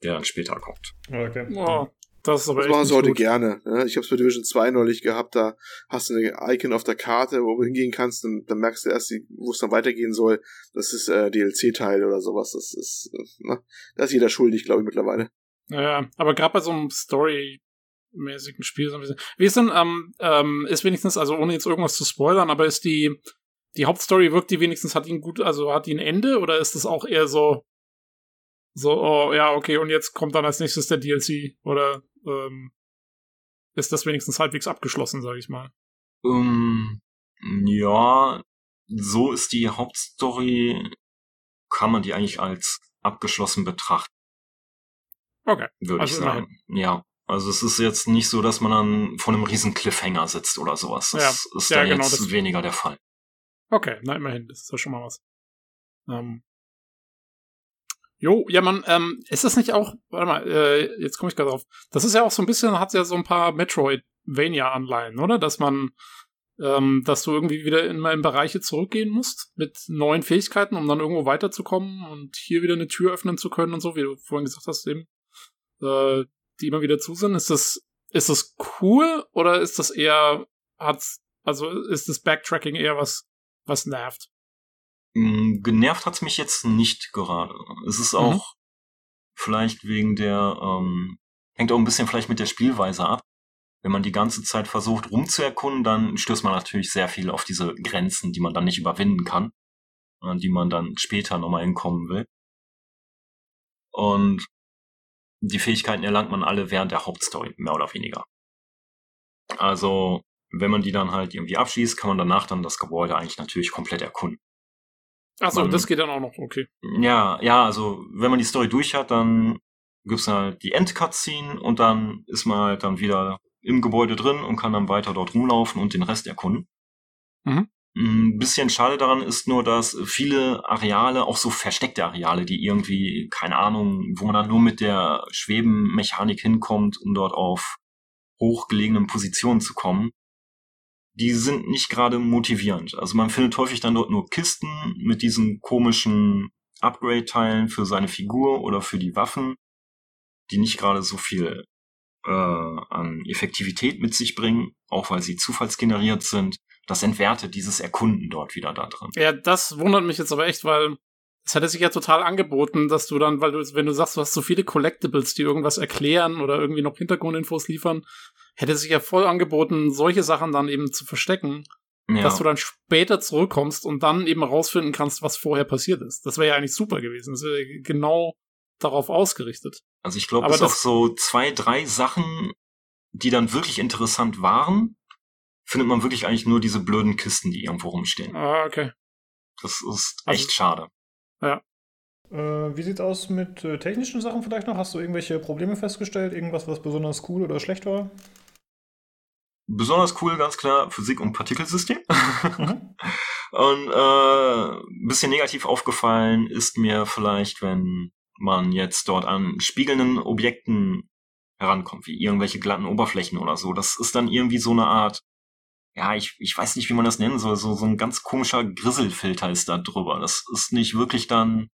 der dann später kommt. Okay. Oh, das ist aber Das machen sie heute gut. gerne. Ne? Ich habe es bei Division 2 neulich gehabt, da hast du ein Icon auf der Karte, wo du hingehen kannst, und dann merkst du erst, wo es dann weitergehen soll. Das ist äh, DLC-Teil oder sowas. Das ist, na, da ist jeder schuldig, glaube ich, mittlerweile. Ja, aber gerade bei so einem Story-mäßigen Spiel so ein bisschen. Wie ist denn, ähm, ähm, ist wenigstens, also ohne jetzt irgendwas zu spoilern, aber ist die, die Hauptstory wirkt die wenigstens, hat ein gut, also hat die ein Ende oder ist das auch eher so, so, oh, ja, okay, und jetzt kommt dann als nächstes der DLC oder, ähm, ist das wenigstens halbwegs abgeschlossen, sage ich mal. Ähm, ja, so ist die Hauptstory, kann man die eigentlich als abgeschlossen betrachten, Okay. würde Also ich sagen. Ja. Also es ist jetzt nicht so, dass man dann vor einem riesen Cliffhanger sitzt oder sowas. Das Ja, ist ja, da genau, jetzt weniger der Fall. Okay, na immerhin, das ist ja schon mal was. Ähm. Jo, ja, man, ähm, ist das nicht auch, warte mal, äh, jetzt komme ich gerade drauf. Das ist ja auch so ein bisschen, hat ja so ein paar Metroidvania-Anleihen, oder? Dass man, ähm, dass du irgendwie wieder in, in Bereiche zurückgehen musst mit neuen Fähigkeiten, um dann irgendwo weiterzukommen und hier wieder eine Tür öffnen zu können und so, wie du vorhin gesagt hast, eben, äh, die immer wieder zu sind. Ist das, ist das cool oder ist das eher, hat's, also ist das Backtracking eher was, was nervt? Mm, Genervt hat's mich jetzt nicht gerade. Es ist Mhm. auch vielleicht wegen der, ähm, hängt auch ein bisschen vielleicht mit der Spielweise ab. Wenn man die ganze Zeit versucht rumzuerkunden, dann stößt man natürlich sehr viel auf diese Grenzen, die man dann nicht überwinden kann, an die man dann später nochmal hinkommen will. Und die Fähigkeiten erlangt man alle während der Hauptstory, mehr oder weniger. Also, wenn man die dann halt irgendwie abschließt, kann man danach dann das Gebäude eigentlich natürlich komplett erkunden. Achso, Man- das geht dann auch noch, okay. Ja, ja, also wenn man die Story durch hat, dann gibt's halt die End-Cutscene und dann ist man halt dann wieder im Gebäude drin und kann dann weiter dort rumlaufen und den Rest erkunden. Mhm. Ein bisschen schade daran ist nur, dass viele Areale, auch so versteckte Areale, die irgendwie, keine Ahnung, wo man dann nur mit der Schwebenmechanik hinkommt, um dort auf hochgelegenen Positionen zu kommen, die sind nicht gerade motivierend. Also man findet häufig dann dort nur Kisten mit diesen komischen Upgrade-Teilen für seine Figur oder für die Waffen, die nicht gerade so viel äh, an Effektivität mit sich bringen, auch weil sie zufallsgeneriert sind. Das entwertet dieses Erkunden dort wieder da drin. Ja, das wundert mich jetzt aber echt, weil es hätte sich ja total angeboten, dass du dann, weil du, wenn du sagst, du hast so viele Collectibles, die irgendwas erklären oder irgendwie noch Hintergrundinfos liefern, hätte sich ja voll angeboten, solche Sachen dann eben zu verstecken, Ja. dass du dann später zurückkommst und dann eben rausfinden kannst, was vorher passiert ist. Das wäre ja eigentlich super gewesen. Das wäre genau darauf ausgerichtet. Also ich glaube, auf das- so zwei, drei Sachen, die dann wirklich interessant waren, findet man wirklich eigentlich nur diese blöden Kisten, die irgendwo rumstehen. Ah, okay. Das ist Also- echt schade. Äh, wie sieht's aus mit äh, technischen Sachen vielleicht noch? Hast du irgendwelche Probleme festgestellt? Irgendwas, was besonders cool oder schlecht war? Besonders cool, ganz klar, Physik- und Partikelsystem. Mhm. *laughs* Und äh, ein bisschen negativ aufgefallen ist mir vielleicht, wenn man jetzt dort an spiegelnden Objekten herankommt, wie irgendwelche glatten Oberflächen oder so. Das ist dann irgendwie so eine Art, ja, ich, ich weiß nicht, wie man das nennen soll, so, so ein ganz komischer Grisselfilter ist da drüber. Das ist nicht wirklich dann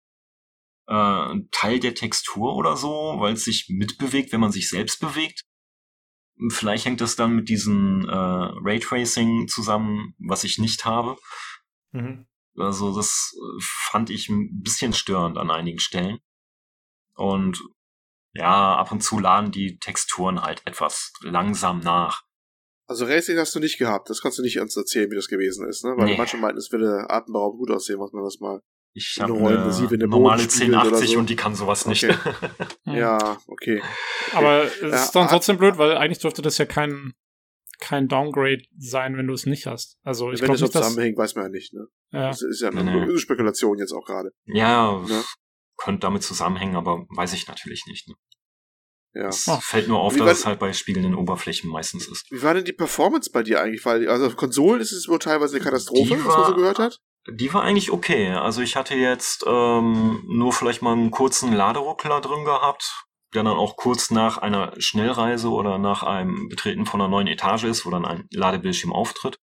äh, Teil der Textur oder so, weil es sich mitbewegt, wenn man sich selbst bewegt. Vielleicht hängt es dann mit diesem äh, Raytracing zusammen, was ich nicht habe. Mhm. Also das äh, fand ich ein bisschen störend an einigen Stellen. Und ja, ab und zu laden die Texturen halt etwas langsam nach. Also Racing hast du nicht gehabt, das kannst du nicht uns erzählen, wie das gewesen ist, ne? Weil Nee. manche meinten, es würde atemberaubend gut aussehen, was man das mal. Ich Eine habe eine der normale Boden spiegelt oder 1080 so. und die kann sowas nicht. *laughs* Okay. Ja, okay. Aber es Ja, ist dann ah- trotzdem blöd, weil eigentlich dürfte das ja kein, kein Downgrade sein, wenn du es nicht hast. Also ich Wenn glaube das so zusammenhängt, weiß man ja nicht, ne? Ja. Das ist ja eine, Nee, eine Spekulation jetzt auch gerade. ja, Ja. könnte damit zusammenhängen, aber weiß ich natürlich nicht. Ne? Ja. Es Ah. fällt nur auf, Wie dass war- es halt bei spiegelnden Oberflächen meistens ist. Wie war denn die Performance bei dir eigentlich? Weil, also auf Konsolen ist es wohl teilweise eine Katastrophe, Die was man so gehört hat. Die war eigentlich okay. Also ich hatte jetzt ähm, nur vielleicht mal einen kurzen Laderuckler drin gehabt, der dann auch kurz nach einer Schnellreise oder nach einem Betreten von einer neuen Etage ist, wo dann ein Ladebildschirm auftritt.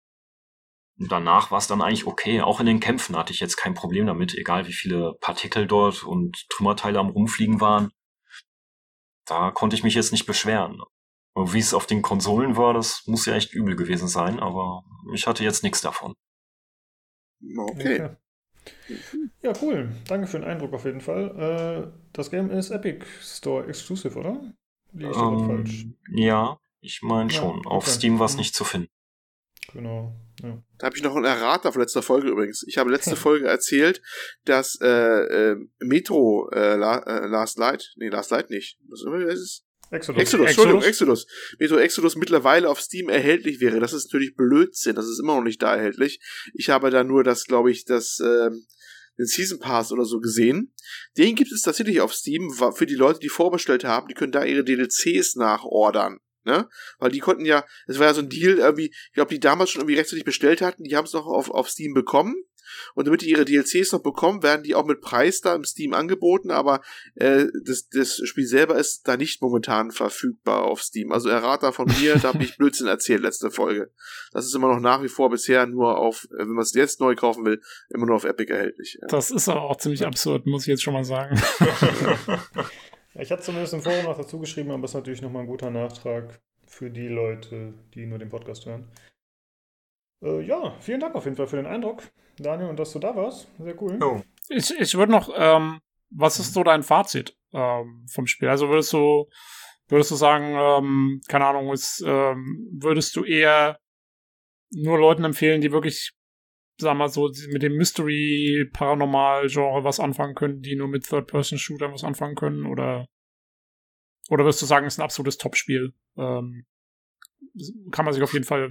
Danach war es dann eigentlich okay. Auch in den Kämpfen hatte ich jetzt kein Problem damit, egal wie viele Partikel dort und Trümmerteile am Rumfliegen waren. Da konnte ich mich jetzt nicht beschweren. Wie es auf den Konsolen war, das muss ja echt übel gewesen sein, aber ich hatte jetzt nichts davon. Okay. Ja, cool. Danke für den Eindruck auf jeden Fall. Äh, das Game ist Epic Store Exclusive, oder? Liege ich da grad falsch? Ähm, ja, ich meine Ja, schon. Auf okay. Steam war es Mhm. nicht zu finden. Genau. Ja. Da habe ich noch einen Errater von letzter Folge übrigens. Ich habe letzte *laughs* Folge erzählt, dass äh, äh, Metro äh, La, äh, Last Light, nee, Last Light nicht. Was was ist es? Exodus. Exodus, Entschuldigung, Exodus. Metro Exodus mittlerweile auf Steam erhältlich wäre. Das ist natürlich Blödsinn. Das ist immer noch nicht da erhältlich. Ich habe da nur das, glaube ich, das ähm, den Season Pass oder so gesehen. Den gibt es tatsächlich auf Steam für die Leute, die vorbestellt haben. Die können da ihre DLCs nachordern. Ne? Weil die konnten ja, das war ja so ein Deal, irgendwie, ich glaube, die damals schon irgendwie rechtzeitig bestellt hatten, die haben es noch auf, auf Steam bekommen. Und damit die ihre DLCs noch bekommen, werden die auch mit Preis da im Steam angeboten, aber äh, das, das Spiel selber ist da nicht momentan verfügbar auf Steam. Also Errata von mir, da habe ich *laughs* Blödsinn erzählt letzte Folge. Das ist immer noch nach wie vor bisher nur auf, äh, wenn man es jetzt neu kaufen will, immer nur auf Epic erhältlich. Ja. Das ist aber auch ziemlich absurd, muss ich jetzt schon mal sagen. *laughs* Ich hatte zumindest im Forum noch dazu geschrieben, aber es ist natürlich nochmal ein guter Nachtrag für die Leute, die nur den Podcast hören. Äh, ja, vielen Dank auf jeden Fall für den Eindruck, Daniel, und dass du da warst. Sehr cool. Jo. Ich, ich würde noch, ähm, was ist so dein Fazit ähm, vom Spiel? Also würdest du, würdest du sagen, ähm, keine Ahnung, ist, ähm, würdest du eher nur Leuten empfehlen, die wirklich, sag mal so, mit dem Mystery-Paranormal-Genre was anfangen können, die nur mit Third-Person-Shootern was anfangen können? Oder, oder würdest du sagen, es ist ein absolutes Top-Spiel? Ähm, kann man sich auf jeden Fall,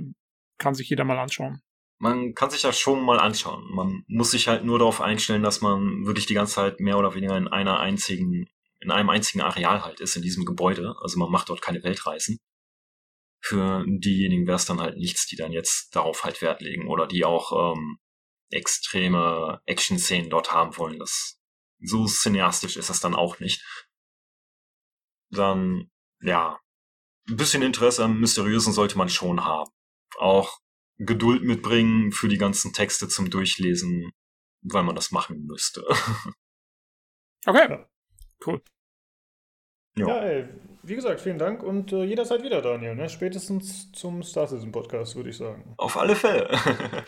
kann sich jeder mal anschauen. Man kann sich das schon mal anschauen. Man muss sich halt nur darauf einstellen, dass man wirklich die ganze Zeit mehr oder weniger in einer einzigen, in einem einzigen Areal halt ist, in diesem Gebäude. Also man macht dort keine Weltreisen. Für diejenigen wäre es dann halt nichts, die dann jetzt darauf halt Wert legen oder die auch ähm, extreme Action-Szenen dort haben wollen. Das so cineastisch ist das dann auch nicht. Dann, ja, ein bisschen Interesse am Mysteriösen sollte man schon haben. Auch Geduld mitbringen für die ganzen Texte zum Durchlesen, weil man das machen müsste. *laughs* Okay. Ja. Cool. Ja. Ja, ey, wie gesagt, vielen Dank und äh, jederzeit wieder, Daniel. Ne? Spätestens zum Star Citizen Podcast, würde ich sagen. Auf alle Fälle. *laughs*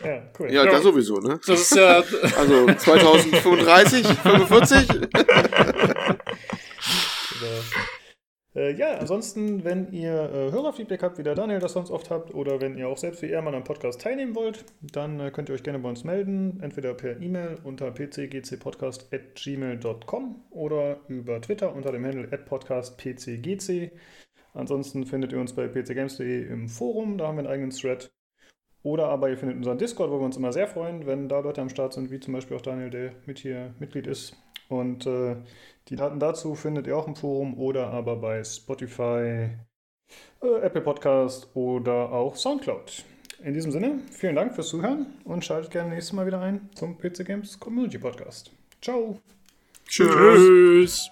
Ja, cool. Ja, Ja. da sowieso, ne? Das ist ja, *laughs* Also 2035, 45? Genau. Äh, ja, ansonsten, wenn ihr äh, Hörerfeedback habt, wie der Daniel das sonst oft habt, oder wenn ihr auch selbst wie er mal am Podcast teilnehmen wollt, dann äh, könnt ihr euch gerne bei uns melden, entweder per E-Mail unter pcgcpodcast.gmail.com oder über Twitter unter dem Handle podcastpcgc. Ansonsten findet ihr uns bei pcgames.de im Forum, da haben wir einen eigenen Thread. Oder aber ihr findet unseren Discord, wo wir uns immer sehr freuen, wenn da Leute am Start sind, wie zum Beispiel auch Daniel, der mit hier Mitglied ist. Und äh, die Daten dazu findet ihr auch im Forum oder aber bei Spotify, äh, Apple Podcast oder auch Soundcloud. In diesem Sinne, vielen Dank fürs Zuhören und schaltet gerne nächstes Mal wieder ein zum PC Games Community Podcast. Ciao. Tschüss. Tschüss.